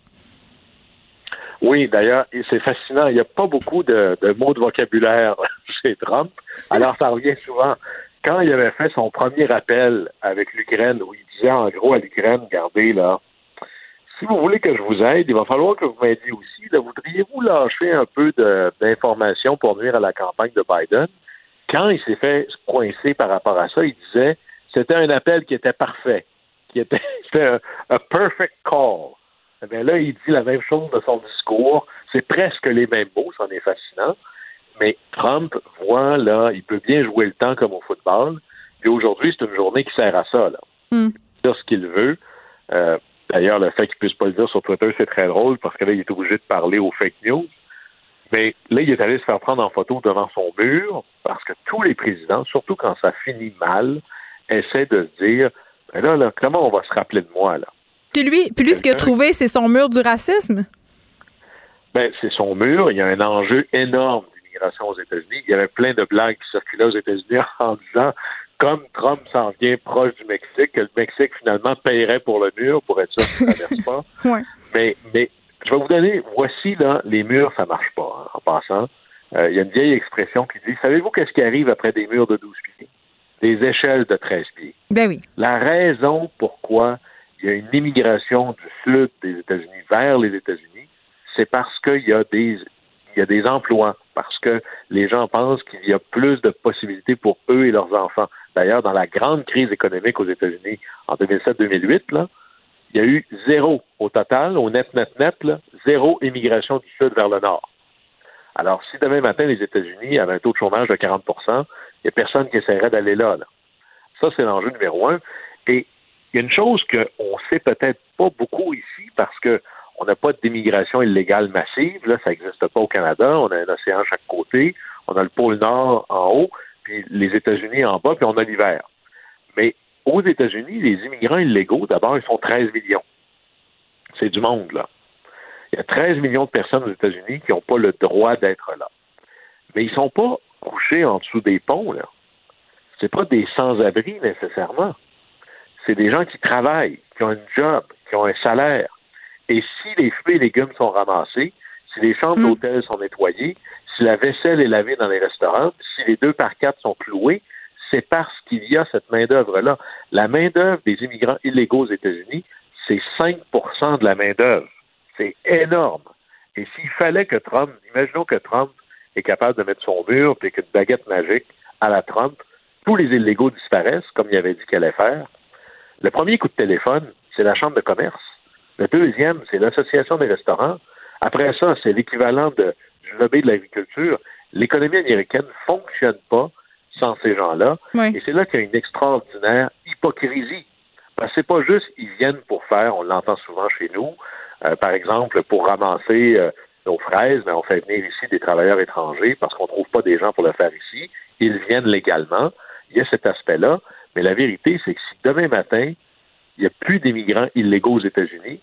Oui, d'ailleurs, c'est fascinant. Il n'y a pas beaucoup de, mots de vocabulaire chez Trump. Alors, ça revient souvent. Quand il avait fait son premier appel avec l'Ukraine, où il disait en gros à l'Ukraine, regardez là, si vous voulez que je vous aide, il va falloir que vous m'aidiez aussi. Voudriez-vous lâcher un peu d'informations pour nuire à la campagne de Biden? Quand il s'est fait coincer par rapport à ça, il disait c'était un appel qui était parfait, qui était, un, un perfect call. Eh là, il dit la même chose de son discours. C'est presque les mêmes mots, c'en est fascinant. Mais Trump voit, là, il peut bien jouer le temps comme au football. Puis aujourd'hui, c'est une journée qui sert à ça, là. Mm. Dire ce qu'il veut. Euh, d'ailleurs, le fait qu'il puisse pas le dire sur Twitter, c'est très drôle parce que là, il est obligé de parler aux fake news. Mais là, il est allé se faire prendre en photo devant son mur parce que tous les présidents, surtout quand ça finit mal, essaient de se dire, ben là, là, comment on va se rappeler de moi, là? Puis lui, puis lui ce qu'il a trouvé, c'est son mur du racisme? Ben, c'est son mur. Il y a un enjeu énorme d'immigration aux États-Unis. Il y avait plein de blagues qui circulaient aux États-Unis en disant comme Trump s'en vient proche du Mexique, que le Mexique finalement paierait pour le mur pour être sûr qu'il ne traverse pas. mais, mais je vais vous donner, voici là, les murs, ça marche pas, hein, en passant. Euh, il y a une vieille expression qui dit Savez-vous qu'est-ce qui arrive après des murs de 12 pieds? Des échelles de 13 pieds. Ben oui. La raison pourquoi il y a une immigration du sud des États-Unis vers les États-Unis, c'est parce qu'il y a des il y a des emplois, parce que les gens pensent qu'il y a plus de possibilités pour eux et leurs enfants. D'ailleurs, dans la grande crise économique aux États-Unis en 2007-2008, là, il y a eu zéro au total, au net, net, net, zéro immigration du sud vers le nord. Alors, si demain matin, les États-Unis avaient un taux de chômage de 40% il n'y a personne qui essaierait d'aller là, là. Ça, c'est l'enjeu numéro un. Et il y a une chose qu'on sait peut-être pas beaucoup ici parce que on n'a pas d'immigration illégale massive. Là, ça n'existe pas au Canada. On a un océan à chaque côté. On a le pôle Nord en haut, puis les États-Unis en bas, puis on a l'hiver. Mais aux États-Unis, les immigrants illégaux, d'abord, ils sont 13 millions. C'est du monde, là. Il y a 13 millions de personnes aux États-Unis qui n'ont pas le droit d'être là. Mais ils ne sont pas couchés en dessous des ponts, là. C'est pas des sans-abri nécessairement c'est des gens qui travaillent, qui ont un job, qui ont un salaire. Et si les fruits et légumes sont ramassés, si les chambres mm. d'hôtel sont nettoyées, si la vaisselle est lavée dans les restaurants, si les deux par quatre sont cloués, c'est parce qu'il y a cette main-d'œuvre-là. La main-d'œuvre des immigrants illégaux aux États-Unis, c'est 5% de la main-d'œuvre. C'est énorme. Et s'il fallait que Trump, imaginons que Trump est capable de mettre son mur et qu'une baguette magique à la Trump, tous les illégaux disparaissent, comme il avait dit qu'il allait faire, le premier coup de téléphone, c'est la Chambre de commerce. Le deuxième, c'est l'Association des restaurants. Après ça, c'est l'équivalent de, du lobby de l'agriculture. L'économie américaine ne fonctionne pas sans ces gens-là. Et c'est là qu'il y a une extraordinaire hypocrisie. Parce que c'est pas juste ils viennent pour faire, on l'entend souvent chez nous, euh, par exemple, pour ramasser euh, nos fraises, mais on fait venir ici des travailleurs étrangers parce qu'on ne trouve pas des gens pour le faire ici. Ils viennent légalement. Il y a cet aspect-là. Mais la vérité, c'est que si demain matin, il n'y a plus d'immigrants illégaux aux États-Unis,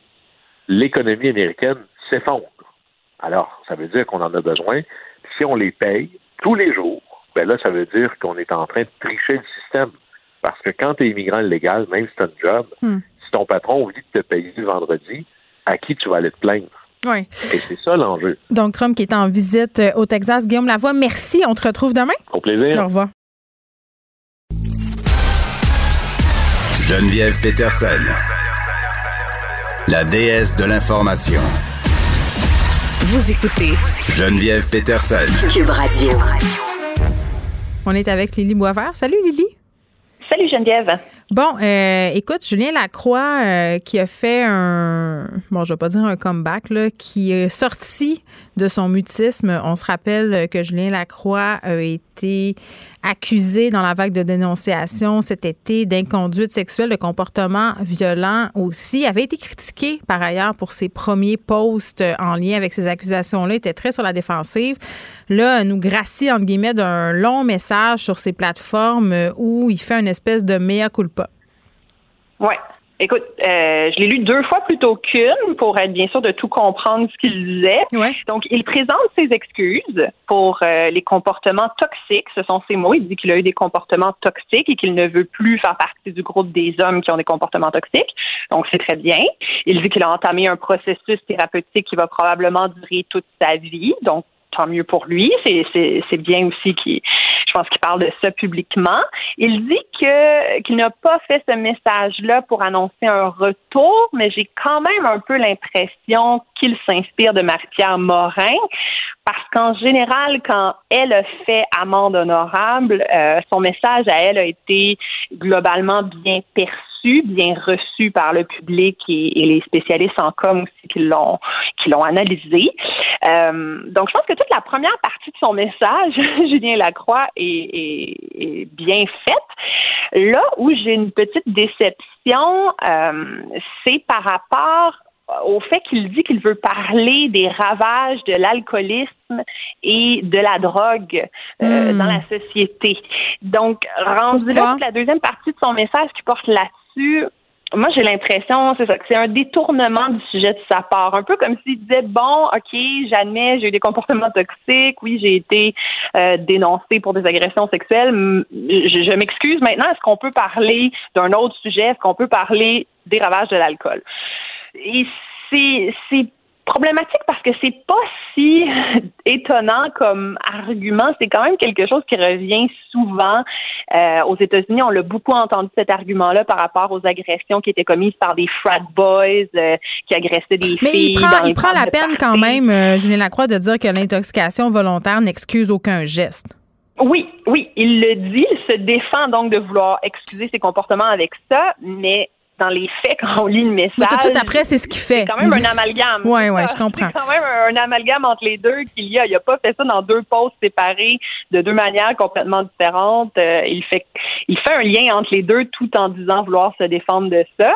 l'économie américaine s'effondre. Alors, ça veut dire qu'on en a besoin. Si on les paye tous les jours, ben là, ça veut dire qu'on est en train de tricher le système. Parce que quand tu es immigrant illégal, même si tu as un job, hmm. si ton patron oublie de te payer le vendredi, à qui tu vas aller te plaindre? Oui. Et c'est ça l'enjeu. Donc, Trump qui est en visite euh, au Texas. Guillaume Lavoie, merci. On te retrouve demain. Au plaisir. Au revoir. Geneviève Peterson, la déesse de l'information. Vous écoutez Geneviève Peterson, Cube Radio. On est avec Lily Boisvert. Salut Lily. Salut Geneviève. Bon, euh, écoute, Julien Lacroix euh, qui a fait un, bon, je vais pas dire un comeback, là, qui est sorti de son mutisme. On se rappelle que Julien Lacroix a été accusé dans la vague de dénonciation cet été d'inconduite sexuelle, de comportement violent aussi. Il avait été critiqué par ailleurs pour ses premiers posts en lien avec ces accusations-là. Il était très sur la défensive. Là, nous gracie, entre guillemets, d'un long message sur ses plateformes où il fait une espèce de mea culpa. Ouais. Écoute, euh, je l'ai lu deux fois plutôt qu'une pour être bien sûr de tout comprendre ce qu'il disait. Donc, il présente ses excuses pour euh, les comportements toxiques. Ce sont ses mots. Il dit qu'il a eu des comportements toxiques et qu'il ne veut plus faire partie du groupe des hommes qui ont des comportements toxiques. Donc, c'est très bien. Il dit qu'il a entamé un processus thérapeutique qui va probablement durer toute sa vie. Donc, tant mieux pour lui. C'est bien aussi qu'il je pense qu'il parle de ça publiquement. Il dit que qu'il n'a pas fait ce message-là pour annoncer un retour, mais j'ai quand même un peu l'impression qu'il s'inspire de Marie-Pierre Morin, parce qu'en général, quand elle a fait amende honorable, euh, son message à elle a été globalement bien perçu bien reçu par le public et, les spécialistes en com aussi qui l'ont qui l'ont analysé. Euh, donc, je pense que toute la première partie de son message, Julien Lacroix, est, bien faite. Là où j'ai une petite déception, euh, c'est par rapport au fait qu'il dit qu'il veut parler des ravages de l'alcoolisme et de la drogue euh, hmm. dans la société. Donc, rendu là, la deuxième partie de son message qui porte là-dessus, moi, j'ai l'impression, c'est ça, que c'est un détournement du sujet de sa part. Un peu comme s'il disait, bon, OK, j'admets, j'ai eu des comportements toxiques, oui, j'ai été euh, dénoncé pour des agressions sexuelles. Je, je m'excuse maintenant, est-ce qu'on peut parler d'un autre sujet? Est-ce qu'on peut parler des ravages de l'alcool? Et c'est problématique parce que c'est pas si étonnant comme argument. C'est quand même quelque chose qui revient souvent euh, aux États-Unis. On l'a beaucoup entendu cet argument-là par rapport aux agressions qui étaient commises par des frat boys euh, qui agressaient des Mais filles. il prend, il prend la peine quand même, euh, Julien Lacroix, de dire que l'intoxication volontaire n'excuse aucun geste. Oui, oui, il le dit. Il se défend donc de vouloir excuser ses comportements avec ça, mais dans les faits, quand on lit le message. Mais tout de suite après, c'est ce qu'il fait. C'est quand même un amalgame. Oui, oui, je comprends. C'est quand même un, amalgame entre les deux qu'il y a. Il n'a pas fait ça dans deux postes séparés de deux manières complètement différentes. Euh, il fait il fait un lien entre les deux tout en disant vouloir se défendre de ça.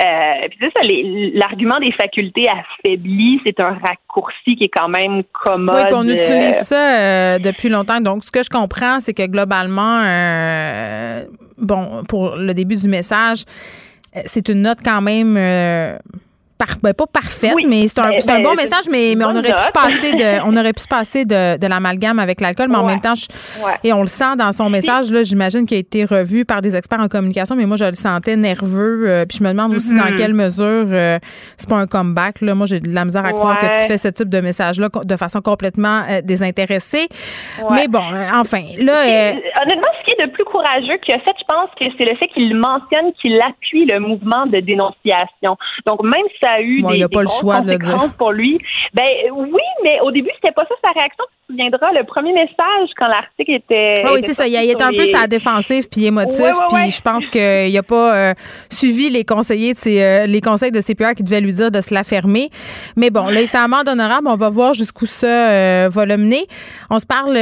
Euh, puis c'est ça, l'argument des facultés affaiblies, c'est un raccourci qui est quand même commode. Oui, on utilise ça euh, depuis longtemps. Donc, ce que je comprends, c'est que globalement, euh, bon, pour le début du message, c'est une note quand même euh, ben, pas parfaite, mais c'est un, ben, bon ben, message, mais, mais on, aurait pu passer de, on aurait pu passer de, de l'amalgame avec l'alcool, mais en même temps, et on le sent dans son message, là, j'imagine qu'il a été revu par des experts en communication, mais moi, je le sentais nerveux. Euh, puis je me demande aussi dans mm-hmm. quelle mesure euh, c'est pas un comeback. Là. Moi, j'ai de la misère à croire que tu fais ce type de message-là de façon complètement euh, désintéressée. Mais bon, enfin, là. honnêtement, ce qui est de plus courageux qu'il a fait, je pense que c'est le fait qu'il mentionne qu'il appuie le mouvement de dénonciation. Donc, même si a eu des, pas le choix de pour lui. Ben oui, mais au début, c'était pas ça sa réaction. Tu te souviendras, le premier message quand l'article était. Ah oui, c'est ça. Il, était un peu sa défensive puis émotif. puis je pense qu'il n'a pas euh, suivi les conseillers de ses, les conseils de CPR qui devaient lui dire de se la fermer. Mais bon, là, il fait amende honorable. On va voir jusqu'où ça va le mener. On se parle,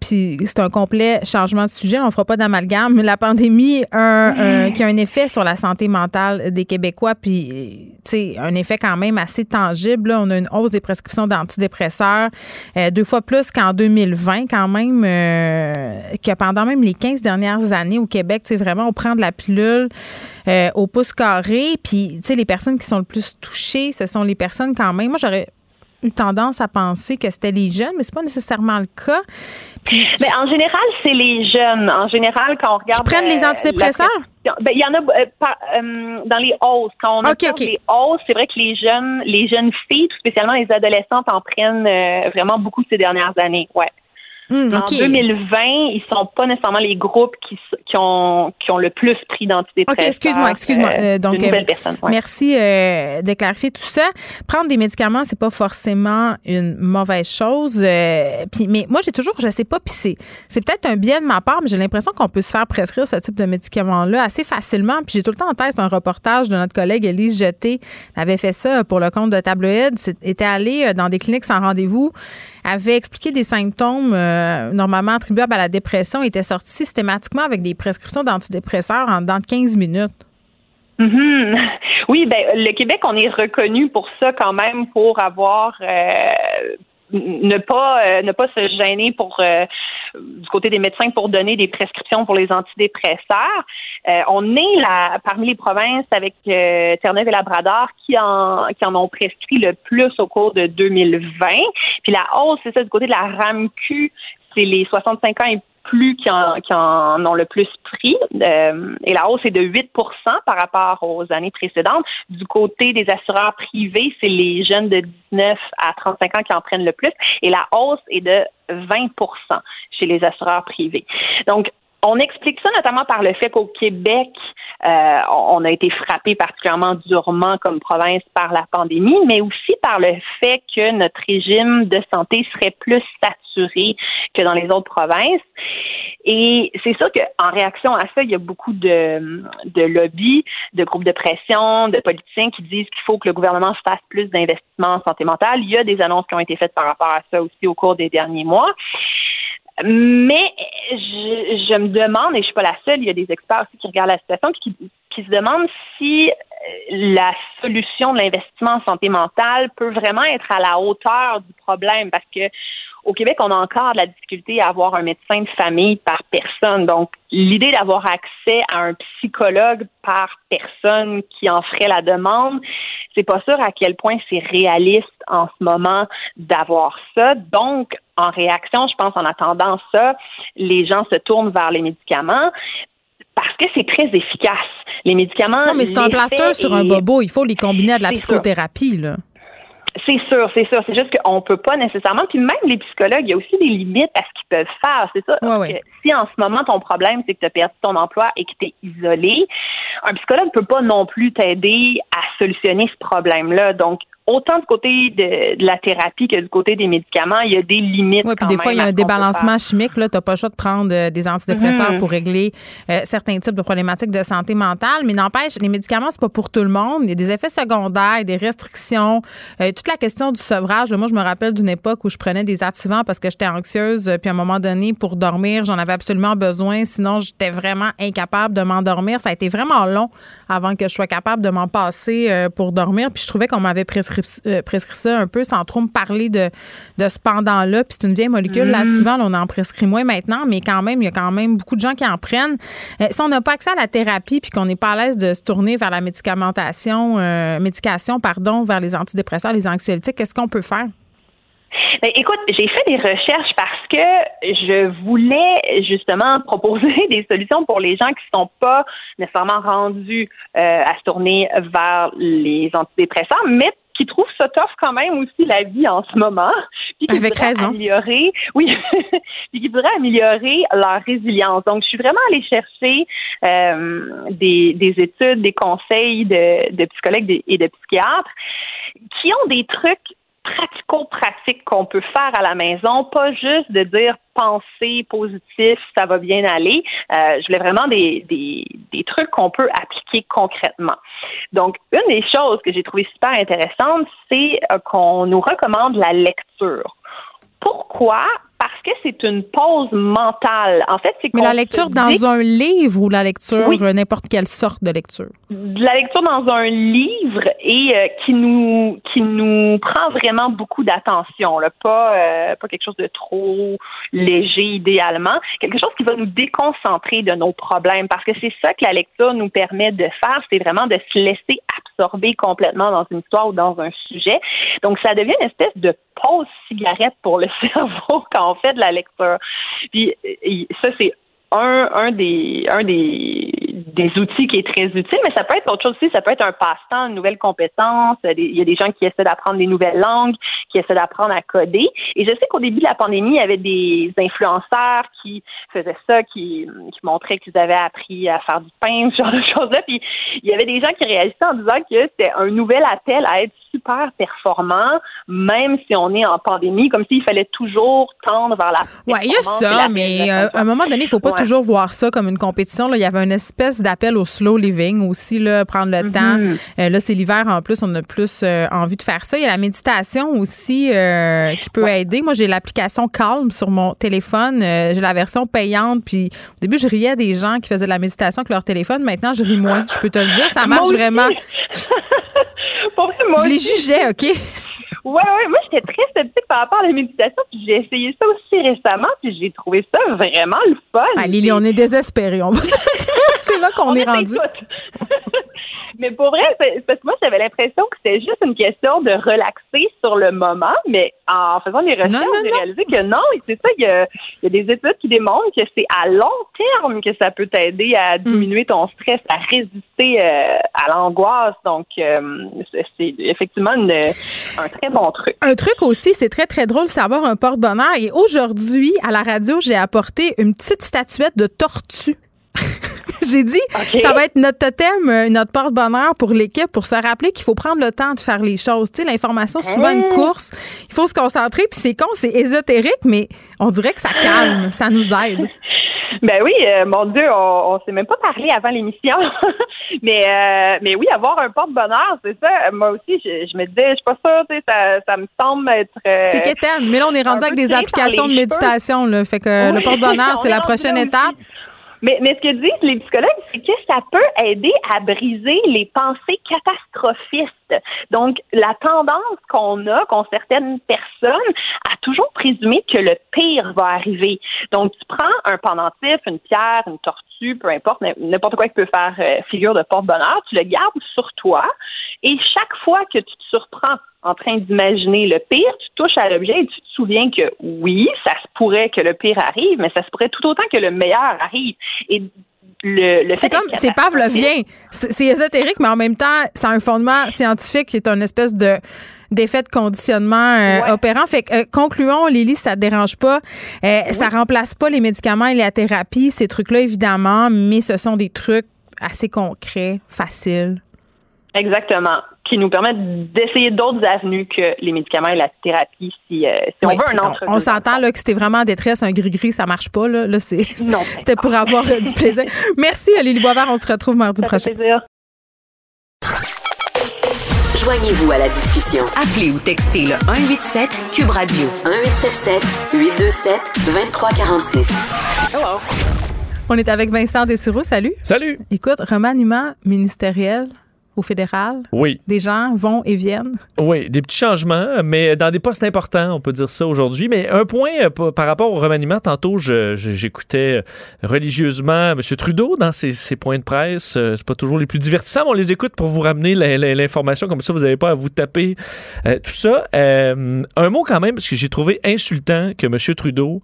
puis c'est un complet changement de sujet. On ne fera pas d'amalgame. Mais la pandémie un, qui a un effet sur la santé mentale des Québécois, puis, tu sais, un effet quand même assez tangible. On a une hausse des prescriptions d'antidépresseurs, euh, deux fois plus qu'en 2020, quand même, euh, que pendant même les 15 dernières années au Québec, sais, vraiment, on prend de la pilule euh, au pouce carré. Puis, tu sais, les personnes qui sont le plus touchées, ce sont les personnes quand même. Moi, j'aurais eu tendance à penser que c'était les jeunes, mais c'est pas nécessairement le cas. mais en général, c'est les jeunes. En général, quand on regarde. Ils prennent les antidépresseurs? Ben, il y en a euh, euh, dans les hausses. Quand on okay, les hausses, c'est vrai que les jeunes, les jeunes filles, spécialement les adolescentes, en prennent euh, vraiment beaucoup ces dernières années. Ouais. Hmm, en 2020, ils sont pas nécessairement les groupes qui, qui, ont, qui ont le plus pris d'antidépresseurs. OK, excuse-moi, excuse-moi. Euh, donc, euh, merci euh, de clarifier tout ça. Prendre des médicaments, c'est pas forcément une mauvaise chose. puis, mais moi, j'ai toujours, je sais pas, puis c'est, c'est peut-être un bien de ma part, mais j'ai l'impression qu'on peut se faire prescrire ce type de médicaments-là assez facilement. Puis j'ai tout le temps en tête un reportage de notre collègue Elise Jeté. Elle avait fait ça pour le compte de Tabloïd. était allée dans des cliniques sans rendez-vous avait expliqué des symptômes euh, normalement attribuables à la dépression était sorti systématiquement avec des prescriptions d'antidépresseurs en dedans de 15 minutes. Mm-hmm. Oui, ben le Québec, on est reconnu pour ça quand même, pour avoir euh, ne pas euh, ne pas se gêner pour euh, du côté des médecins pour donner des prescriptions pour les antidépresseurs. Euh, on est là parmi les provinces avec Terre-Neuve et Labrador qui en qui en ont prescrit le plus au cours de 2020. Puis la hausse, c'est ça du côté de la RAMQ, c'est les 65 ans et plus qui en, ont le plus pris. Euh, et la hausse est de 8% par rapport aux années précédentes. Du côté des assureurs privés, c'est les jeunes de 19 à 35 ans qui en prennent le plus. Et la hausse est de 20% chez les assureurs privés. Donc, on explique ça notamment par le fait qu'au Québec, euh, on a été frappé particulièrement durement comme province par la pandémie, mais aussi par le fait que notre régime de santé serait plus saturé que dans les autres provinces. Et c'est ça qu'en réaction à ça, il y a beaucoup de, de lobbies, de groupes de pression, de politiciens qui disent qu'il faut que le gouvernement fasse plus d'investissements en santé mentale. Il y a des annonces qui ont été faites par rapport à ça aussi au cours des derniers mois. Mais je, je, me demande, et je suis pas la seule, il y a des experts aussi qui regardent la situation, qui, qui se demandent si la solution de l'investissement en santé mentale peut vraiment être à la hauteur du problème, parce que au Québec, on a encore de la difficulté à avoir un médecin de famille par personne. Donc, l'idée d'avoir accès à un psychologue par personne qui en ferait la demande, c'est pas sûr à quel point c'est réaliste en ce moment d'avoir ça. Donc, en réaction, je pense, en attendant ça, les gens se tournent vers les médicaments parce que c'est très efficace. Les médicaments. Non, mais c'est un plaster sur un bobo. Il faut les combiner à de la psychothérapie, là. C'est sûr, c'est sûr. C'est juste qu'on peut pas nécessairement. Puis même les psychologues, il y a aussi des limites à ce qu'ils peuvent faire. C'est ça. Si en ce moment ton problème c'est que tu as perdu ton emploi et que tu es isolé, un psychologue ne peut pas non plus t'aider à solutionner ce problème-là. Donc autant du côté de, la thérapie que du côté des médicaments, il y a des limites. Oui, puis des fois, il y a un débalancement chimique. Là, tu n'as pas le choix de prendre euh, des antidépresseurs mhm. pour régler euh, certains types de problématiques de santé mentale. Mais n'empêche, les médicaments, c'est pas pour tout le monde. Il y a des effets secondaires, des restrictions. Euh, toute la question du sevrage. moi, je me rappelle d'une époque où je prenais des activants parce que j'étais anxieuse. Puis à un moment donné, pour dormir, j'en avais absolument besoin. Sinon, j'étais vraiment incapable de m'endormir. Ça a été vraiment long avant que je sois capable de m'en passer pour dormir. Puis je trouvais qu'on m'avait prescrit euh, prescrit, ça un peu sans trop me parler de, de ce pendant-là. Puis c'est une vieille molécule. Là, mm. on en prescrit moins maintenant, mais quand même, il y a quand même beaucoup de gens qui en prennent. Euh, si on n'a pas accès à la thérapie puis qu'on n'est pas à l'aise de se tourner vers la médicamentation, euh, médication, pardon, vers les antidépresseurs, les anxiolytiques, qu'est-ce qu'on peut faire? Ben, écoute, j'ai fait des recherches parce que je voulais justement proposer des solutions pour les gens qui ne sont pas nécessairement rendus à se tourner vers les antidépresseurs, mais qui trouvent ça tough quand même aussi la vie en ce moment. Puis qui Avec raison. Améliorer, oui, puis qui voudraient améliorer leur résilience. Donc, je suis vraiment allée chercher euh, des, des, études, des conseils de, de psychologues et de psychiatres qui ont des trucs pratico-pratiques qu'on peut faire à la maison, pas juste de dire penser positif, ça va bien aller. Euh, je voulais vraiment des, des, des trucs qu'on peut appliquer concrètement. Donc, une des choses que j'ai trouvé super intéressante, c'est euh, qu'on nous recommande la lecture. Pourquoi? Parce que c'est une pause mentale. En fait, c'est Mais la lecture dans un livre ou la lecture, n'importe quelle sorte de lecture? La lecture dans un livre et euh, qui nous qui nous prend vraiment beaucoup d'attention, pas euh, pas quelque chose de trop léger idéalement, quelque chose qui va nous déconcentrer de nos problèmes parce que c'est ça que la lecture nous permet de faire, c'est vraiment de se laisser absorber complètement dans une histoire ou dans un sujet. Donc ça devient une espèce de pause cigarette pour le cerveau quand on fait de la lecture. Puis ça c'est un, un des un des, des outils qui est très utile, mais ça peut être autre chose aussi, ça peut être un passe-temps, une nouvelle compétence. Il y a des gens qui essaient d'apprendre des nouvelles langues, qui essaient d'apprendre à coder. Et je sais qu'au début de la pandémie, il y avait des influenceurs qui faisaient ça, qui, qui montraient qu'ils avaient appris à faire du pain, ce genre de choses-là. Puis il y avait des gens qui réagissaient en disant que c'était un nouvel appel à être super performant, même si on est en pandémie, comme s'il fallait toujours tendre vers la Oui, il y a ça, mais euh, à un moment donné, il ne faut pas toujours voir ça comme une compétition. Là. Il y avait une espèce d'appel au slow living aussi, là, prendre le temps. Mm-hmm. Euh, là, c'est l'hiver en plus, on a plus euh, envie de faire ça. Il y a la méditation aussi qui peut aider. Moi, j'ai l'application Calm sur mon téléphone. j'ai la version payante. Puis au début, je riais des gens qui faisaient de la méditation avec leur téléphone. Maintenant, je ris moins. Je peux te le dire, ça marche vraiment. je les jugeais, OK? Ouais, ouais, moi j'étais très sceptique par rapport à la méditation, puis j'ai essayé ça aussi récemment, puis j'ai trouvé ça vraiment le fun. Ah, Lily, on est désespérés, on va C'est là qu'on est rendu. mais pour vrai, parce que moi j'avais l'impression que c'était juste une question de relaxer sur le moment, mais en faisant les recherches, j'ai réalisé que non, c'est ça, il y, a, il y, a, des études qui démontrent que c'est à long terme que ça peut t'aider à mm. diminuer ton stress, à résister euh, à l'angoisse. Donc, euh, c'est effectivement une, un très bon truc. Un truc aussi, c'est très, très drôle, c'est avoir un porte-bonheur. Et aujourd'hui, à la radio, j'ai apporté une petite statuette de tortue. J'ai dit, ça va être notre totem, euh, notre porte-bonheur pour l'équipe, pour se rappeler qu'il faut prendre le temps de faire les choses. Tu sais, l'information, c'est souvent une hein? course. Il faut se concentrer, puis c'est con, c'est ésotérique, mais on dirait que ça calme, ça nous aide. Ben oui, euh, mon Dieu, on, on s'est même pas parlé avant l'émission. mais euh, mais oui, avoir un porte-bonheur, c'est ça. Moi aussi, je, me disais, je suis pas sûre, tu sais, ça, ça me semble être. c'est quétaine, mais là, on est rendu avec des applications de méditation, là. Fait que le porte-bonheur, c'est la prochaine étape. Mais, mais ce que disent les psychologues, c'est que ça peut aider à briser les pensées catastrophistes. Donc, la tendance qu'on a, qu'ont certaines personnes, à toujours présumer que le pire va arriver. Donc, tu prends un pendentif, une pierre, une tortue, peu importe, n'importe quoi qui peut faire euh, figure de porte-bonheur, tu le gardes sur toi et chaque fois que tu te surprends en train d'imaginer le pire, tu touches à l'objet et tu te souviens que oui, ça se pourrait que le pire arrive, mais ça se pourrait tout autant que le meilleur arrive. Et le, c'est comme c'est pavlovien c'est ésotérique mais en même temps c'est un fondement scientifique qui est une espèce de d'effet de conditionnement euh, opérant. Fait que, euh, concluons, Lily, ça te dérange pas. Euh, Ça remplace pas les médicaments et la thérapie, ces trucs-là, évidemment, mais ce sont des trucs assez concrets, faciles. Exactement qui nous permettent d'essayer d'autres avenues que les médicaments et la thérapie si, euh, si on veut un entre On, s'entend là que c'était vraiment en détresse, un gris-gris, ça marche pas. Là, là c'est, c'était pour avoir du plaisir. Merci, Lily Boisvert. On se retrouve mardi ça prochain. Fait plaisir. Joignez-vous à la discussion. Appelez ou textez le 187 Cube Radio 1877 827 2346. Hello. On est avec Vincent Dessureau. Salut. Salut. Écoute, remaniement ministériel au fédéral. Oui. Des gens vont et viennent. Oui, des petits changements, mais dans des postes importants, on peut dire ça aujourd'hui. Mais un point euh, par rapport au remaniement, tantôt, j'écoutais religieusement M. Trudeau dans ses, points de presse. Euh, c'est pas toujours les plus divertissants, mais on les écoute pour vous ramener l'information. Comme ça, vous n'avez pas à vous taper euh, tout ça. un mot quand même, parce que j'ai trouvé insultant que M. Trudeau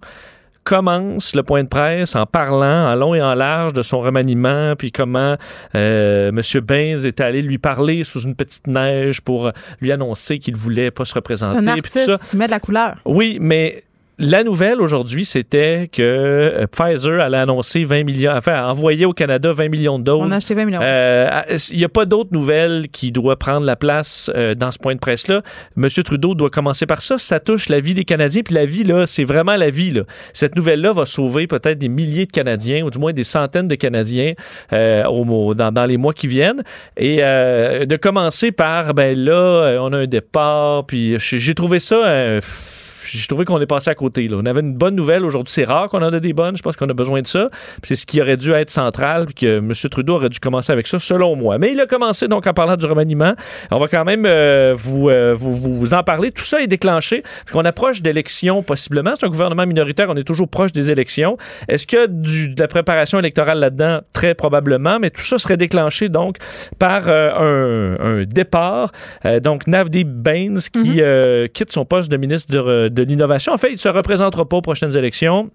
commence le point de presse en parlant en long et en large de son remaniement, puis comment euh, M. Baines est allé lui parler sous une petite neige pour lui annoncer qu'il voulait pas se représenter. C'est un artiste, ça. il met de la couleur. Oui, mais la nouvelle aujourd'hui, c'était que euh, Pfizer allait annoncer 20 millions, enfin, envoyer au Canada 20 millions de doses. On a acheté 20 millions. Euh, il n'y a pas d'autres nouvelles qui doivent prendre la place euh, dans ce point de presse-là. Monsieur Trudeau doit commencer par ça. Ça touche la vie des Canadiens. Puis la vie, là, c'est vraiment la vie. Là. Cette nouvelle-là va sauver peut-être des milliers de Canadiens, ou du moins des centaines de Canadiens au, dans, dans, les mois qui viennent. Et de commencer par, ben là, on a un départ. Puis j'ai trouvé ça j'ai trouvé qu'on est passé à côté. Là. On avait une bonne nouvelle aujourd'hui. C'est rare qu'on en ait des bonnes. Je pense qu'on a besoin de ça. C'est ce qui aurait dû être central, puis que M. Trudeau aurait dû commencer avec ça, selon moi. Mais il a commencé donc en parlant du remaniement. On va quand même euh, euh, vous, vous, vous, en parler. Tout ça est déclenché parce qu'on approche d'élections possiblement. C'est un gouvernement minoritaire. On est toujours proche des élections. Est-ce qu'il y a du, de la préparation électorale là-dedans? Très probablement. Mais tout ça serait déclenché donc par euh, un, un, départ. donc Navdeep Baines qui mm-hmm. quitte son poste de ministre de de l'innovation. En fait, il ne se représentera pas aux prochaines élections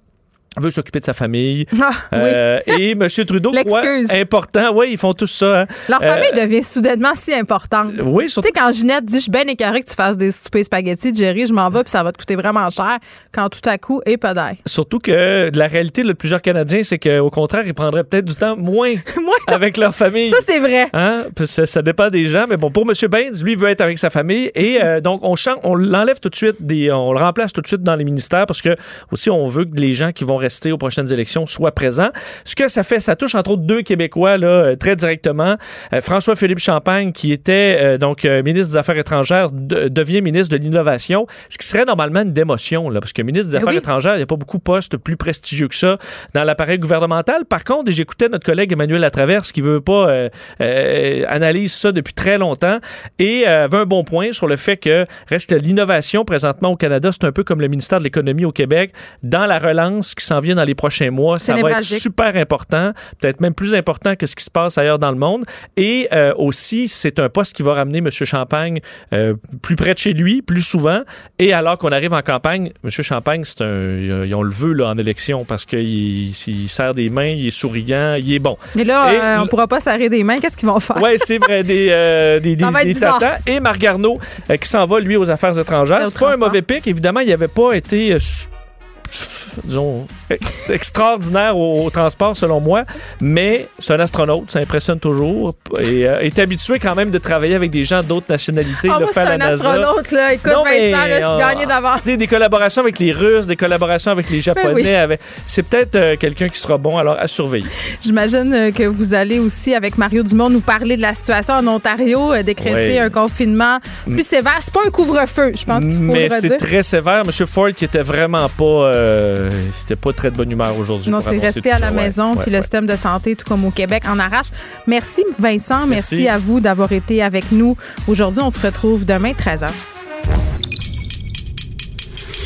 veut s'occuper de sa famille. Ah, euh, et M. Trudeau croit important. Oui, ils font tout ça. Hein. Leur euh, famille devient soudainement si importante. Oui, surtout. Tu sais, quand Ginette dit, je suis bien écœurée que tu fasses des soupers spaghettis, Jerry, je m'en vais, puis ça va te coûter vraiment cher, quand tout à coup, et pas d'air. Surtout que la réalité de plusieurs Canadiens, c'est qu'au contraire, ils prendraient peut-être du temps moins, avec leur famille. Ça, c'est vrai. Hein? Ça, ça, dépend des gens. Mais bon, pour M. Baines, lui, veut être avec sa famille. Et euh, donc, on, change, on l'enlève tout de suite, des, on le remplace tout de suite dans les ministères parce que aussi, on veut que les gens qui vont rester aux prochaines élections soit présent. Ce que ça fait, ça touche entre autres deux Québécois là, euh, très directement. Euh, François-Philippe Champagne, qui était euh, donc ministre des Affaires étrangères, devient ministre de l'Innovation, ce qui serait normalement une démotion, là, parce que ministre des Affaires étrangères, il n'y a pas beaucoup de postes plus prestigieux que ça dans l'appareil gouvernemental. Par contre, j'écoutais notre collègue Emmanuel Latraverse, qui veut pas analyse ça depuis très longtemps, et avait un bon point sur le fait que reste l'innovation présentement au Canada, c'est un peu comme le ministère de l'Économie au Québec, dans la relance qui s'en vient dans les prochains mois. Ça va être super important, peut-être même plus important que ce qui se passe ailleurs dans le monde. Et euh, aussi, c'est un poste qui va ramener M. Champagne euh, plus près de chez lui, plus souvent. Et alors qu'on arrive en campagne, M. Champagne, c'est un, ont le vœu là, en élection parce qu'il il serre des mains, il est souriant, il est bon. Mais là, euh, on pourra pas serrer des mains. Qu'est-ce qu'ils vont faire? Oui, c'est vrai. Des, des, des, Et Marc Garneau qui s'en va, lui, aux affaires étrangères. C'est pas un mauvais pic. Évidemment, il n'avait pas été disons, extraordinaire au, transport, selon moi. Mais c'est un astronaute, ça impressionne toujours. Et euh, est habitué quand même de travailler avec des gens d'autres nationalités. Ah, moi, c'est un astronaute, là. Écoute, non, mais, là, je suis gagné d'avance. Des collaborations avec les Russes, des collaborations avec les ben Japonais. C'est peut-être euh, quelqu'un qui sera bon, alors à surveiller. J'imagine euh, que vous allez aussi, avec Mario Dumont, nous parler de la situation en Ontario, décréter un confinement plus sévère. C'est pas un couvre-feu, je pense qu'il faut Mais c'est très sévère. M. Ford, qui était vraiment pas euh, c'était pas très de bonne humeur aujourd'hui. Non, c'est resté à la maison, puis le système de santé, tout comme au Québec, en arrache. Merci Vincent, merci, à vous d'avoir été avec nous aujourd'hui. On se retrouve demain 13h.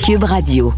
Cube Radio.